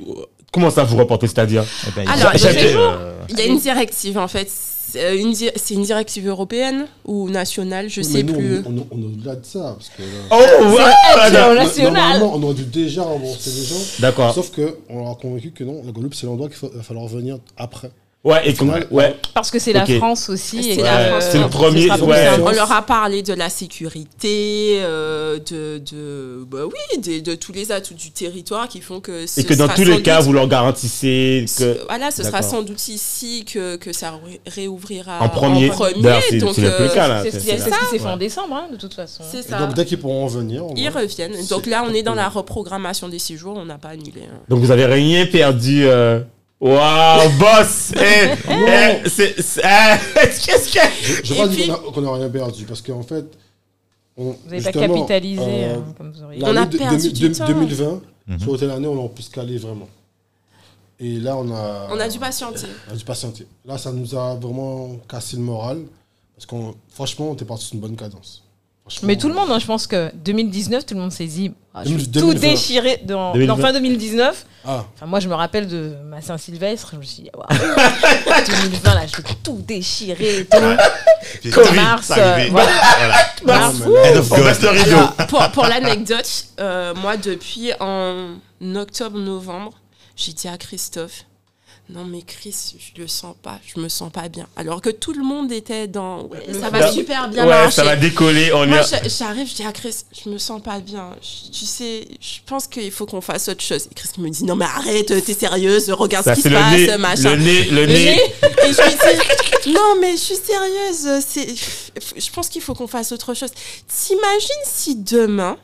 comment ça vous reportez, c'est-à-dire? Eh ben, Alors, il y a- j'avais- euh, Il y a une directive en fait. C'est euh, une, di- c'est une directive européenne ou nationale, je Oui, sais mais nous, plus. On, on, on est au-delà de ça. Parce que, là, Oh, voilà. au national. Normalement, on aurait dû déjà rembourser les gens. D'accord. Sauf qu'on leur a convaincu que non, la Guadeloupe, c'est l'endroit qu'il faut- va falloir revenir après. Ouais, et ouais. Parce que c'est la. France aussi. C'est euh, c'est le premier, ouais. On leur a parlé de la sécurité, euh, de, de, bah oui, de, tous les atouts du territoire qui font que. ce Et que dans sera tous les cas, doute- vous leur garantissez que. ce- Voilà, ce sera sans doute ici que, que ça ré- réouvrira En premier. D'ailleurs, c'est donc, c'est le euh, cas là. C'est ce c'est- qui s'est fait Ouais. en décembre, hein, de toute façon. ça. donc, dès qu'ils pourront revenir, on Ils reviennent. Donc là, on est dans la reprogrammation des séjours, on n'a pas annulé. hein. Donc vous avez rien perdu. Waouh, boss Eh, eh, c'est- c'est- eh, Qu'est-ce que... Je crois puis- qu'on n'a rien perdu parce qu'en fait, on, Vous n'avez pas capitalisé euh, hein, comme vous auriez. On a l'année de- perdu de- du de- temps. 2020, Mhm. sur l'hôtel année, on a pu se caler vraiment. Et là, on a, On a dû patienter. on a dû patienter. Là, ça nous a vraiment cassé le moral parce qu'on, franchement, on était parti sur une bonne cadence. Mais tout le monde, hein, je pense que 2019, tout le monde s'est dit, ah, je vais 2020. tout déchirer dans, 2020. dans fin 2019. Ah, Enfin, moi, je me rappelle de ma Saint-Sylvestre. Je me suis dit, waouh, 2020, là, je vais tout déchirer. et tout. Covid, Mars, euh, voilà. Voilà. Mars. pour, pour l'anecdote, euh, moi, depuis en octobre-novembre, j'ai dit à Christophe, non mais Chris, je le sens pas, je me sens pas bien. Alors que tout le monde était dans, ouais, Le ça va super bien Ouais, marcher. ça va décoller. On Moi, j'a- j'arrive, je dis à Chris, je me sens pas bien. Je- tu sais, je pense qu'il faut qu'on fasse autre chose. Et Chris me dit, non mais arrête, t'es sérieuse, regarde Ça, ce qui se le passe, nez, machin. le nez, le nez. Et je lui dis, non mais je suis sérieuse, c'est, je pense qu'il faut qu'on fasse autre chose. T'imagines si demain,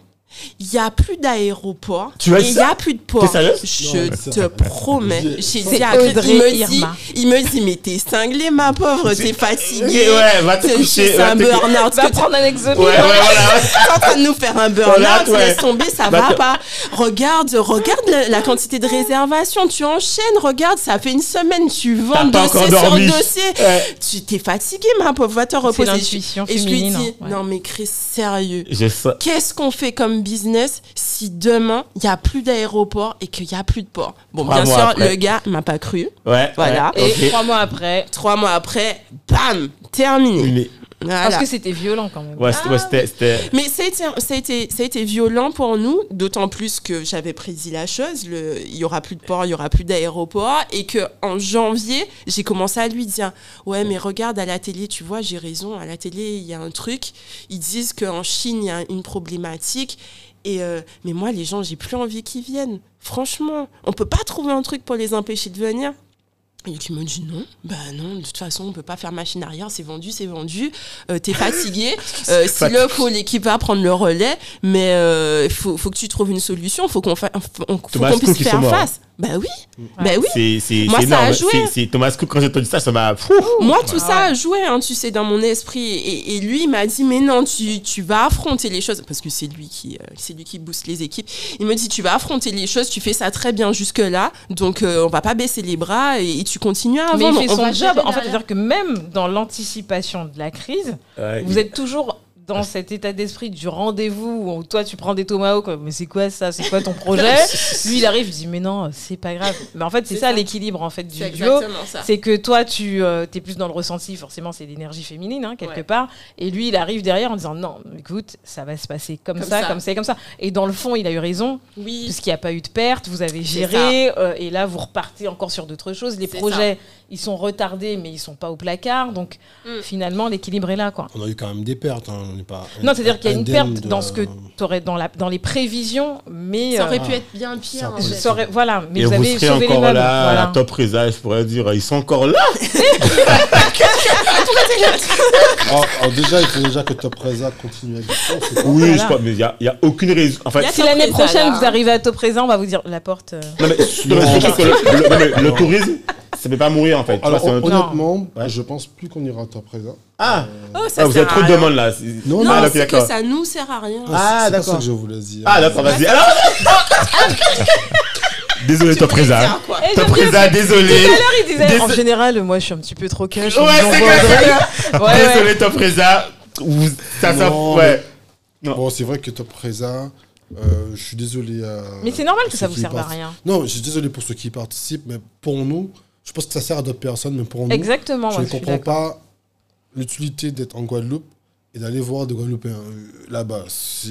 il n'y a plus d'aéroport Tu il n'y a plus de port. Je Non, mais ça- te promets. J'ai dit à Audrey Chris, il me dit, il me dit, mais t'es cinglée ma pauvre, t'es fatiguée. Ouais, va te coucher. C'est un burn-out. Va prendre un exomi. Ouais, ouais, voilà. T'es en train de nous faire un burn-out, Voilà, ouais. laisse tomber, ça Bah, va pas. Regarde, regarde la, la quantité de réservations, tu enchaînes, regarde, ça fait une semaine, tu vends dossier sur dormi. dossier. Ouais. Tu t'es fatigué, ma pauvre, va te C'est reposer. Et je lui dis, hein, non mais Chris, sérieux. Qu'est-ce qu'on fait comme business si demain il n'y a plus d'aéroport et qu'il n'y a plus de port Bon, Trois bien sûr, après. le gars m'a pas cru. Ouais. Voilà. ouais, Et trois mois après, Trois mois après, bam, terminé. Voilà. parce que c'était violent quand même. Ouais, c'était- ouais, c'était- c'était. Mais ça a, été, ça, a été, ça a été violent pour nous, d'autant plus que j'avais prédit la chose. Il y aura plus de port, il y aura plus d'aéroport. Et que en janvier, j'ai commencé à lui dire Ouais, mais regarde à la télé, tu vois, j'ai raison. À la télé, il y a un truc. Ils disent qu'en Chine, il y a une problématique. Et euh, mais moi, les gens, j'ai plus envie qu'ils viennent. Franchement, on peut pas trouver un truc pour les empêcher de venir. Et qui me dit non, bah non, de toute façon, on peut pas faire machine arrière, c'est vendu, c'est vendu. Euh, T'es fatigué, euh, si le faut, l'équipe va prendre le relais, mais il faut, faut que tu trouves une solution, faut qu'on fa- faut- qu'on puisse faire morts. face. Bah oui, bah oui. C'est Moi, ça a énorme. joué. C'est- Thomas Cook, quand j'ai entendu ça, ça m'a. Fou. Moi, tout Ah ça ouais. a joué, hein, tu sais, dans mon esprit. Et, et lui, il m'a dit, mais non, tu, tu vas affronter les choses. Parce que c'est lui, qui, euh, c'est lui qui booste les équipes. Il me dit, tu vas affronter les choses, tu fais ça très bien jusque-là. Donc, euh, on va pas baisser les bras et, et tu continues à Mais il fait On son job. En fait, c'est-à-dire que même dans l'anticipation de la crise, Ouais, vous êtes toujours dans cet état d'esprit du rendez-vous où toi tu prends des tomahawks, mais c'est quoi ça? C'est quoi ton projet? Lui il arrive, il dit mais non, c'est pas grave. Mais en fait, c'est ça, ça. l'équilibre en fait du duo. C'est que toi tu es plus dans le ressenti, forcément c'est l'énergie féminine hein, quelque Ouais. part, et lui il arrive derrière en disant non, écoute, ça va se passer comme, Comme ça, ça. comme ça et comme ça. Et dans le fond il a eu raison, Oui. puisqu'il n'y a pas eu de perte, vous avez géré, euh, et là vous repartez encore sur d'autres choses. Les projets, ils sont retardés, mais ils sont pas au placard, donc Mm. finalement l'équilibre est là, quoi. On a eu quand même des pertes. hein. On n'est pas. Non, c'est-à-dire qu'il y a une perte de- dans ce que tu aurais dans, la, dans les prévisions, mais. Ça aurait euh, pu être bien pire. ça en aurait- fait. ça aurait- voilà, mais et vous vous avez serez sauvé les encore meubles. là, voilà. à top résa, je pourrais dire, ils sont encore là. Alors, alors déjà, il faut déjà que Top Reza continue à exister. pas- Oui, je crois, mais il n'y a, y a aucune raison. En fait, Si l'année Top Reza, prochaine vous arrivez à taux présent, on va vous dire la porte. euh, non, mais, non, mais Non. c'est parce que le, le- non, mais le tourisme, ça ne peut pas mourir en fait. Tu Alors, vois, c'est un- hon- honnêtement, Ouais. je pense plus qu'on ira à Top Reza. Ah, Oh, ça ah, vous sert avez trop à de rien. demandes là. Non, Non, Ah, ok, c'est que d'accord. ça nous sert à rien. Ah, c'est pas d'accord. ça que je voulais dire. Ah, d'accord, vas-y. Alors, désolé, Eh, Top j'aime bien résa, désolé. il disait, Dés- en général, moi je suis un petit peu trop cash. Ouais, c'est clair. Désolé, top résa. Vous- Ça, ça, Non, ouais. Bon, c'est vrai que Top Reza, euh, je suis désolé. à- Mais c'est normal que ça vous serve à rien. Non, je suis désolé pour ceux qui y participent, mais pour nous, je pense que ça sert à d'autres personnes, mais pour nous, Exactement, je moi ne comprends pas l'utilité d'être en Guadeloupe et d'aller voir des Guadeloupéens euh, là-bas. C'est.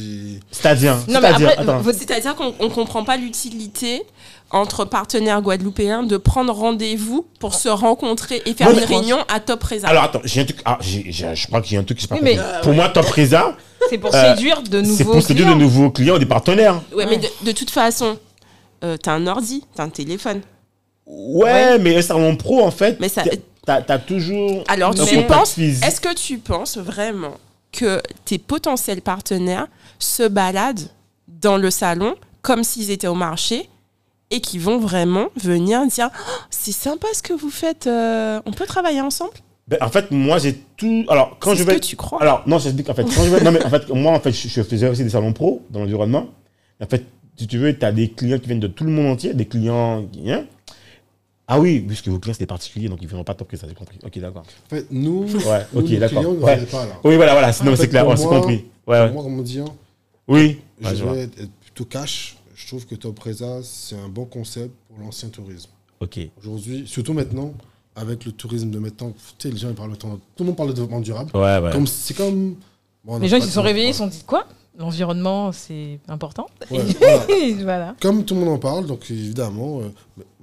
C'est-à-dire. Non, mais après, C'est-à-dire qu'on ne comprend pas l'utilité entre partenaires guadeloupéens de prendre rendez-vous pour se rencontrer et faire une pense- réunion à Top Reza. Alors attends, j'ai un truc. Ah, j'ai- j'ai- je crois qu'il y a un truc que j'ai pas Oui, mais- compris. Pour moi, top résa, c'est pour Euh, séduire de c'est nouveaux pour séduire de clients. nouveaux clients, des partenaires. ouais, mais de, de toute façon, euh, t'as un ordi, t'as un téléphone. Ouais, mais un salon pro, en fait, Mais ça- t'as t'as toujours. Alors, tu penses, est-ce que tu penses vraiment que tes potentiels partenaires se baladent dans le salon comme s'ils étaient au marché et qui vont vraiment venir dire Oh, c'est sympa ce que vous faites, euh, on peut travailler ensemble? Ben, en fait, moi, j'ai tout. Alors, quand je ce vais. que tu crois. Alors, non, j'explique. En fait, quand je vais. Non, mais en fait, moi, en fait, je, faisais aussi des salons pro dans l'environnement. En fait, si tu veux, tu as des clients qui viennent de tout le monde entier, des clients hein. Ah oui, puisque vos clients, c'est des particuliers, donc ils ne viendront pas top que ça, j'ai compris. Ok, d'accord. En fait, nous, Ouais, nous, ok, nos d'accord. clients, ne Ouais. pas là. Oui, voilà, voilà. Sinon, c'est clair, on s'est compris. Ouais, Pour ouais. Moi, comme dire, Oui. je vais être, être plutôt cash. Je trouve que Top Reza, c'est un bon concept pour l'ancien tourisme. Ok. Aujourd'hui, surtout maintenant, avec le tourisme de maintenant, tu sais, les gens ils parlent de temps- Tout le monde parle de développement durable. Ouais, ouais. Comme C'est comme. bon, on Les gens qui se sont réveillés, ils se sont dit quoi? L'environnement, c'est important. Ouais, voilà. voilà. Comme tout le monde en parle, donc évidemment, euh,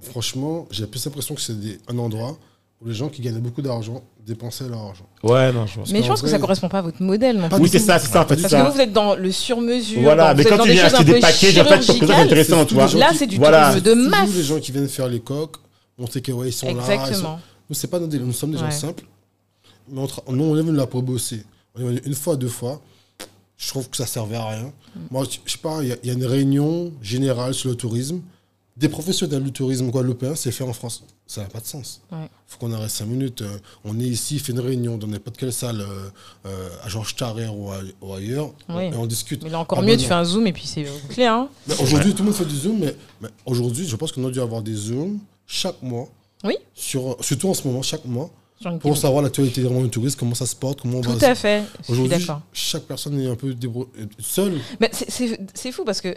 franchement, j'ai plus l'impression que c'est un endroit où les gens qui gagnaient beaucoup d'argent dépensaient leur argent. Ouais, non, je vois. Mais je pense que ça correspond pas à votre modèle. non. Oui, c'est ça, c'est ça, en fait, Parce que vous, vous êtes dans le sur-mesure. Voilà, mais quand tu viens acheter des packages, en fait, je trouve ça, intéressant, tu vois. tous Là, c'est du Voilà. tourisme de masse. les gens qui viennent faire les coques, on sait que ouais, ils sont là. Exactement. Nous, c'est pas notre délire, nous sommes des gens simples. Mais on tra- nous, on est venu là pour bosser. On est venu une fois, deux fois. Je trouve que ça servait à rien. Moi, je sais pas, il y, a- il y a une réunion générale sur le tourisme. Des professionnels du tourisme guadeloupéen, c'est fait en France. Ça n'a pas de sens. Il Ouais. faut qu'on arrête cinq minutes. Euh, on est ici, fait une réunion dans n'importe quelle salle, euh, euh, à Georges Tarrer ou, ailleurs, Oui. et on discute. Mais là, encore Ah, mieux, tu fais un zoom et puis c'est clair. Hein Mais Aujourd'hui, tout le monde fait du Zoom, mais, mais aujourd'hui, je pense qu'on a dû avoir des Zooms chaque mois. Oui. Sur, surtout en ce moment, chaque mois, pour savoir l'actualité du monde du tourisme, comment ça se porte, comment on Tout va. à fait. Aujourd'hui, chaque personne est un peu débrou- seule. Mais c'est- fou parce que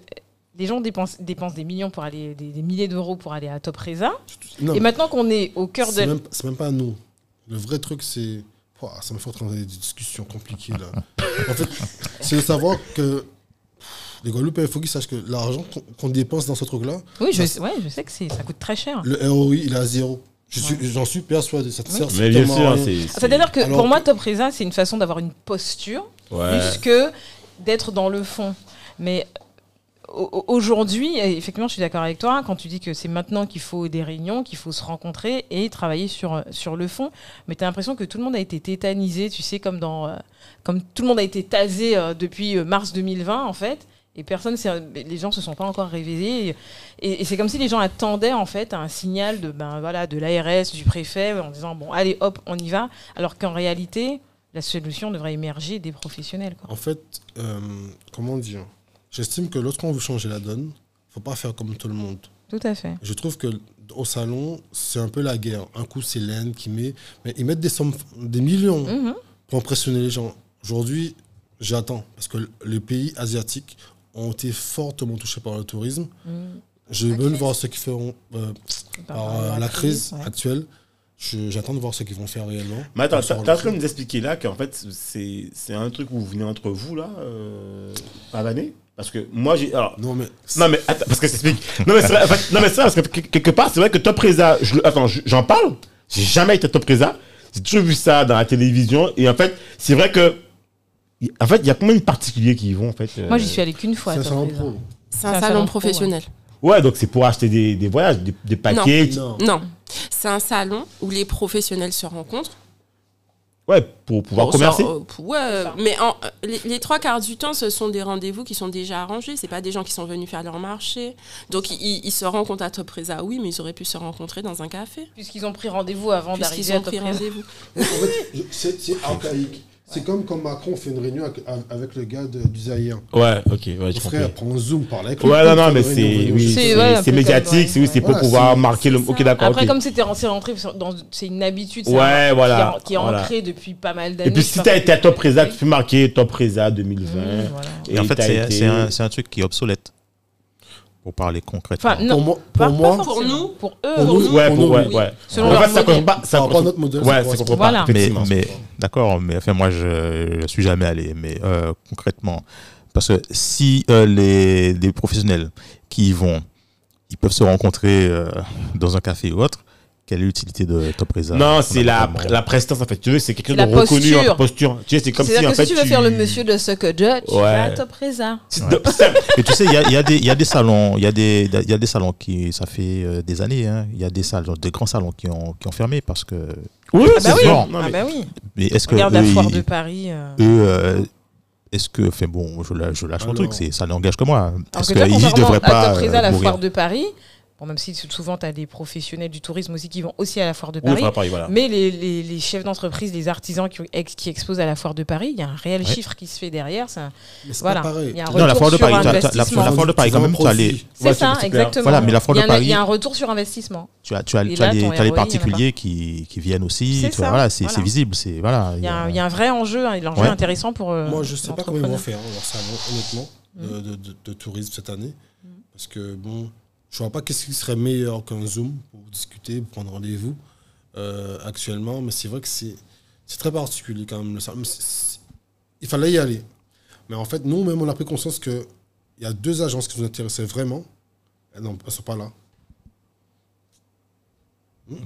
les gens dépensent, dépensent des millions pour aller, des, des milliers d'euros pour aller à Top Reza. Non, Et maintenant qu'on est au cœur de. c'est même pas à nous. Le vrai truc, c'est. Ça me fait entrer dans des discussions compliquées là. en fait, c'est de savoir que les Guadeloupéens, il faut qu'ils sachent que l'argent qu'on dépense dans ce truc-là, Oui, je, Ça- ouais, je sais que ça coûte très cher. le ROI, il est à zéro. Je suis- J'en suis persuadé. Ça te sert Mais bien sûr, C'est-à-dire que Alors pour moi, Top Reza, c'est une façon d'avoir une posture Ouais. plus que d'être dans le fond. Mais au- au- aujourd'hui, effectivement, je suis d'accord avec toi quand tu dis que c'est maintenant qu'il faut des réunions, qu'il faut se rencontrer et travailler sur, sur le fond. Mais tu as l'impression que tout le monde a été tétanisé, tu sais, comme, dans, euh, comme tout le monde a été tasé euh, depuis euh, mars 2020, en fait. Et personne, les gens se sont pas encore réveillés. Et, et c'est comme si les gens attendaient en fait un signal de ben voilà de l'ARS, du préfet, en disant bon allez hop on y va. Alors qu'en réalité, la solution devrait émerger des professionnels. Quoi. En fait, euh, comment dire? J'estime que lorsqu'on veut changer la donne, faut pas faire comme tout le monde. Tout à fait. Je trouve que au salon, c'est un peu la guerre. Un coup, c'est l'Inde qui met, mais ils mettent des sommes, des millions Mhm. pour impressionner les gens. Aujourd'hui, j'attends parce que les pays asiatiques ont été fortement touchés par le tourisme. Mhm. Je veux voir ce qu'ils feront euh, Par par rapport à euh, la crise ouais. actuelle. J'attends de voir ce qu'ils vont faire réellement. Mais attends, t'as en train de nous expliquer là qu'en fait, c'est c'est un truc où vous venez entre vous là, euh, par l'année Parce que moi, j'ai. Alors, Non, mais non, mais attends, parce que ça explique. Non, mais c'est vrai, en fait, non, mais vrai, parce que que- quelque part, c'est vrai que Top Reza, je attends, je- j'en parle, j'ai jamais été Top Reza, j'ai toujours vu ça dans la télévision, et en fait, c'est vrai que En fait, il y a combien de particuliers qui y vont en fait euh, Moi, j'y suis allée qu'une fois. C'est un salon pro. C'est un professionnel. Ouais, donc c'est pour acheter des, des voyages, des, des paquets. Non. Non, c'est un salon où les professionnels se rencontrent. Ouais, pour pouvoir Bon, commercer. euh, pour- ouais, mais en- euh, les, les trois quarts du temps, ce sont des rendez-vous qui sont déjà arrangés. C'est pas des gens qui sont venus faire leur marché. Donc ils, ils se rencontrent à Top Reza, oui, mais ils auraient pu se rencontrer dans un café. Puisqu'ils ont pris rendez-vous avant d'arriver à ont Top pris Reza. rendez-vous. En fait, c'est archaïque. C'est comme quand Macron fait une réunion avec, le gars de- du Zaïre. Ouais, ok, ouais, compris. frère prend un zoom, parle avec lui. Ouais, non, non, mais c'est oui. C'est- médiatique, ouais. c'est oui, c'est pour Voilà, pouvoir marquer le. Ok, d'accord. Après, comme c'était c'est rentré dans- c'est une habitude, Ouais, voilà, qui est, qui est voilà. ancré depuis pas mal d'années. Et puis si t'as été à Top Reza, tu peux marquer Top Reza 2020. Mmh. Et en fait, c'est un truc qui est obsolète. Pour parler concrètement. Enfin, non, Pour moi, pas- pour pas moi. Pour nous, pour eux, pour nous, Ouais, pour nous, ouais, oui. ouais. Selon en leur fait, ça modèle. pas. Ça compte- notre modèle, Ouais, ça comprend Voilà. pas. mais, mais d'accord, mais enfin moi je, je suis jamais allé, mais euh, concrètement, parce que si euh, les, les professionnels qui y vont, ils peuvent se rencontrer euh, dans un café ou autre, quelle est l'utilité de Top Reza Non, c'est la, la prestance en fait. Tu veux, c'est La de reconnu posture. en posture. Tu sais, c'est comme si en que fait. si tu veux faire le monsieur de Sucker Judge, tu vas à Top Reza. Et tu sais, il y a, y a des- il y a des salons, il y, a des- il y a des salons qui, ça fait euh, des années, hein, il y a des salons, des grands salons qui ont, qui ont fermé parce que. Oui, Ah bah oui. Non, ah mais- bah oui. Mais est-ce que Regarde la foire ils- de Paris. euh. eux, euh, est-ce que, enfin bon, je, lâche mon truc, c'est- ça n'engage que moi. Est-ce que qu'ils devraient pas à Top Reza, la mourir foire de Paris, bon, même si souvent tu as des professionnels du tourisme aussi qui vont aussi à la foire de Oui, Paris, enfin, Paris, voilà. mais les, les- les chefs d'entreprise, les artisans qui, ex- qui exposent à la foire de Paris, il y a un réel Ouais. chiffre qui se fait derrière. Ça, voilà. Il y a un Non, la retour foire de sur Paris, t'as- t'as- la- investissement. la foire de Paris, Tu quand même, tu as les-. C'est Ouais, ça, exactement. Voilà, mais la foire il, y de a- Paris- il y a un retour sur investissement. Tu as, tu as, Et tu as là, les, as particuliers qui, qui viennent aussi. C'est voilà, voilà. visible. Voilà, Il y, a un, il y a un vrai enjeu, un enjeu Ouais. intéressant pour. euh, Moi, je sais pas comment ils vont faire, hein, honnêtement, de, de- de- de tourisme cette année. Parce que, bon, je vois pas qu'est-ce qui serait meilleur qu'un Zoom pour discuter, pour prendre rendez-vous euh, actuellement. Mais c'est vrai que c'est c'est très particulier quand même. le c'est- c'est- il fallait y aller. Mais en fait, nous, même, on a pris conscience qu'il y a deux agences qui nous intéressaient vraiment. Elles ne sont pas là.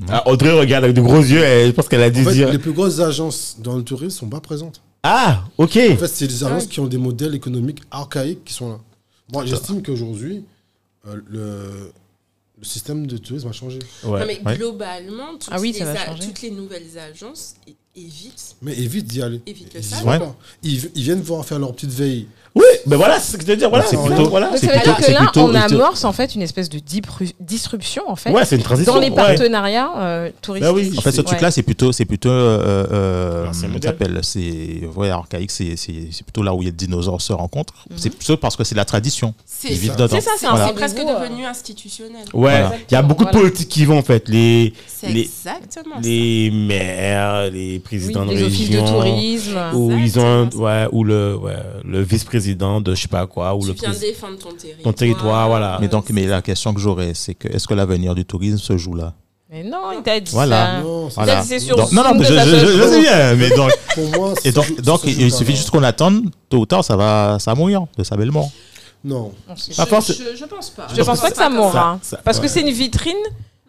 Ah, Audrey regarde avec de gros yeux et je pense qu'elle a En dû fait, dire. les plus grosses agences dans le tourisme sont pas présentes. Ah, ok. En fait, c'est des agences Ouais. qui ont des modèles économiques archaïques qui sont là. Moi, j'estime qu'aujourd'hui, euh, le, le système de tourisme a changé. Ouais. Non, mais Ouais. globalement, toutes, Ah oui, les ça va a- changer. toutes les nouvelles agences é- évitent, Mais évite d'y aller. évitent le Ils, y salon. vont Ouais. pas. ils, ils viennent voir faire leur petite veille. Oui, ben voilà, c'est ce que je veux dire. Voilà, c'est plutôt. ça. Voilà. Donc C'est ça veut plutôt- dire que là, plutôt- on amorce en fait une espèce de disruption en fait Ouais, c'est une transition. dans les ouais. partenariats euh, touristiques. Bah oui. En fait, ce Ouais. truc-là, c'est plutôt, c'est plutôt, euh, euh, ça s'appelle, c'est, ouais, archaïque, c'est, c'est, c'est plutôt là où les dinosaures se rencontrent. Mhm. C'est plutôt parce que c'est la tradition. C'est ça. C'est ça, c'est un Voilà. c'est presque euh, devenu institutionnel. Ouais, Voilà. il y a beaucoup de politiques qui vont en fait. Les, C'est les, exactement les maires, les présidents les de offices de région. tourisme. Ou ils ont, ouais, ou le, ouais, le vice-président de je sais pas quoi, ou ça. le Tu viens défendre ton territoire. Ton territoire, voilà. Mais donc, mais la question que j'aurais, c'est que est-ce que l'avenir du tourisme se joue là? Mais non, il t'a dit Voilà. ça. Non, c'est- Il a Voilà. dit c'est sur Donc- non, non, je, je, je- je sais bien, mais donc, Pour moi, et donc, joue- il suffit juste qu'on attende, tôt ou tard, ça va, ça va mourir de sa belle mort. Non. Je, je, je pense pas. Je pense pas que ça mourra. Ça- ça- Parce que c'est une vitrine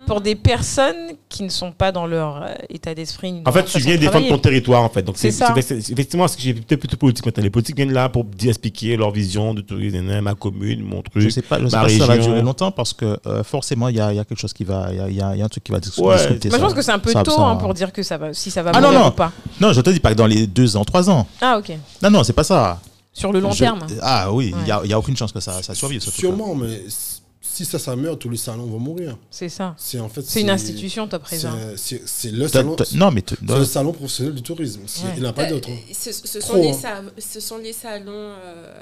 pour des personnes qui ne sont pas dans leur euh, état d'esprit. En fait, tu viens de défendre ton territoire, en fait. Donc, c'est ça. effectivement ce que j'ai peut-être plutôt politique maintenant. Les politiques viennent là pour expliquer leur vision de tourisme, ma commune, mon truc. Je sais pas, je sais ma pas si ça va durer longtemps parce que euh, forcément, il y a, il y a quelque chose qui va, il y a, il y a- il y a un truc qui va dis- Ouais. discuter. Moi, je pense que c'est un peu Ça- tôt ça- hein, pour dire que ça va, si ça va Ah non, non. ou pas. Non, je te dis pas que dans les deux ans, trois ans. Ah, ok. Non, non, c'est pas ça. Sur le long Je- terme. Ah oui, il Ouais. n'y a, il y a aucune chance que ça, ça survive. Sûrement, mais si ça, ça meurt, tous les salons vont mourir. C'est ça. C'est en fait. C'est une institution, Top Reza. C'est le salon. t'as- Non, mais t- C'est le salon professionnel du tourisme. Ouais. Il n'y en a pas d'autre. hein. Euh, Ce, ce les hein. sa- ce sont les salons euh,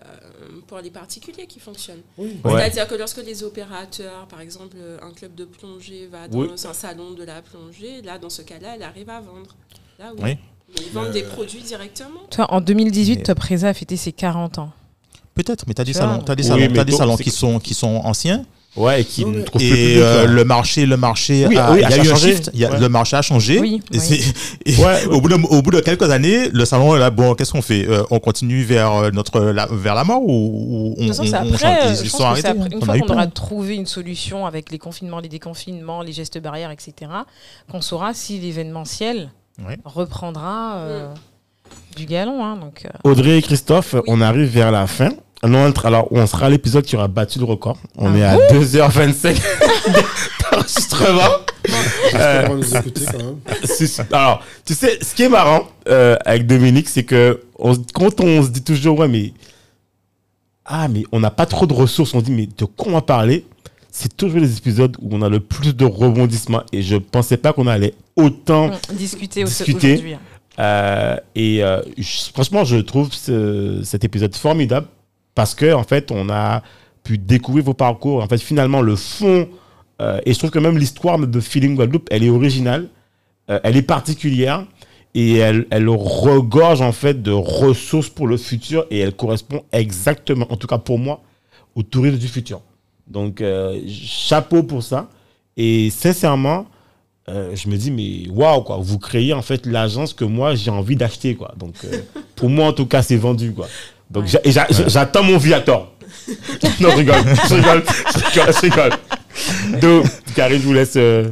pour les particuliers qui fonctionnent. Oui. Ouais. C'est-à-dire que lorsque les opérateurs, par exemple, un club de plongée va dans Oui. un salon de la plongée, là, dans ce cas-là, elle arrive à vendre. Là, oui. Ils vendent Euh, des produits directement. Toi, en 2018, Mais- Top Reza a fêté ses 40 ans. Peut-être, mais tu as des salons, t'as des Oui, salons, mais t'as des salons qui sont, qui sont anciens Ouais, et qui Non, ne mais- trouvent plus et public, euh, le marché, le marché, Oui, a, oui, il y a a eu un changé. shift, il y a- Ouais. le marché a changé. Oui, et oui. et Ouais, au, bout de, au bout de quelques années, le salon est là, bon, qu'est-ce qu'on fait? Euh, On continue vers euh, notre la, vers la mort ou, ou on, De toute façon, c'est on- on après, change Ils, sont arrêtés. après- une On fois qu'on aura trouvé une solution avec les confinements, les déconfinements, les gestes barrières, etc., qu'on saura si l'événementiel Ouais. reprendra. euh, du galon. Hein, donc, euh. Audrey et Christophe, on arrive vers la fin. On entre- alors, on sera à l'épisode qui aura battu le record. On Ah est à 2h25 d'enregistrement. C'est- Alors, tu sais, ce qui est marrant euh, avec Dominique, c'est que on, quand on se dit toujours, ouais, mais. Ah, mais on n'a pas trop de ressources, on dit, mais de quoi on va parler? C'est toujours les épisodes où on a le plus de rebondissements. Et je pensais pas qu'on allait autant. on- discuter, au- Discuter. aujourd'hui. hein. Euh, et euh, je- franchement, je trouve ce- cet épisode formidable parce que, en fait, on a pu découvrir vos parcours. En fait, finalement, le fond. euh, et je trouve que même l'histoire de Feeling Guadeloupe, elle est originale, euh, elle est particulière et elle, elle regorge en fait de ressources pour le futur et elle correspond exactement, en tout cas pour moi, au tourisme du futur. Donc, euh, chapeau pour ça. Et sincèrement, je me dis, mais waouh, quoi, vous créez en fait l'agence que moi j'ai envie d'acheter, quoi. Donc, pour moi, en tout cas, c'est vendu, quoi. Donc, j'attends mon Viator. non, je rigole, je rigole, je rigole, je rigole. Donc, Karine, je vous laisse. euh,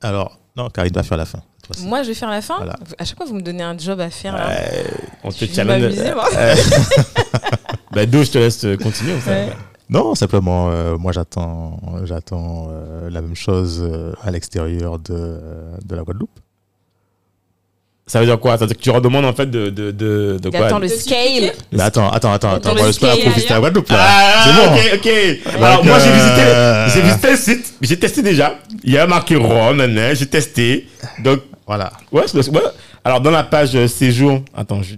Alors, non, Karine va faire la fin. Moi, je vais faire la fin. Voilà. À chaque fois, vous me donnez un job à faire. là. euh, on te challenge. m'amuser, moi. Euh, bah, Do, je te laisse euh, continuer. Ouais. Non, simplement, euh, moi j'attends, j'attends euh, la même chose euh, à l'extérieur de, de la Guadeloupe. Ça veut dire quoi? Ça veut dire que tu redemandes en fait de, de, de, de quoi? J'attends le De scale. Mais attends, attends, attends, attends, le moi je peux scale profiter à la Guadeloupe là. Ah, c'est bon. ok, ok. Alors, moi, j'ai visité, j'ai visité le site. J'ai testé déjà. Il y a marqué Rome, nanana, j'ai testé. Donc, Voilà. ouais, c'est- ouais. Alors, dans la page euh, séjour, attends, je,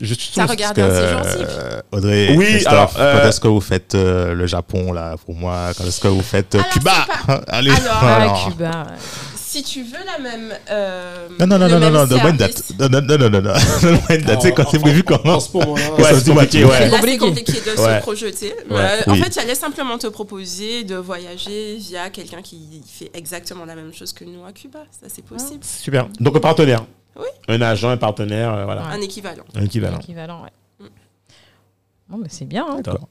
je suis T'as regardé un séjour type Euh, Audrey, Oui, Christophe, alors, euh, quand est-ce que vous faites euh, le Japon là pour moi? Quand est-ce que vous faites Alors, Cuba? Allez. Alors, Ah, alors. Cuba. Si tu veux la même. euh, Non, non, non, non, non, non, une service- date. Non, non, non, non, non, non. Date. Sais, quand c'est prévu En comment Ouais, Ça c'est compliqué, ouais. Là, c'est compliqué. de se projeter. Euh. En fait, j'allais simplement te proposer de voyager via quelqu'un qui fait exactement la même chose que nous à Cuba. Ça, c'est possible. Super. Donc, un partenaire. Oui. Un agent, un partenaire, euh, voilà. Un équivalent. Un équivalent. Équivalent, ouais. Bon, bah, c'est bien. hein. D'accord.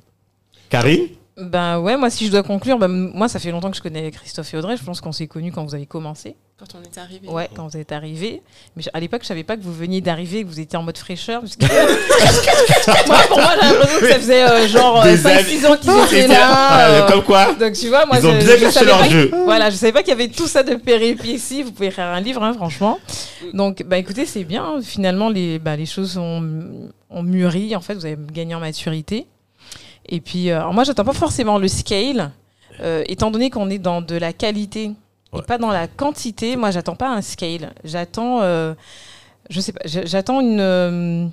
Ben ouais, moi, si je dois conclure, ben, moi, ça fait longtemps que je connais Christophe et Audrey. Je pense qu'on s'est connus quand vous avez commencé. Quand on est arrivé. Ouais, quand vous êtes arrivés. Mais à l'époque, je savais pas que vous veniez d'arriver, que vous étiez en mode fraîcheur. parce que- moi, pour moi, j'ai l'impression que ça faisait euh, genre Des 5-6 ans qu'ils étaient là. Ah, euh, Comme quoi Donc tu vois, moi, Ils ont je, bien je caché savais leur pas- jeu. Voilà, je savais pas qu'il y avait tout ça de péripéties. Vous pouvez faire un livre, hein, franchement. Donc, bah écoutez, c'est bien. Finalement, les, bah, les choses ont, ont mûri. En fait, vous avez gagné en maturité. Et puis, euh, alors moi, j'attends pas forcément le scale, euh, étant donné qu'on est dans de la qualité Ouais. et pas dans la quantité. Moi, j'attends pas un scale. J'attends, euh, je sais pas, j'a- j'attends une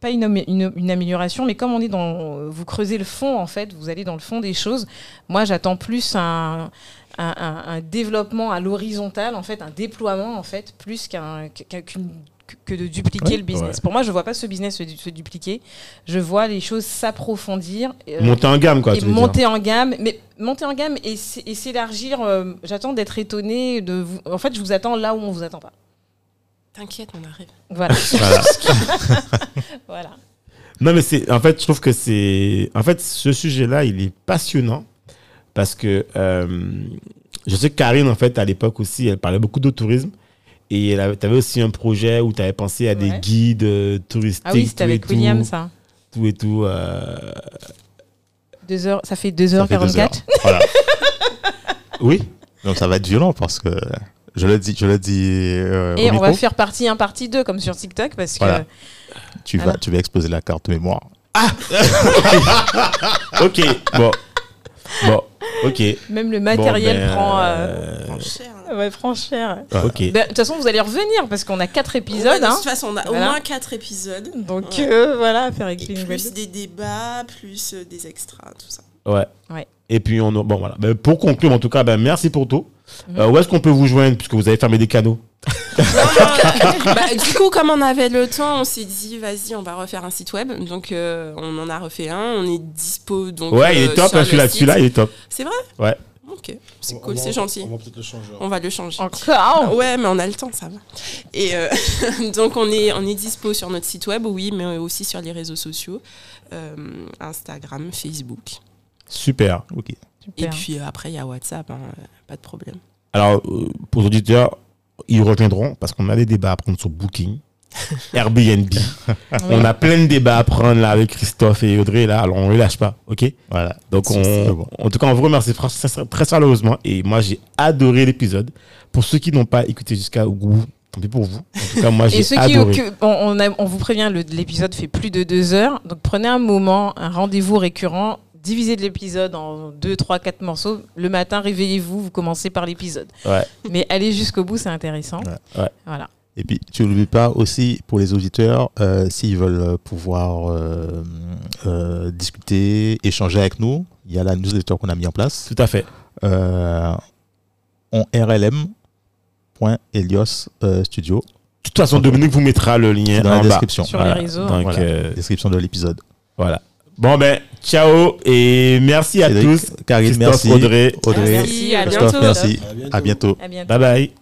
pas une, une- une amélioration, mais comme on est dans, vous creusez le fond en fait, vous allez dans le fond des choses. Moi, j'attends plus un, un, un- un développement à l'horizontale, en fait, un déploiement en fait, plus qu'un qu'un- qu'une- que- que de dupliquer Ouais, le business. ouais. Pour moi, je vois pas ce business se, du- se dupliquer. Je vois les choses s'approfondir. euh, Monter en gamme, quoi, et monter en gamme, mais monter en gamme et, s'élargir. euh, J'attends d'être étonné de vous. En fait, je vous attends là où on vous attend pas. T'inquiète, on arrive. Voilà. Voilà. voilà. Non, mais c'est, en fait, je trouve que c'est, en fait, ce sujet-là, il est passionnant parce que euh, je sais que Karine, en fait, à l'époque aussi, elle parlait beaucoup de tourisme et tu avais aussi un projet où tu avais pensé à des Ouais. guides euh, touristiques. Ah oui, c'était tout et avec tout, William, ça. Tout et tout. euh, Deux heures, ça fait Ça fait deux 2h44. heures. Voilà. Oui. Donc ça va être violent parce que je le dis, je le dis euh, Et au on va faire partie 1, partie 2, comme sur TikTok, parce que. Voilà. tu vas, tu vas exploser la carte mémoire. Ok. Bon. Bon. Ok. Même le matériel Bon, ben, prend, euh, Prends cher. Ouais, cher. Ok. Ben, De toute façon, vous allez revenir parce qu'on a 4 Ouais, épisodes. de hein. toute façon, on a Voilà. au moins 4 épisodes. Donc Ouais. euh, voilà, à faire Clean plus des débats, plus euh, des extras, tout ça. Ouais. Ouais. Et puis, on, a- bon, voilà. Ben, pour conclure, en tout cas, ben, merci pour tout. Mhm. Euh, où est-ce qu'on peut vous joindre puisque vous avez fermé des canaux? Bah, du coup, comme on avait le temps, on s'est dit, vas-y, on va refaire un site web. Donc, euh, on en a refait un. On est dispo. Donc, Ouais, il euh, est top, hein, celui-là, celui-là, il est top. C'est vrai? Ouais. Ok, c'est cool, c'est gentil. On va peut-être le changer. On va le changer. Encore Ouais, mais on a le temps, ça va. Et euh, donc, on est, on est dispo sur notre site web, oui, mais aussi sur les réseaux sociaux euh, Instagram, Facebook. Super. Ok. Et puis euh, après, il y a WhatsApp, hein, pas de problème. Alors, euh, pour les auditeurs, ils reviendront parce qu'on a des débats à prendre sur Booking. Airbnb. on a plein de débats à prendre là avec Christophe et Audrey là, alors on ne lâche pas, ok? Voilà. Donc on, bon. en tout cas on vous remercie très chaleureusement et moi j'ai adoré l'épisode. Pour ceux qui n'ont pas écouté jusqu'à au bout, tant pis pour vous. En tout cas moi Et j'ai ceux qui, adoré. que- on, on a- on vous prévient, l'épisode fait plus de deux heures. Donc prenez un moment, un rendez-vous récurrent. Divisez l'épisode en deux, trois, quatre morceaux. Le matin, réveillez-vous, vous commencez par l'épisode. Ouais. Mais allez jusqu'au bout, c'est intéressant. Ouais. Ouais. Voilà. Et puis, tu n'oublies pas aussi, pour les auditeurs, euh, s'ils veulent pouvoir euh, euh, discuter, échanger avec nous, il y a la newsletter qu'on a mis en place. Tout à fait. Euh, on rlm.elios euh, studio, De toute façon Dominique vous mettra le lien dans la en bas. description. Sur les réseaux. Donc Voilà. euh, Description de l'épisode. voilà. Bon ben ciao et merci à Cédric, tous. Karine, Christophe, merci. Audrey. Audrey, Merci, à bientôt. merci. À bientôt. À bientôt. À bientôt. Bye bye.